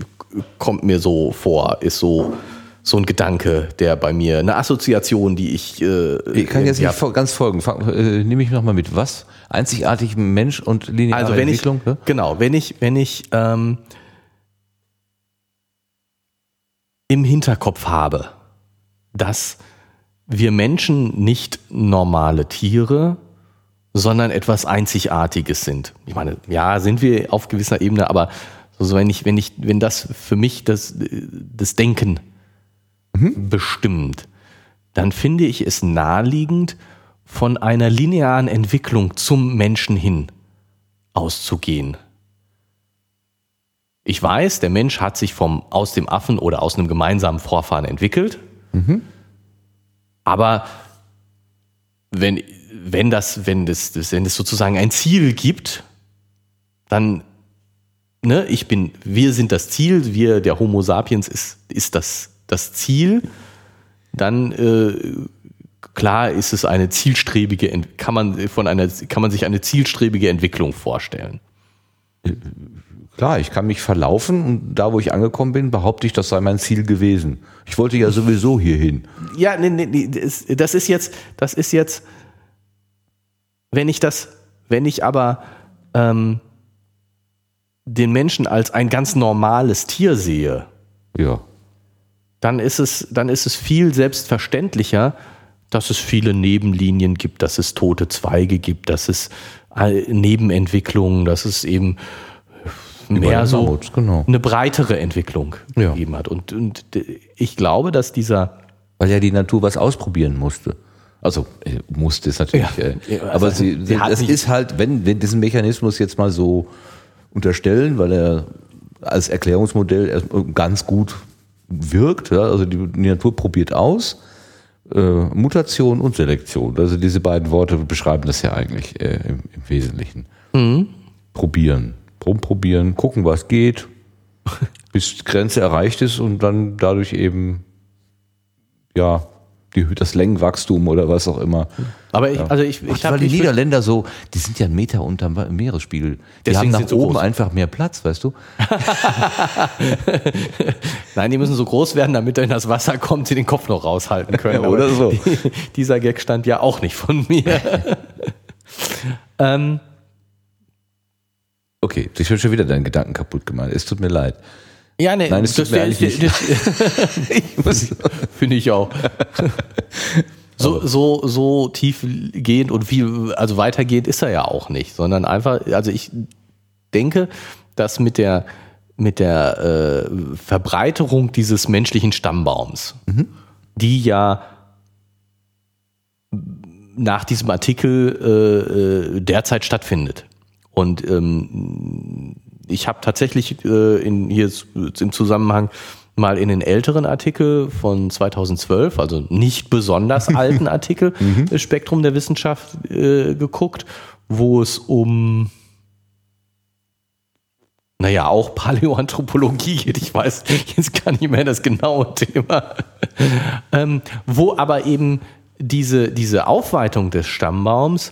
kommt mir so vor, ist so so ein Gedanke, der bei mir, eine Assoziation, die ich. Äh, ich kann jetzt nicht ganz folgen. Äh, nehme ich nochmal mit. Was? Einzigartig Mensch und lineare also wenn Entwicklung? Ich, genau, wenn ich, wenn ich ähm, im Hinterkopf habe, dass wir Menschen nicht normale Tiere, sondern etwas Einzigartiges sind. Ich meine, ja, sind wir auf gewisser Ebene, aber so, wenn ich, wenn ich, wenn das für mich das, das Denken mhm. bestimmt, dann finde ich es naheliegend, von einer linearen Entwicklung zum Menschen hin auszugehen. Ich weiß, der Mensch hat sich vom, aus dem Affen oder aus einem gemeinsamen Vorfahren entwickelt. Mhm. Aber wenn, wenn, das, wenn, das, wenn es sozusagen ein Ziel gibt, dann, ne, ich bin, wir sind das Ziel, wir, der Homo sapiens ist, ist das das Ziel, dann äh, klar ist es eine zielstrebige, kann man von einer, kann man sich eine zielstrebige Entwicklung vorstellen. Klar, ich kann mich verlaufen und da, wo ich angekommen bin, behaupte ich, das sei mein Ziel gewesen. Ich wollte ja sowieso hier hin. Ja, nee, nee, nee, das- das ist jetzt, das ist jetzt, wenn ich das, wenn ich aber ähm, den Menschen als ein ganz normales Tier sehe, Ja. Dann ist es, dann ist es viel selbstverständlicher, dass es viele Nebenlinien gibt, dass es tote Zweige gibt, dass es äh, Nebenentwicklungen, dass es eben mehr so Mammut, genau. eine breitere Entwicklung Ja. gegeben hat. Und, und ich glaube, dass dieser Weil ja die Natur was ausprobieren musste. Also äh, musste es natürlich. Ja. Äh, Ja, also aber sie, sie es ist halt, wenn wir diesen Mechanismus jetzt mal so unterstellen, weil er als Erklärungsmodell ganz gut wirkt. Ja, also die, die Natur probiert aus. Äh, Mutation und Selektion. Also diese beiden Worte beschreiben das ja eigentlich äh, im, im Wesentlichen. Probieren. Rumprobieren, gucken, was geht, bis die Grenze erreicht ist und dann dadurch eben ja die, das Längenwachstum oder was auch immer. Aber ich, also ich, Ach, ich weil habe die Niederländer so, die sind ja einen Meter unterm Meeresspiegel. Die Deswegen haben nach sind sie oben groß. einfach mehr Platz, weißt du? Nein, die müssen so groß werden, damit wenn das Wasser kommt, sie den Kopf noch raushalten können. Ja, oder so. Die, dieser Gag stand ja auch nicht von mir. ähm, Okay, ich habe schon wieder deinen Gedanken kaputt gemacht. Es tut mir leid. Ja, nee, Nein, es tut mir eigentlich nicht. Ich muss- Finde ich auch. So, so, so tiefgehend und viel, also weitergehend ist er ja auch nicht, sondern einfach, also ich denke, dass mit der, mit der äh, Verbreiterung dieses menschlichen Stammbaums, die ja nach diesem Artikel äh, äh, derzeit stattfindet. Und ähm, ich habe tatsächlich äh, in, hier im Zusammenhang mal in den älteren Artikel von 2012, also nicht besonders alten Artikel, äh, Spektrum der Wissenschaft äh, geguckt, wo es um naja, auch Paläoanthropologie geht. Ich weiß jetzt gar nicht mehr das genaue Thema. ähm, wo aber eben diese, diese Aufweitung des Stammbaums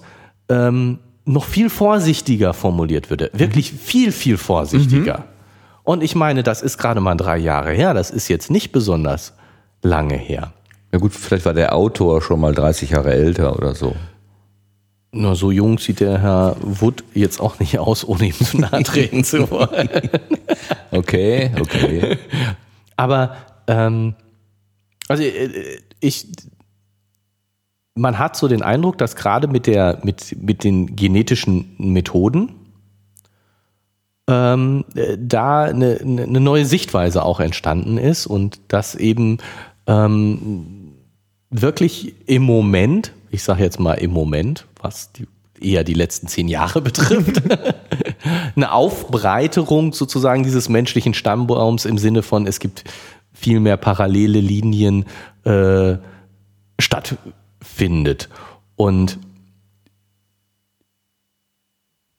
ähm, noch viel vorsichtiger formuliert würde. Wirklich viel, viel vorsichtiger. Und ich meine, das ist gerade mal drei Jahre her. Das ist jetzt nicht besonders lange her. Ja gut, vielleicht war der Autor schon mal 30 Jahre älter oder so. Na, so jung sieht der Herr Wood jetzt auch nicht aus, ohne ihm zu nahe treten zu wollen. Okay, okay. Aber ähm, also äh, ich, man hat so den Eindruck, dass gerade mit der mit mit den genetischen Methoden ähm, äh, da eine, eine neue Sichtweise auch entstanden ist und dass eben ähm, wirklich im Moment, ich sage jetzt mal im Moment, was die, eher die letzten zehn Jahre betrifft, eine Aufbreiterung sozusagen dieses menschlichen Stammbaums im Sinne von, es gibt viel mehr parallele Linien äh, stattfindet. Und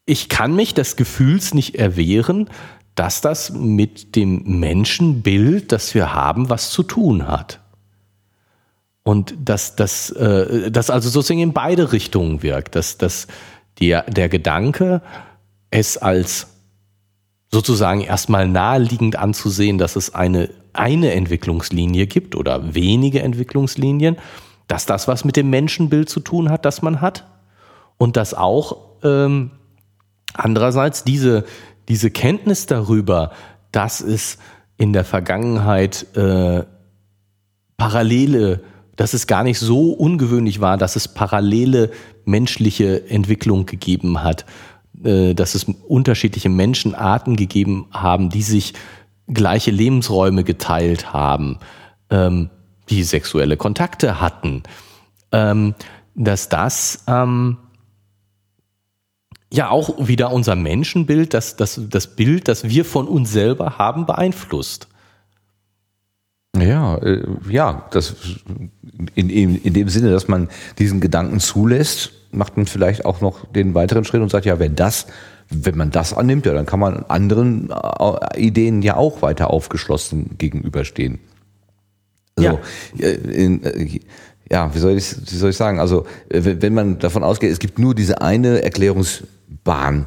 ich kann mich des Gefühls nicht erwehren, dass das mit dem Menschenbild, das wir haben, was zu tun hat. Und dass das, äh, das also sozusagen in beide Richtungen wirkt, dass, dass der, der Gedanke, es als sozusagen erstmal naheliegend anzusehen, dass es eine, eine Entwicklungslinie gibt oder wenige Entwicklungslinien, dass das was mit dem Menschenbild zu tun hat, das man hat. Und dass auch ähm, andererseits diese, diese Kenntnis darüber, dass es in der Vergangenheit äh, parallele, dass es gar nicht so ungewöhnlich war, dass es parallele menschliche Entwicklung gegeben hat, äh, dass es unterschiedliche Menschenarten gegeben haben, die sich gleiche Lebensräume geteilt haben, ähm, die sexuelle Kontakte hatten, ähm, dass das ähm, ja auch wieder unser Menschenbild, das, das, das Bild, das wir von uns selber haben, beeinflusst. Ja, äh, ja, das in, in, in dem Sinne, dass man diesen Gedanken zulässt, macht man vielleicht auch noch den weiteren Schritt und sagt, ja, wenn das, wenn man das annimmt, ja, dann kann man anderen äh, Ideen ja auch weiter aufgeschlossen gegenüberstehen. Also, ja. In, äh, ja, wie soll ich, wie soll ich sagen? Also, äh, wenn man davon ausgeht, es gibt nur diese eine Erklärungsbahn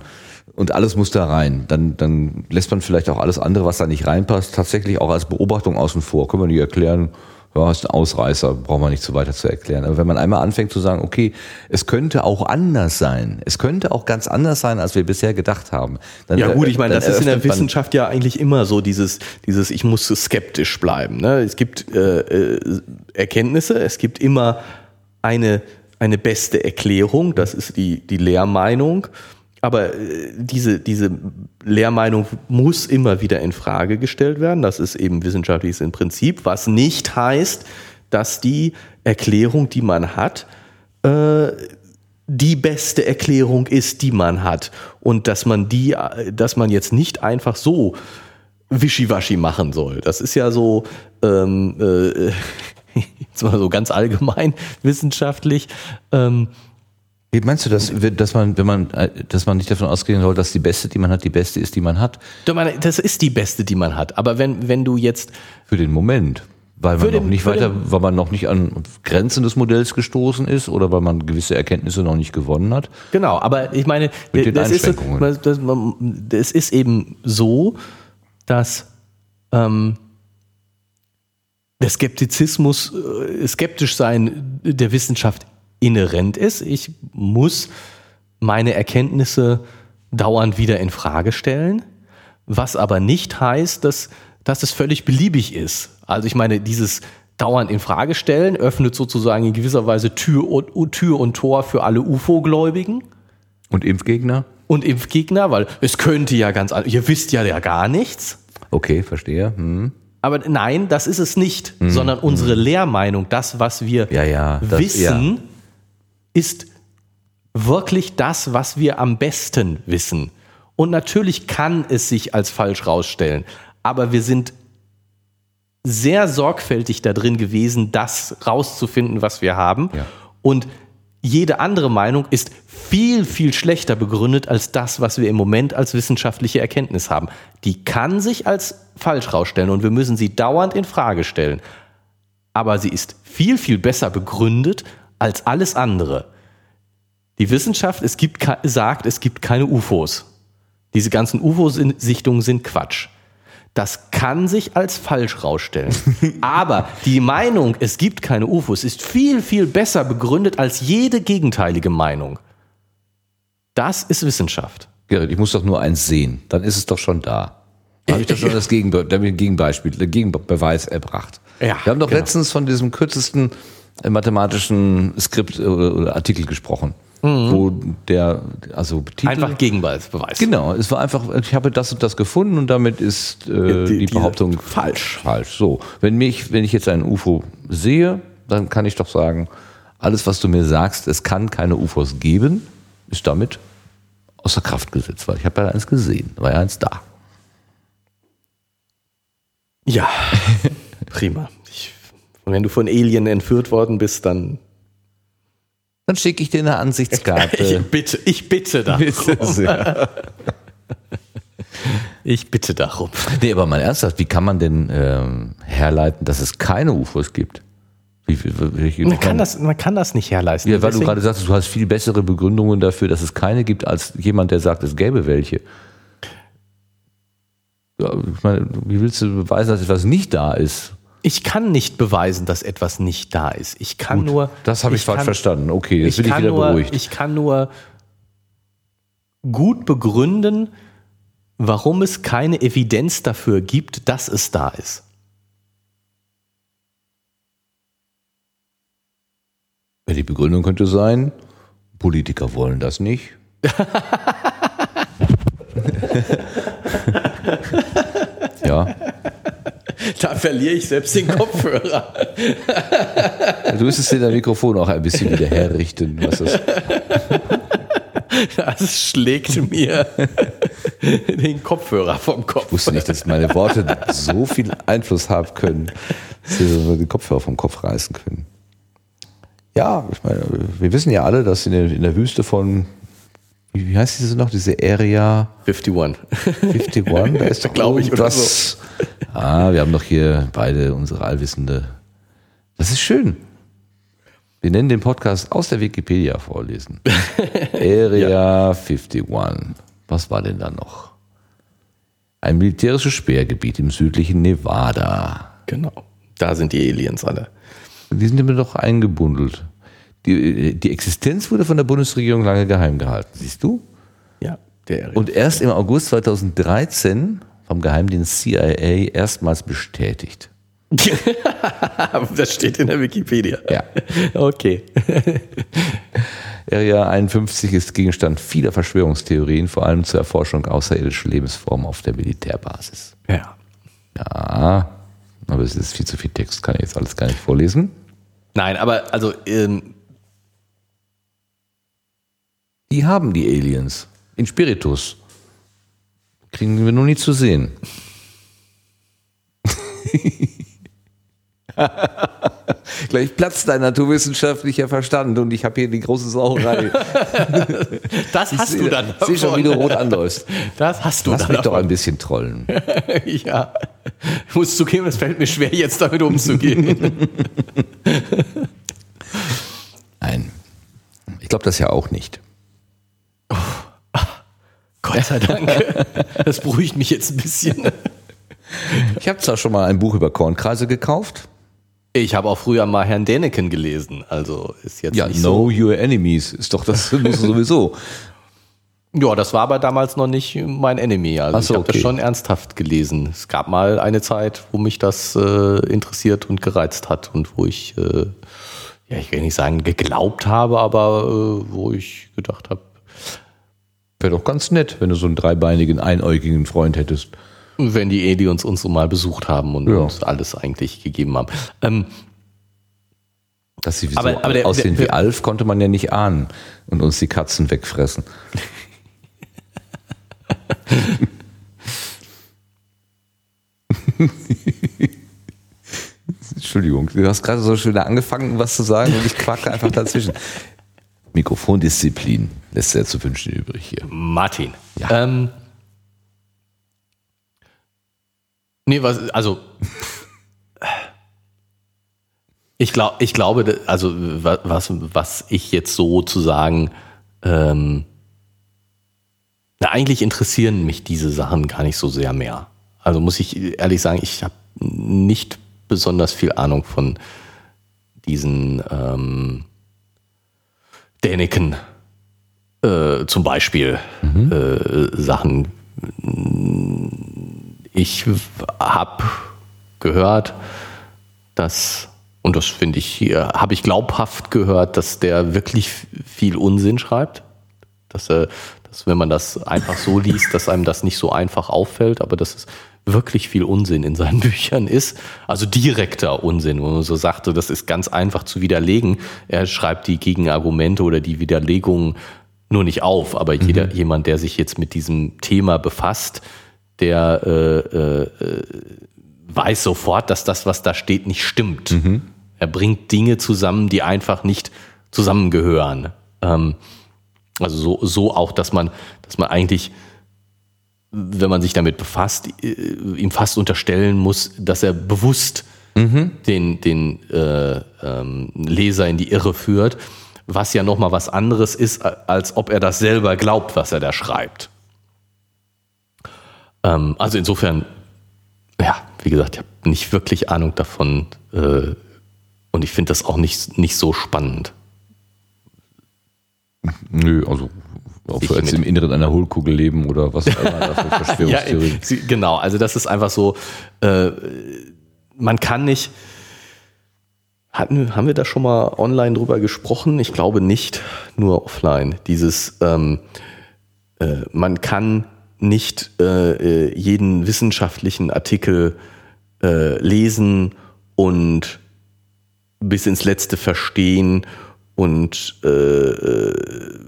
und alles muss da rein. Dann, dann lässt man vielleicht auch alles andere, was da nicht reinpasst, tatsächlich auch als Beobachtung außen vor. Können wir nicht erklären, ja, ist ein Ausreißer, braucht man nicht so weiter zu erklären. Aber wenn man einmal anfängt zu sagen, okay, es könnte auch anders sein, es könnte auch ganz anders sein, als wir bisher gedacht haben. Dann, ja gut, ich meine, das ist in der Wissenschaft ja eigentlich immer so, dieses, dieses ich muss skeptisch bleiben. Ne? Es gibt äh, äh, Erkenntnisse, es gibt immer eine, eine beste Erklärung, das ist die, die Lehrmeinung. Aber äh, diese, diese Lehrmeinung muss immer wieder in Frage gestellt werden. Das ist eben wissenschaftliches im Prinzip, was nicht heißt, dass die Erklärung, die man hat, äh, die beste Erklärung ist, die man hat. Und dass man die, dass man jetzt nicht einfach so wischiwaschi machen soll. Das ist ja so, ähm, äh, jetzt mal so ganz allgemein wissenschaftlich. Ähm, wie meinst du, dass, dass man, wenn man, dass man nicht davon ausgehen soll, dass die beste, die man hat, die beste ist, die man hat? Das ist die beste, die man hat. Aber wenn, wenn du jetzt. Für den Moment. Weil man den, noch nicht weiter, weil man noch nicht an Grenzen des Modells gestoßen ist oder weil man gewisse Erkenntnisse noch nicht gewonnen hat. Genau, aber ich meine, das ist, das, das ist eben so, dass ähm, der Skeptizismus, äh, skeptisch sein der Wissenschaft inhärent ist. Ich muss meine Erkenntnisse dauernd wieder in Frage stellen, was aber nicht heißt, dass, dass es völlig beliebig ist. Also ich meine, dieses dauernd in Frage stellen öffnet sozusagen in gewisser Weise Tür und, Tür und Tor für alle UFO-Gläubigen. Und Impfgegner? Und Impfgegner, weil es könnte ja ganz, ihr wisst ja ja gar nichts. Okay, verstehe. Hm. Aber nein, das ist es nicht, hm. sondern unsere hm. Lehrmeinung, das, was wir ja, ja, das, wissen, ja ist wirklich das, was wir am besten wissen. Und natürlich kann es sich als falsch rausstellen, aber wir sind sehr sorgfältig da drin gewesen, das rauszufinden, was wir haben. Ja. Und jede andere Meinung ist viel, viel schlechter begründet als das, was wir im Moment als wissenschaftliche Erkenntnis haben. Die kann sich als falsch rausstellen und wir müssen sie dauernd in Frage stellen. Aber sie ist viel, viel besser begründet als alles andere. Die Wissenschaft es gibt, sagt, es gibt keine UFOs. Diese ganzen UFO-Sichtungen sind Quatsch. Das kann sich als falsch rausstellen. Aber die Meinung, es gibt keine UFOs, ist viel, viel besser begründet als jede gegenteilige Meinung. Das ist Wissenschaft. Gerrit, ich muss doch nur eins sehen. Dann ist es doch schon da. Da habe ich doch schon das Gegenbe Gegenbeispiel, Gegenbeweis erbracht. Ja, Wir haben doch genau. letztens von diesem kürzesten mathematischen Skript oder Artikel gesprochen. Mhm. Wo der, also Titel, Einfach Gegenbeweis. Genau, es war einfach, ich habe das und das gefunden und damit ist äh, die, die, Behauptung falsch. Falsch. So, wenn mich, wenn ich jetzt ein UFO sehe, dann kann ich doch sagen, alles, was du mir sagst, es kann keine UFOs geben, ist damit außer Kraft gesetzt, weil ich habe ja eins gesehen, war ja eins da. Ja, prima. Ich, wenn du von Alien entführt worden bist, dann dann schicke ich dir eine Ansichtskarte. Ich bitte, ich bitte darum. Bitte ich bitte darum. Nee, aber mal ernsthaft, wie kann man denn ähm, herleiten, dass es keine UFOs gibt? Wie, wie, wie, man, kann das, man kann das nicht herleiten. Ja, weil Deswegen, du gerade sagst, du hast viel bessere Begründungen dafür, dass es keine gibt, als jemand, der sagt, es gäbe welche. Ja, ich meine, wie willst du beweisen, dass etwas nicht da ist? Ich kann nicht beweisen, dass etwas nicht da ist. Ich kann Gut, nur. Das habe ich, ich falsch kann, verstanden. Okay, jetzt bin ich wieder nur, beruhigt. Ich kann nur gut begründen, warum es keine Evidenz dafür gibt, dass es da ist. Die Begründung könnte sein, Politiker wollen das nicht. ja. da verliere ich selbst den Kopfhörer. Du müsstest dir dein Mikrofon auch ein bisschen wieder herrichten. Was das das schlägt mir den Kopfhörer vom Kopf. Ich wusste nicht, dass meine Worte so viel Einfluss haben können, dass sie den Kopfhörer vom Kopf reißen können. Ja, ich meine, wir wissen ja alle, dass in der, in der Wüste von wie heißt diese noch, diese Area 51. 51, da ist doch, glaube ich, oder so. Ah, wir haben doch hier beide unsere Allwissende. Das ist schön. Wir nennen den Podcast aus der Wikipedia vorlesen. Area ja. 51. Was war denn da noch? Ein militärisches Sperrgebiet im südlichen Nevada. Genau. Da sind die Aliens alle. Die sind immer doch eingebundelt. Die, die Existenz wurde von der Bundesregierung lange geheim gehalten, siehst du? Ja, der Und erst im August 2013 vom Geheimdienst CIA erstmals bestätigt. das steht in der Wikipedia. Ja. Okay. Area 51 ist Gegenstand vieler Verschwörungstheorien, vor allem zur Erforschung außerirdischer Lebensformen auf der Militärbasis. Ja. Ja, aber es ist viel zu viel Text, kann ich jetzt alles gar nicht vorlesen. Nein, aber also ähm, Die haben die Aliens in Spiritus. Kriegen wir nur nie zu sehen. Gleich platzt dein naturwissenschaftlicher Verstand und ich habe hier die große Sauerei. das hast du dann. Ich sehe schon, wie du rot anläufst. Das hast du Lass dann. mich doch ein bisschen trollen. ja. Ich muss zugeben, es fällt mir schwer, jetzt damit umzugehen. Nein. Ich glaube das ja auch nicht. Gott sei Dank. Das beruhigt mich jetzt ein bisschen. Ich habe zwar schon mal ein Buch über Kornkreise gekauft. Ich habe auch früher mal Herrn Däniken gelesen, also ist jetzt Ja, nicht Know Your Enemies ist doch das muss sowieso. so. Ja, das war aber damals noch nicht mein Enemy. Also so, ich habe okay. das schon ernsthaft gelesen. Es gab mal eine Zeit, wo mich das äh, interessiert und gereizt hat und wo ich, äh, ja, ich will nicht sagen geglaubt habe, aber äh, wo ich gedacht habe, Wäre doch ganz nett, wenn du so einen dreibeinigen, einäugigen Freund hättest. wenn die Aliens uns so mal besucht haben und Ja. uns alles eigentlich gegeben haben. Ähm, Dass sie so Aber- aber der- aussehen der- wie Alf, konnte man ja nicht ahnen und uns die Katzen wegfressen. Entschuldigung, du hast gerade so schön angefangen, was zu sagen und ich quacke einfach dazwischen. Mikrofondisziplin lässt sehr zu wünschen übrig hier. Martin. Ja. Ähm, nee, was, also. Ich, glaub, ich glaube, also wa- was, was ich jetzt sozusagen, ähm, na, eigentlich interessieren mich diese Sachen gar nicht so sehr mehr. Also muss ich ehrlich sagen, ich habe nicht besonders viel Ahnung von diesen ähm, Däniken äh, zum Beispiel äh, Sachen. Ich habe gehört, dass, und das finde ich hier, habe ich glaubhaft gehört, dass der wirklich viel Unsinn schreibt. Dass, er, dass wenn man das einfach so liest, dass einem das nicht so einfach auffällt, aber dass es wirklich viel Unsinn in seinen Büchern ist. Also direkter Unsinn, wo man so sagte, das ist ganz einfach zu widerlegen. Er schreibt die Gegenargumente oder die Widerlegungen nur nicht auf, aber jeder, jemand, der sich jetzt mit diesem Thema befasst, der äh, äh, weiß sofort, dass das, was da steht, nicht stimmt. Er bringt Dinge zusammen, die einfach nicht zusammengehören. Ähm, also so, so auch, dass man, dass man eigentlich, wenn man sich damit befasst, äh, ihm fast unterstellen muss, dass er bewusst den, den äh, ähm, Leser in die Irre führt, was ja nochmal was anderes ist, als ob er das selber glaubt, was er da schreibt. Ähm, also insofern, ja, wie gesagt, ich habe nicht wirklich Ahnung davon äh, und ich finde das auch nicht, nicht so spannend. Nö, also ob wir jetzt im Inneren einer Hohlkugel leben oder was auch immer das für Ja, Verschwörungstheorien. genau, also das ist einfach so, äh, man kann nicht, hatten, haben wir da schon mal online drüber gesprochen? Ich glaube nicht, nur offline. Dieses, ähm, äh, man kann nicht äh, äh, jeden wissenschaftlichen Artikel äh, lesen und bis ins Letzte verstehen und äh, äh,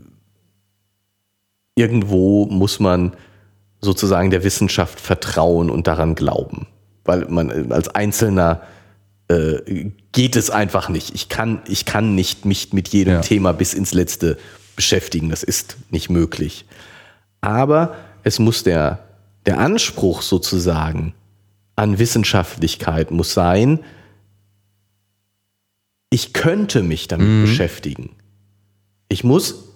irgendwo muss man sozusagen der Wissenschaft vertrauen und daran glauben. Weil man als Einzelner äh, geht es einfach nicht. Ich kann, ich kann nicht mich mit jedem Ja. Thema bis ins Letzte beschäftigen. Das ist nicht möglich. Aber es muss der, der Anspruch sozusagen an Wissenschaftlichkeit muss sein, ich könnte mich damit beschäftigen. Ich muss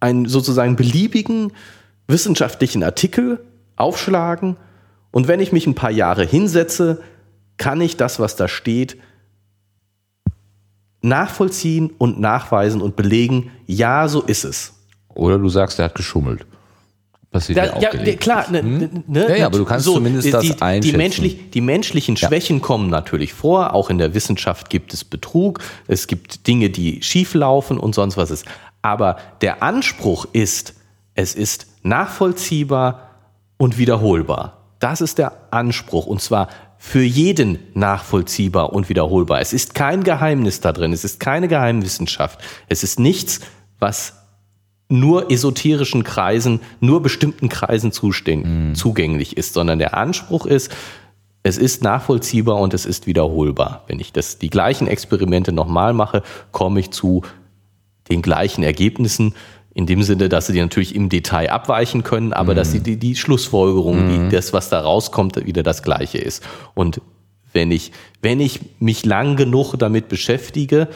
einen sozusagen beliebigen wissenschaftlichen Artikel aufschlagen und wenn ich mich ein paar Jahre hinsetze, kann ich das, was da steht, nachvollziehen und nachweisen und belegen, ja, so ist es. Oder du sagst, er hat geschummelt. Passiert da, ja, ja klar. Ne, hm? ne, ja, ja, aber du kannst so, zumindest das die, einschätzen. Die, menschlich, die menschlichen Schwächen ja. kommen natürlich vor. Auch in der Wissenschaft gibt es Betrug. Es gibt Dinge, die schieflaufen und sonst was ist. Aber der Anspruch ist, es ist nachvollziehbar und wiederholbar. Das ist der Anspruch. Und zwar für jeden nachvollziehbar und wiederholbar. Es ist kein Geheimnis da drin. Es ist keine Geheimwissenschaft. Es ist nichts, was nur esoterischen Kreisen, nur bestimmten Kreisen mhm. zugänglich ist, sondern der Anspruch ist, es ist nachvollziehbar und es ist wiederholbar. Wenn ich das, die gleichen Experimente nochmal mache, komme ich zu den gleichen Ergebnissen. In dem Sinne, dass sie die natürlich im Detail abweichen können, aber mhm. dass die, die, die Schlussfolgerung, mhm. die, das, was da rauskommt, wieder das gleiche ist. Und wenn ich, wenn ich mich lang genug damit beschäftige,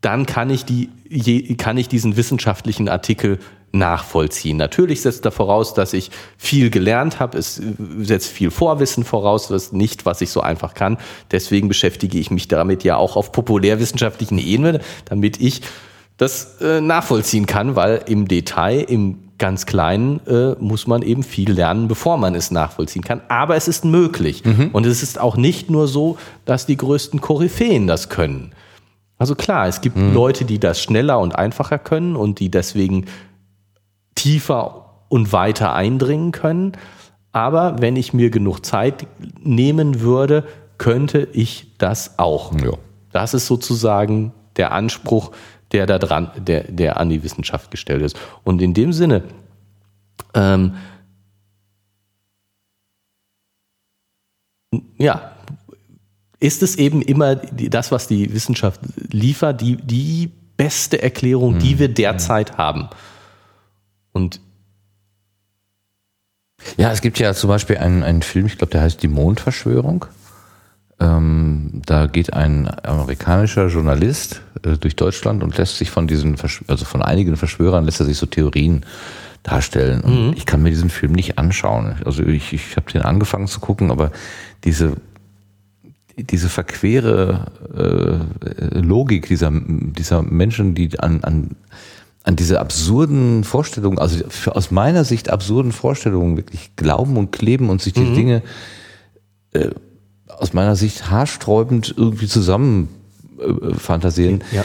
dann kann ich, die, kann ich diesen wissenschaftlichen Artikel nachvollziehen. Natürlich setzt er voraus, dass ich viel gelernt habe. Es setzt viel Vorwissen voraus, das nicht, was ich so einfach kann. Deswegen beschäftige ich mich damit ja auch auf populärwissenschaftlichen Ebene, damit ich das äh, nachvollziehen kann, weil im Detail, im ganz Kleinen äh, muss man eben viel lernen, bevor man es nachvollziehen kann. Aber es ist möglich. Mhm. Und es ist auch nicht nur so, dass die größten Koryphäen das können. Also klar, es gibt mhm. Leute, die das schneller und einfacher können und die deswegen tiefer und weiter eindringen können. Aber wenn ich mir genug Zeit nehmen würde, könnte ich das auch. Ja. Das ist sozusagen der Anspruch, der da dran, der, der an die Wissenschaft gestellt ist. Und in dem Sinne, ähm, ja, ist es eben immer das, was die Wissenschaft liefert, die, die beste Erklärung, die wir mhm. derzeit haben. Und ja, es gibt ja zum Beispiel einen, einen Film, ich glaube, der heißt Die Mondverschwörung. Ähm, da geht ein amerikanischer Journalist äh, durch Deutschland und lässt sich von diesen, also von einigen Verschwörern lässt er sich so Theorien darstellen. Und mhm. ich kann mir diesen Film nicht anschauen. Also ich, ich habe den angefangen zu gucken, aber diese diese verquere äh, Logik dieser, dieser Menschen, die an, an, an diese absurden Vorstellungen, also für, aus meiner Sicht absurden Vorstellungen wirklich glauben und kleben und sich die mhm. Dinge äh, aus meiner Sicht haarsträubend irgendwie zusammen äh, fantasieren. Ja.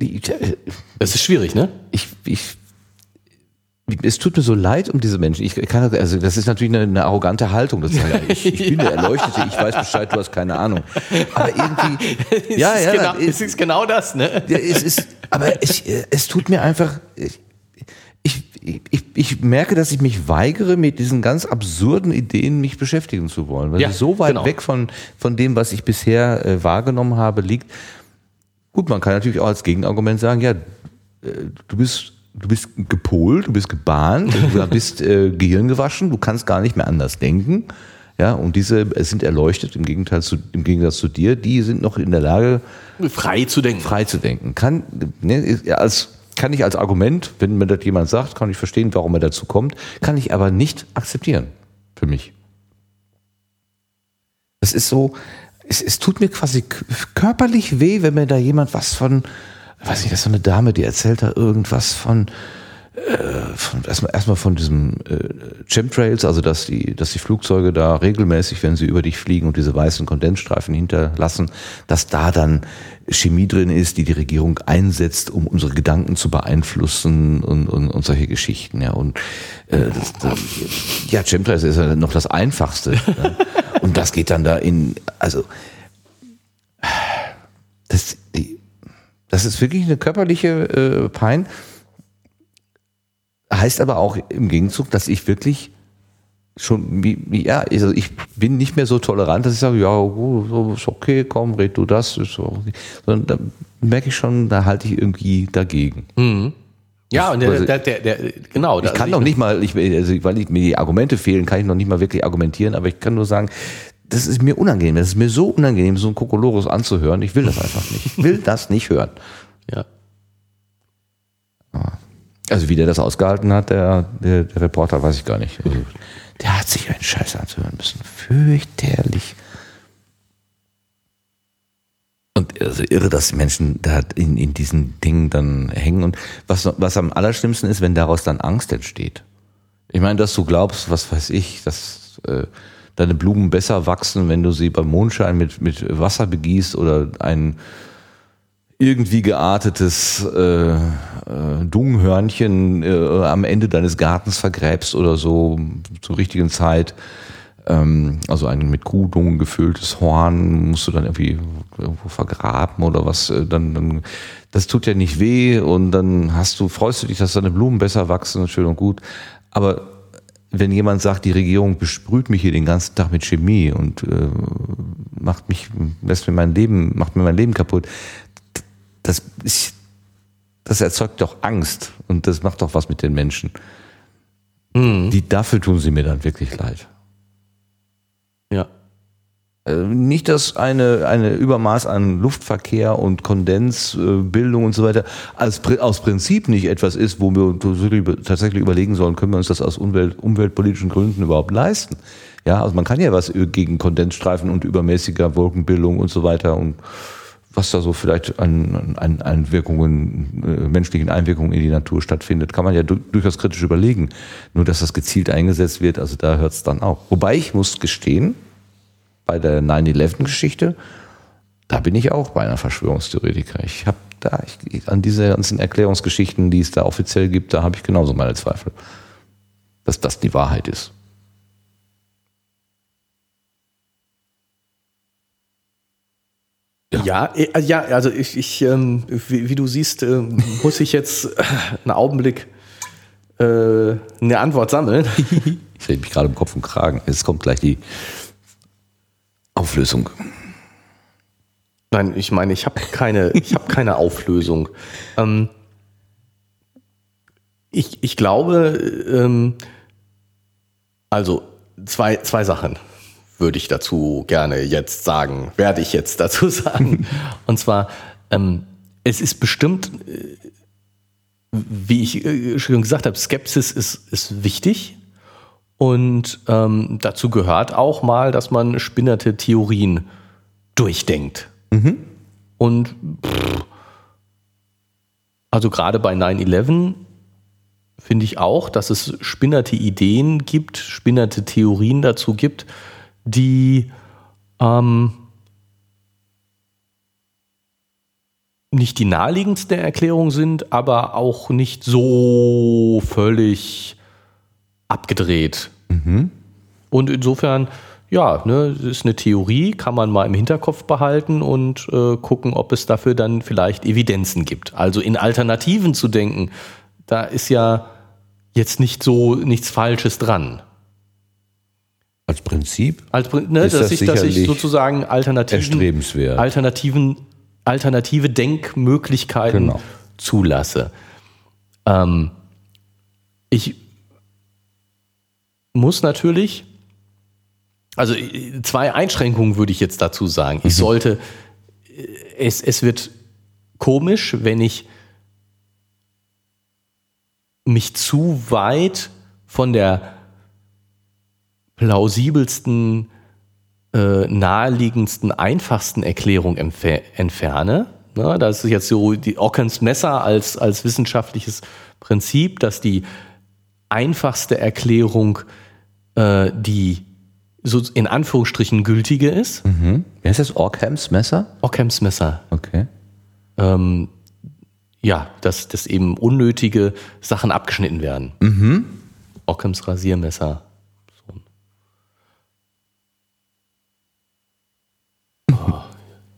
Äh, es ist schwierig, ne? Ich, ich es tut mir so leid um diese Menschen. Ich kann, also das ist natürlich eine, eine arrogante Haltung. Das sagen, ich, ich bin der Erleuchtete, ich weiß Bescheid, du hast keine Ahnung. Aber irgendwie, es ja, ja, genau, es ist genau das, ne? Ja, es ist, aber ich, es tut mir einfach, ich, ich, ich, ich merke, dass ich mich weigere, mit diesen ganz absurden Ideen mich beschäftigen zu wollen, weil ja, so weit genau. weg von, von dem, was ich bisher äh, wahrgenommen habe, liegt. Gut, man kann natürlich auch als Gegenargument sagen, ja, äh, du bist du bist gepolt, du bist gebahnt, du bist äh, Gehirn gewaschen, du kannst gar nicht mehr anders denken. Ja, und diese sind erleuchtet im Gegenteil zu, im Gegensatz zu dir, die sind noch in der Lage, frei zu denken. Frei zu denken. Kann, ne, als, kann ich als Argument, wenn mir das jemand sagt, kann ich verstehen, warum er dazu kommt, kann ich aber nicht akzeptieren. Für mich. Das ist so, es, es tut mir quasi körperlich weh, wenn mir da jemand was von, weiß nicht, das ist so eine Dame, die erzählt da irgendwas von erstmal, erstmal von diesem äh, Chemtrails, also dass die, dass die Flugzeuge da regelmäßig, wenn sie über dich fliegen und diese weißen Kondensstreifen hinterlassen, dass da dann Chemie drin ist, die die Regierung einsetzt, um unsere Gedanken zu beeinflussen und, und, und solche Geschichten. Ja, und äh, das, das, ja, Chemtrails ist ja noch das Einfachste. ne? Und das geht dann da in, also das, die, das ist wirklich eine körperliche äh, Pein. Heißt aber auch im Gegenzug, dass ich wirklich schon, wie, ja, also ich bin nicht mehr so tolerant, dass ich sage, ja, oh, ist okay, komm, red du das. Ist so. Sondern da merke ich schon, da halte ich irgendwie dagegen. Mhm. Ja, und der, also der, der, der genau. Ich kann noch nicht mal, ich, also, weil ich, mir die Argumente fehlen, kann ich noch nicht mal wirklich argumentieren, aber ich kann nur sagen, das ist mir unangenehm. Das ist mir so unangenehm, so ein Kokolorus anzuhören. Ich will das einfach nicht. Ich will das nicht hören. Ja. Also wie der das ausgehalten hat, der, der, der Reporter, weiß ich gar nicht. Also, der hat sich einen Scheiß anzuhören müssen. Fürchterlich. Und also irre, dass die Menschen da in, in diesen Dingen dann hängen. Und was, was am allerschlimmsten ist, wenn daraus dann Angst entsteht. Ich meine, dass du glaubst, was weiß ich, dass äh, deine Blumen besser wachsen, wenn du sie beim Mondschein mit, mit Wasser begießt oder ein irgendwie geartetes äh, äh, Dunghörnchen äh, am Ende deines Gartens vergräbst oder so zur richtigen Zeit. Ähm, also ein mit Kuhdungen gefülltes Horn musst du dann irgendwie irgendwo vergraben oder was. Äh, dann, dann, das tut ja nicht weh und dann hast du, freust du dich, dass deine Blumen besser wachsen, schön und gut. Aber wenn jemand sagt, die Regierung besprüht mich hier den ganzen Tag mit Chemie und äh, macht mich, lässt mir mein Leben, macht mir mein Leben kaputt, das ist, das erzeugt doch Angst und das macht doch was mit den Menschen. Mhm. Die dafür tun sie mir dann wirklich leid. Ja. Äh, nicht, dass eine, eine Übermaß an Luftverkehr und Kondensbildung und so weiter als, aus Prinzip nicht etwas ist, wo wir tatsächlich überlegen sollen, können wir uns das aus Umwelt, umweltpolitischen Gründen überhaupt leisten. Ja, also man kann ja was gegen Kondensstreifen und übermäßiger Wolkenbildung und so weiter und was da so vielleicht an, an Einwirkungen, äh, menschlichen Einwirkungen in die Natur stattfindet, kann man ja du, durchaus kritisch überlegen. Nur dass das gezielt eingesetzt wird, also da hört es dann auch. Wobei ich muss gestehen, bei der 9-11-Geschichte, da bin ich auch bei einer Verschwörungstheoretiker. Ich habe da, ich, an diese ganzen Erklärungsgeschichten, die es da offiziell gibt, da habe ich genauso meine Zweifel, dass das die Wahrheit ist. Ja, ja, ja also ich, ich ähm, wie, wie, du siehst, äh, muss ich jetzt einen Augenblick äh, eine Antwort sammeln. ich rede mich gerade im Kopf und Kragen. Jetzt kommt gleich die Auflösung. Nein, ich meine, ich habe keine, ich habe keine Auflösung. Ähm, ich, ich glaube, ähm, also zwei, zwei Sachen würde ich dazu gerne jetzt sagen, werde ich jetzt dazu sagen. Und zwar, ähm, es ist bestimmt, äh, wie ich äh, schon gesagt habe, Skepsis ist, ist wichtig. Und ähm, dazu gehört auch mal, dass man spinnerte Theorien durchdenkt. Mhm. Und pff, also gerade bei 9-11 finde ich auch, dass es spinnerte Ideen gibt, spinnerte Theorien dazu gibt, die ähm, nicht die naheliegendste Erklärung sind, aber auch nicht so völlig abgedreht. Mhm. Und insofern, ja, ne, ist eine Theorie, kann man mal im Hinterkopf behalten und äh, gucken, ob es dafür dann vielleicht Evidenzen gibt. Also in Alternativen zu denken, da ist ja jetzt nicht so nichts Falsches dran. Als Prinzip? Als, ne, dass, das ich, dass ich sozusagen Alternativen, Alternativen, alternative Denkmöglichkeiten genau. zulasse. Ähm, ich muss natürlich, also zwei Einschränkungen würde ich jetzt dazu sagen. Ich mhm. sollte, es, es wird komisch, wenn ich mich zu weit von der plausibelsten, äh, naheliegendsten, einfachsten Erklärung entferne. Ne, das ist jetzt so die Occams Messer als, als wissenschaftliches Prinzip, dass die einfachste Erklärung äh, die so in Anführungsstrichen gültige ist. Mhm. Wie heißt das? Ockhams Messer? Ockhams Messer. Okay. Ähm, ja, dass, dass eben unnötige Sachen abgeschnitten werden. Mhm. Ockhams Rasiermesser.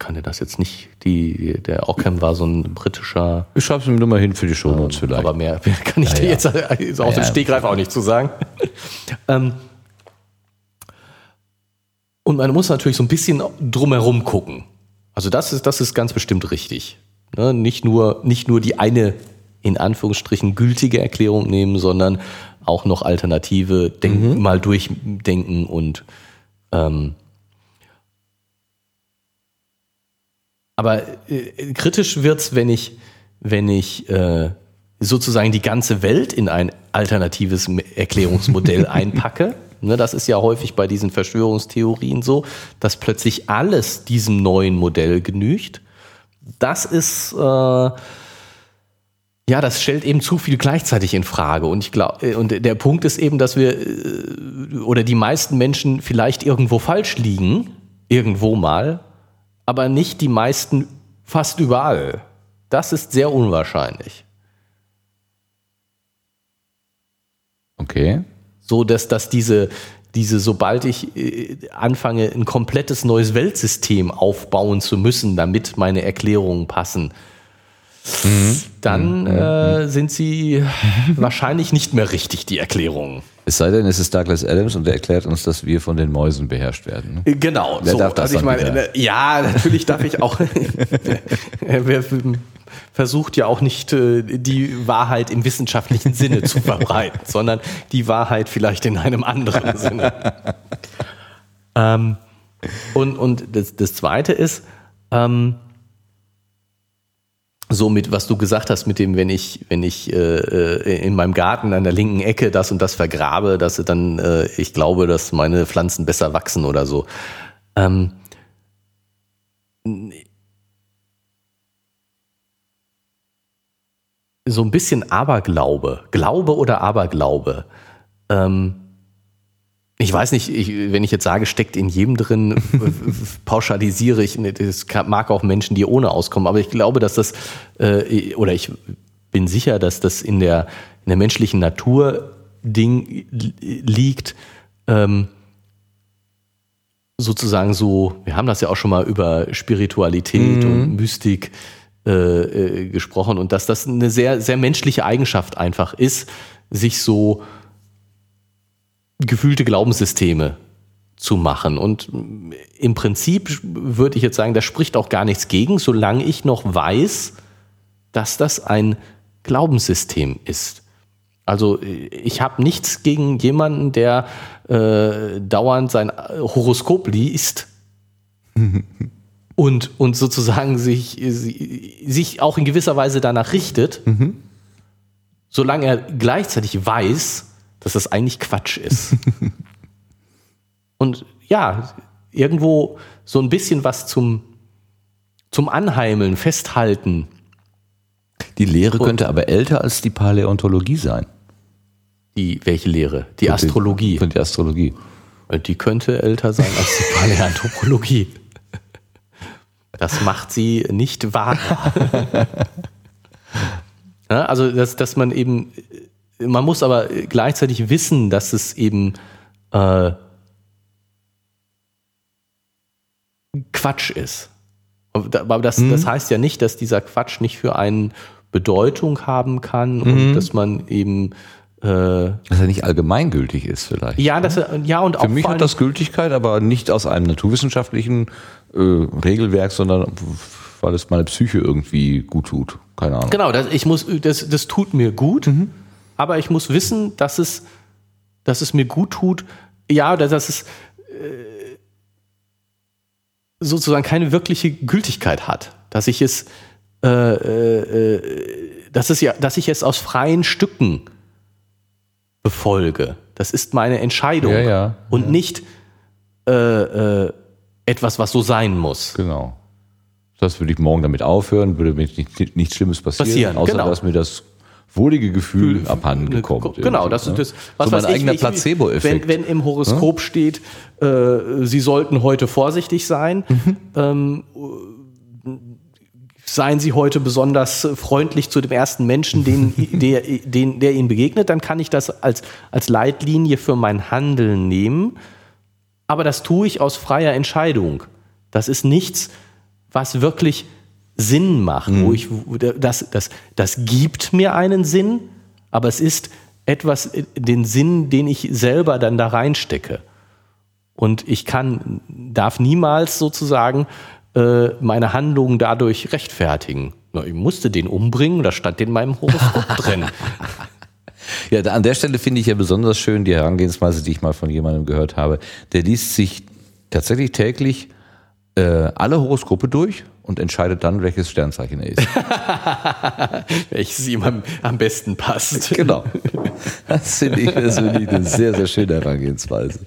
Kannte das jetzt nicht. Die, der Ockham war so ein britischer. Ich schreibe es mir nur mal hin für die Shownotes ähm, vielleicht. Aber mehr, mehr kann ich ja, dir ja. jetzt aus ja, dem Stegreif auch nicht zu sagen. ähm, und man muss natürlich so ein bisschen drumherum gucken. Also das ist, das ist ganz bestimmt richtig. Ne? Nicht, nur, nicht nur die eine in Anführungsstrichen gültige Erklärung nehmen, sondern auch noch alternative Denken, mhm. mal durchdenken und ähm, Aber äh, kritisch wird's, wenn ich, wenn ich äh, sozusagen die ganze Welt in ein alternatives Erklärungsmodell einpacke. Ne, das ist ja häufig bei diesen Verschwörungstheorien so, dass plötzlich alles diesem neuen Modell genügt. Das ist äh, ja, das stellt eben zu viel gleichzeitig in Frage. Und ich glaube, äh, und der Punkt ist eben, dass wir äh, oder die meisten Menschen vielleicht irgendwo falsch liegen, irgendwo mal, aber nicht die meisten fast überall. Das ist sehr unwahrscheinlich. Okay. So dass, dass diese, diese, sobald ich äh, anfange, ein komplettes neues Weltsystem aufbauen zu müssen, damit meine Erklärungen passen, Mhm. dann mhm. äh, sind sie wahrscheinlich nicht mehr richtig, die Erklärungen. Es sei denn, es ist Douglas Adams und der erklärt uns, dass wir von den Mäusen beherrscht werden. Äh, genau. Wer so, darf das also ich meine, ja, natürlich darf ich auch. Wer versucht ja auch nicht äh, die Wahrheit im wissenschaftlichen Sinne zu verbreiten, sondern die Wahrheit vielleicht in einem anderen Sinne. ähm, und und das, das Zweite ist, ähm, so mit, was du gesagt hast, mit dem, wenn ich, wenn ich äh, äh, in meinem Garten an der linken Ecke das und das vergrabe, dass dann, äh, ich glaube, dass meine Pflanzen besser wachsen oder so. Ähm, so ein bisschen Aberglaube, Glaube oder Aberglaube. Ähm, ich weiß nicht, ich, wenn ich jetzt sage, steckt in jedem drin, pauschalisiere ich, das mag auch Menschen, die ohne auskommen, aber ich glaube, dass das, äh, oder ich bin sicher, dass das in der, in der menschlichen Natur Ding liegt, ähm, sozusagen so, wir haben das ja auch schon mal über Spiritualität mhm. und Mystik äh, äh, gesprochen und dass das eine sehr, sehr menschliche Eigenschaft einfach ist, sich so gefühlte Glaubenssysteme zu machen. Und im Prinzip würde ich jetzt sagen, da spricht auch gar nichts gegen, solange ich noch weiß, dass das ein Glaubenssystem ist. Also ich habe nichts gegen jemanden, der äh, dauernd sein Horoskop liest und, und sozusagen sich, sich auch in gewisser Weise danach richtet, mhm. solange er gleichzeitig weiß, dass das eigentlich Quatsch ist. Und ja, irgendwo so ein bisschen was zum, zum Anheimeln, festhalten. Die Lehre könnte aber älter als die Paläontologie sein. Die, welche Lehre? Die und Astrologie. Die, die Astrologie. Die könnte älter sein als die Paläontologie. Das macht sie nicht wahr. ja, also, dass, dass man eben man muss aber gleichzeitig wissen, dass es eben äh, Quatsch ist. Aber das, mhm. das heißt ja nicht, dass dieser Quatsch nicht für einen Bedeutung haben kann und mhm. dass man eben äh, dass er nicht allgemeingültig ist vielleicht. Ja, dass er, ja und auch für mich hat das Gültigkeit, aber nicht aus einem naturwissenschaftlichen äh, Regelwerk, sondern weil es meine Psyche irgendwie gut tut. Keine Ahnung. Genau, das, ich muss, das, das tut mir gut. Mhm aber ich muss wissen, dass es, dass es mir gut tut, ja, oder dass es äh, sozusagen keine wirkliche Gültigkeit hat, dass ich es, äh, äh, dass es ja, dass ich es aus freien Stücken befolge. Das ist meine Entscheidung ja, ja, und ja. nicht äh, äh, etwas, was so sein muss. Genau. Das würde ich morgen damit aufhören, würde mir nichts nicht Schlimmes passieren, passieren außer genau. dass mir das wohlige Gefühl abhanden gekommen. Genau, das ist das, was so mein eigener Placebo-Effekt. Wenn, wenn, im Horoskop ja? steht, äh, Sie sollten heute vorsichtig sein, mhm. ähm, seien Sie heute besonders freundlich zu dem ersten Menschen, den, der, den, der Ihnen begegnet, dann kann ich das als, als Leitlinie für mein Handeln nehmen. Aber das tue ich aus freier Entscheidung. Das ist nichts, was wirklich Sinn macht, mhm. wo ich, das, das, das gibt mir einen Sinn, aber es ist etwas, den Sinn, den ich selber dann da reinstecke. Und ich kann, darf niemals sozusagen äh, meine Handlungen dadurch rechtfertigen. Na, ich musste den umbringen, da stand in meinem Horoskop drin. Ja, an der Stelle finde ich ja besonders schön die Herangehensweise, die ich mal von jemandem gehört habe. Der liest sich tatsächlich täglich äh, alle Horoskope durch und entscheidet dann, welches Sternzeichen er ist. Welches ihm am, am besten passt. genau. Das finde ich persönlich eine sehr, sehr schöne Herangehensweise.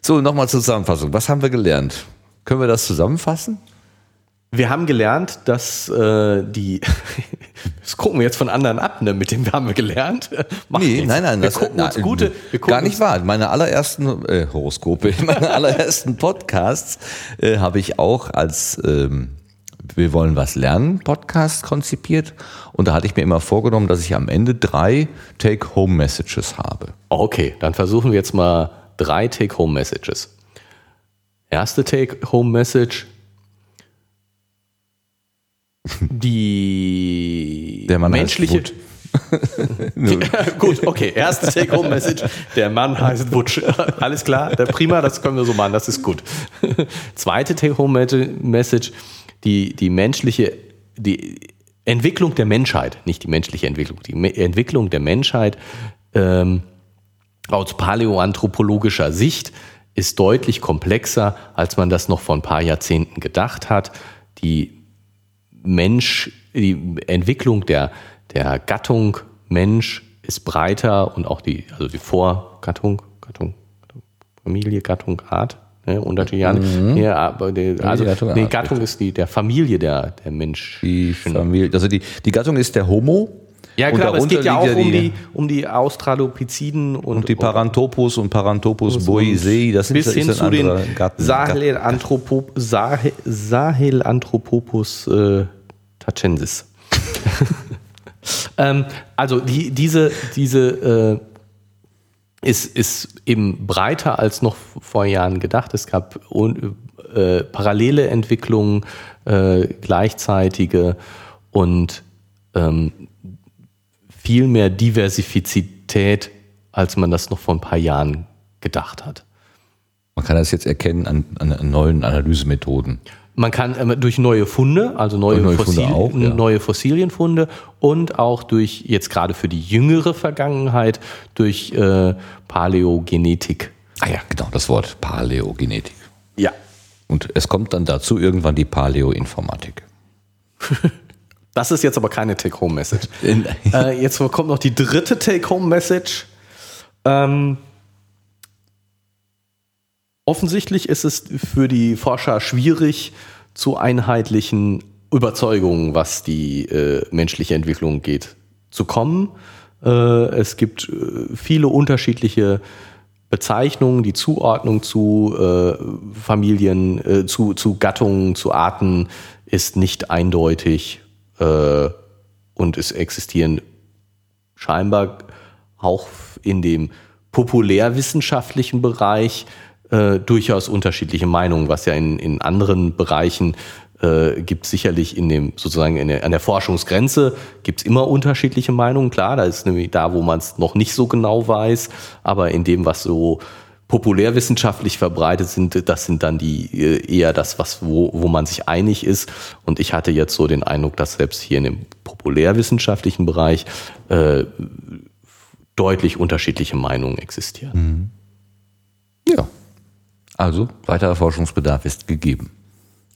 So, nochmal zur Zusammenfassung. Was haben wir gelernt? Können wir das zusammenfassen? Wir haben gelernt, dass äh, die, das gucken wir jetzt von anderen ab, ne? mit dem haben wir gelernt. Macht nee, nichts. nein, nein, wir das gucken uns na, gute, wir gucken gar nicht wahr. Meine allerersten äh, Horoskope, meine allerersten Podcasts äh, habe ich auch als ähm, wir wollen was lernen Podcast konzipiert und da hatte ich mir immer vorgenommen, dass ich am Ende drei Take-Home-Messages habe. Okay, dann versuchen wir jetzt mal drei Take-Home-Messages. Erste Take-Home-Message. Die Der Mann menschliche. Gut, okay. Erste Take-Home-Message. Der Mann heißt Butch. Alles klar, der prima, das können wir so machen, das ist gut. Zweite Take-Home-Message. Die, die menschliche, die Entwicklung der Menschheit, nicht die menschliche Entwicklung, die Me Entwicklung der Menschheit ähm, aus paläoanthropologischer Sicht ist deutlich komplexer, als man das noch vor ein paar Jahrzehnten gedacht hat. Die Mensch, die Entwicklung der, der Gattung Mensch ist breiter und auch die, also die Vorgattung, Gattung, Familie, Gattung, Art, ne, unterschiedliche Arten. Ja, aber die, also Gattung, nee, Gattung ist die der Familie der, der Mensch. Die Familie, also die, die Gattung ist der Homo. Ja klar, aber es geht ja auch um die, um die Australopiziden und, Und die Paranthropus und Paranthropus boisei, das sind bis hin zu den Sahelanthropopus äh, tachensis. ähm, also die, diese, diese äh, ist, ist eben breiter als noch vor Jahren gedacht. Es gab äh, parallele Entwicklungen, äh, gleichzeitige und ähm, viel mehr Diversifizität, als man das noch vor ein paar Jahren gedacht hat. Man kann das jetzt erkennen an, an neuen Analysemethoden. Man kann ähm, durch neue Funde, also neue, neue Funde Fossilien, auch, ja. neue Fossilienfunde und auch durch jetzt gerade für die jüngere Vergangenheit durch äh, Paläogenetik. Ah ja, genau, das Wort Paläogenetik. Ja. Und es kommt dann dazu irgendwann die Paläoinformatik. Das ist jetzt aber keine Take-Home-Message. äh, jetzt kommt noch die dritte Take-Home-Message. Ähm, offensichtlich ist es für die Forscher schwierig, zu einheitlichen Überzeugungen, was die äh, menschliche Entwicklung geht, zu kommen. Äh, es gibt äh, viele unterschiedliche Bezeichnungen, die Zuordnung zu äh, Familien, äh, zu, zu Gattungen, zu Arten ist nicht eindeutig äh, und es existieren scheinbar auch in dem populärwissenschaftlichen Bereich äh, durchaus unterschiedliche Meinungen, was ja in, in anderen Bereichen äh, gibt sicherlich in dem sozusagen in der, an der Forschungsgrenze gibt's immer unterschiedliche Meinungen. Klar, da ist nämlich da, wo man es noch nicht so genau weiß, aber in dem, was so populärwissenschaftlich verbreitet sind, das sind dann die äh, eher das, was wo, wo man sich einig ist. Und ich hatte jetzt so den Eindruck, dass selbst hier in dem populärwissenschaftlichen Bereich äh, deutlich unterschiedliche Meinungen existieren. Ja. Also, weiterer Forschungsbedarf ist gegeben.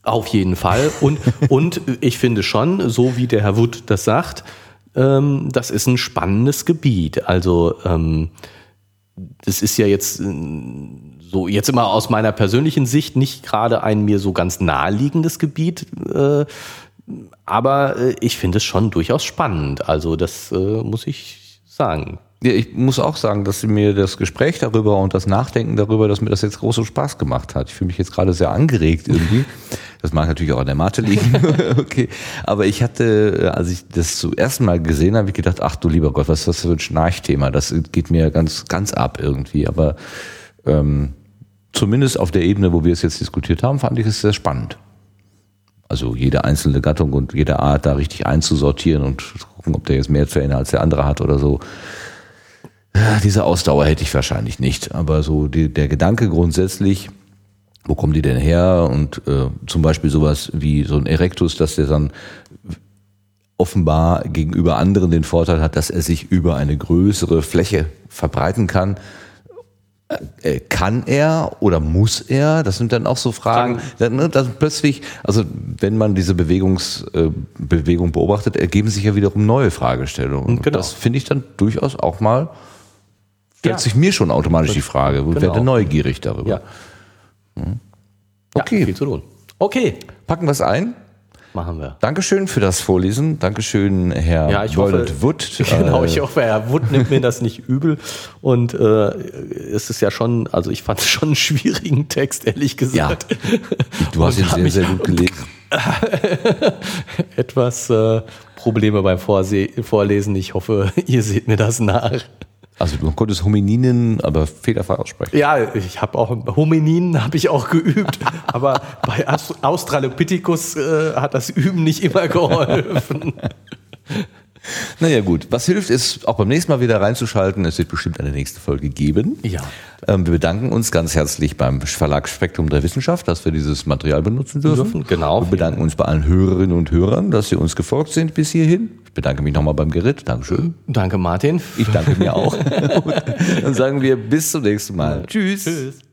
Auf jeden Fall. Und, und ich finde schon, so wie der Herr Wood das sagt, ähm, das ist ein spannendes Gebiet. Also ähm, das ist ja jetzt äh, so jetzt immer aus meiner persönlichen Sicht nicht gerade ein mir so ganz naheliegendes Gebiet, äh, aber äh, ich finde es schon durchaus spannend. Also das äh, muss ich sagen. Ja, ich muss auch sagen, dass mir das Gespräch darüber und das Nachdenken darüber, dass mir das jetzt großen Spaß gemacht hat. Ich fühle mich jetzt gerade sehr angeregt irgendwie. Das mag natürlich auch an der Mate liegen. okay. Aber ich hatte, als ich das zum ersten Mal gesehen habe, ich gedacht, ach du lieber Gott, was ist das für ein Schnarchthema? Das geht mir ganz, ganz ab irgendwie. Aber ähm, zumindest auf der Ebene, wo wir es jetzt diskutiert haben, fand ich es sehr spannend. Also jede einzelne Gattung und jede Art da richtig einzusortieren und gucken, ob der jetzt mehr Zähne als der andere hat oder so. Ja, diese Ausdauer hätte ich wahrscheinlich nicht. Aber so die, der Gedanke grundsätzlich, wo kommen die denn her? Und äh, zum Beispiel sowas wie so ein Erectus, dass der dann offenbar gegenüber anderen den Vorteil hat, dass er sich über eine größere Fläche verbreiten kann. äh, kann er oder muss er? Das sind dann auch so Fragen. Dann, ne, dann plötzlich, also wenn man diese Bewegungs, äh, Bewegung beobachtet, ergeben sich ja wiederum neue Fragestellungen. Genau. Das finde ich dann durchaus auch mal, stellt Ja. sich mir schon automatisch die Frage Genau. werde neugierig darüber. Ja. Okay. Ja, viel zu tun. Okay, Packen wir es ein. machen wir. Dankeschön für das Vorlesen. Dankeschön, Herr Ja, ich hoffe, Bollert Wood. genau, Äh, ich hoffe, Herr Wood nimmt mir das nicht übel. Und äh, es ist ja schon, also ich fand es schon einen schwierigen Text, ehrlich gesagt. du hast ihn sehr, sehr gut gelesen. Etwas äh, Probleme beim Vorse Vorlesen. Ich hoffe, ihr seht mir das nach. Also du konntest Homininen, aber fehlerfrei aussprechen. Ja, ich habe auch Homininen habe ich auch geübt, aber bei Aus- Australopithecus äh, hat das Üben nicht immer geholfen. Naja gut, was hilft ist, auch beim nächsten Mal wieder reinzuschalten. Es wird bestimmt eine nächste Folge geben. Ja. Ähm, wir bedanken uns ganz herzlich beim Verlag Spektrum der Wissenschaft, dass wir dieses Material benutzen dürfen. Dürfen, genau. Wir bedanken uns bei allen Hörerinnen und Hörern, dass sie uns gefolgt sind bis hierhin. Ich bedanke mich nochmal beim Gerrit. Dankeschön. Danke, Martin. Ich danke mir auch. Und dann sagen wir bis zum nächsten Mal. Tschüss. Tschüss.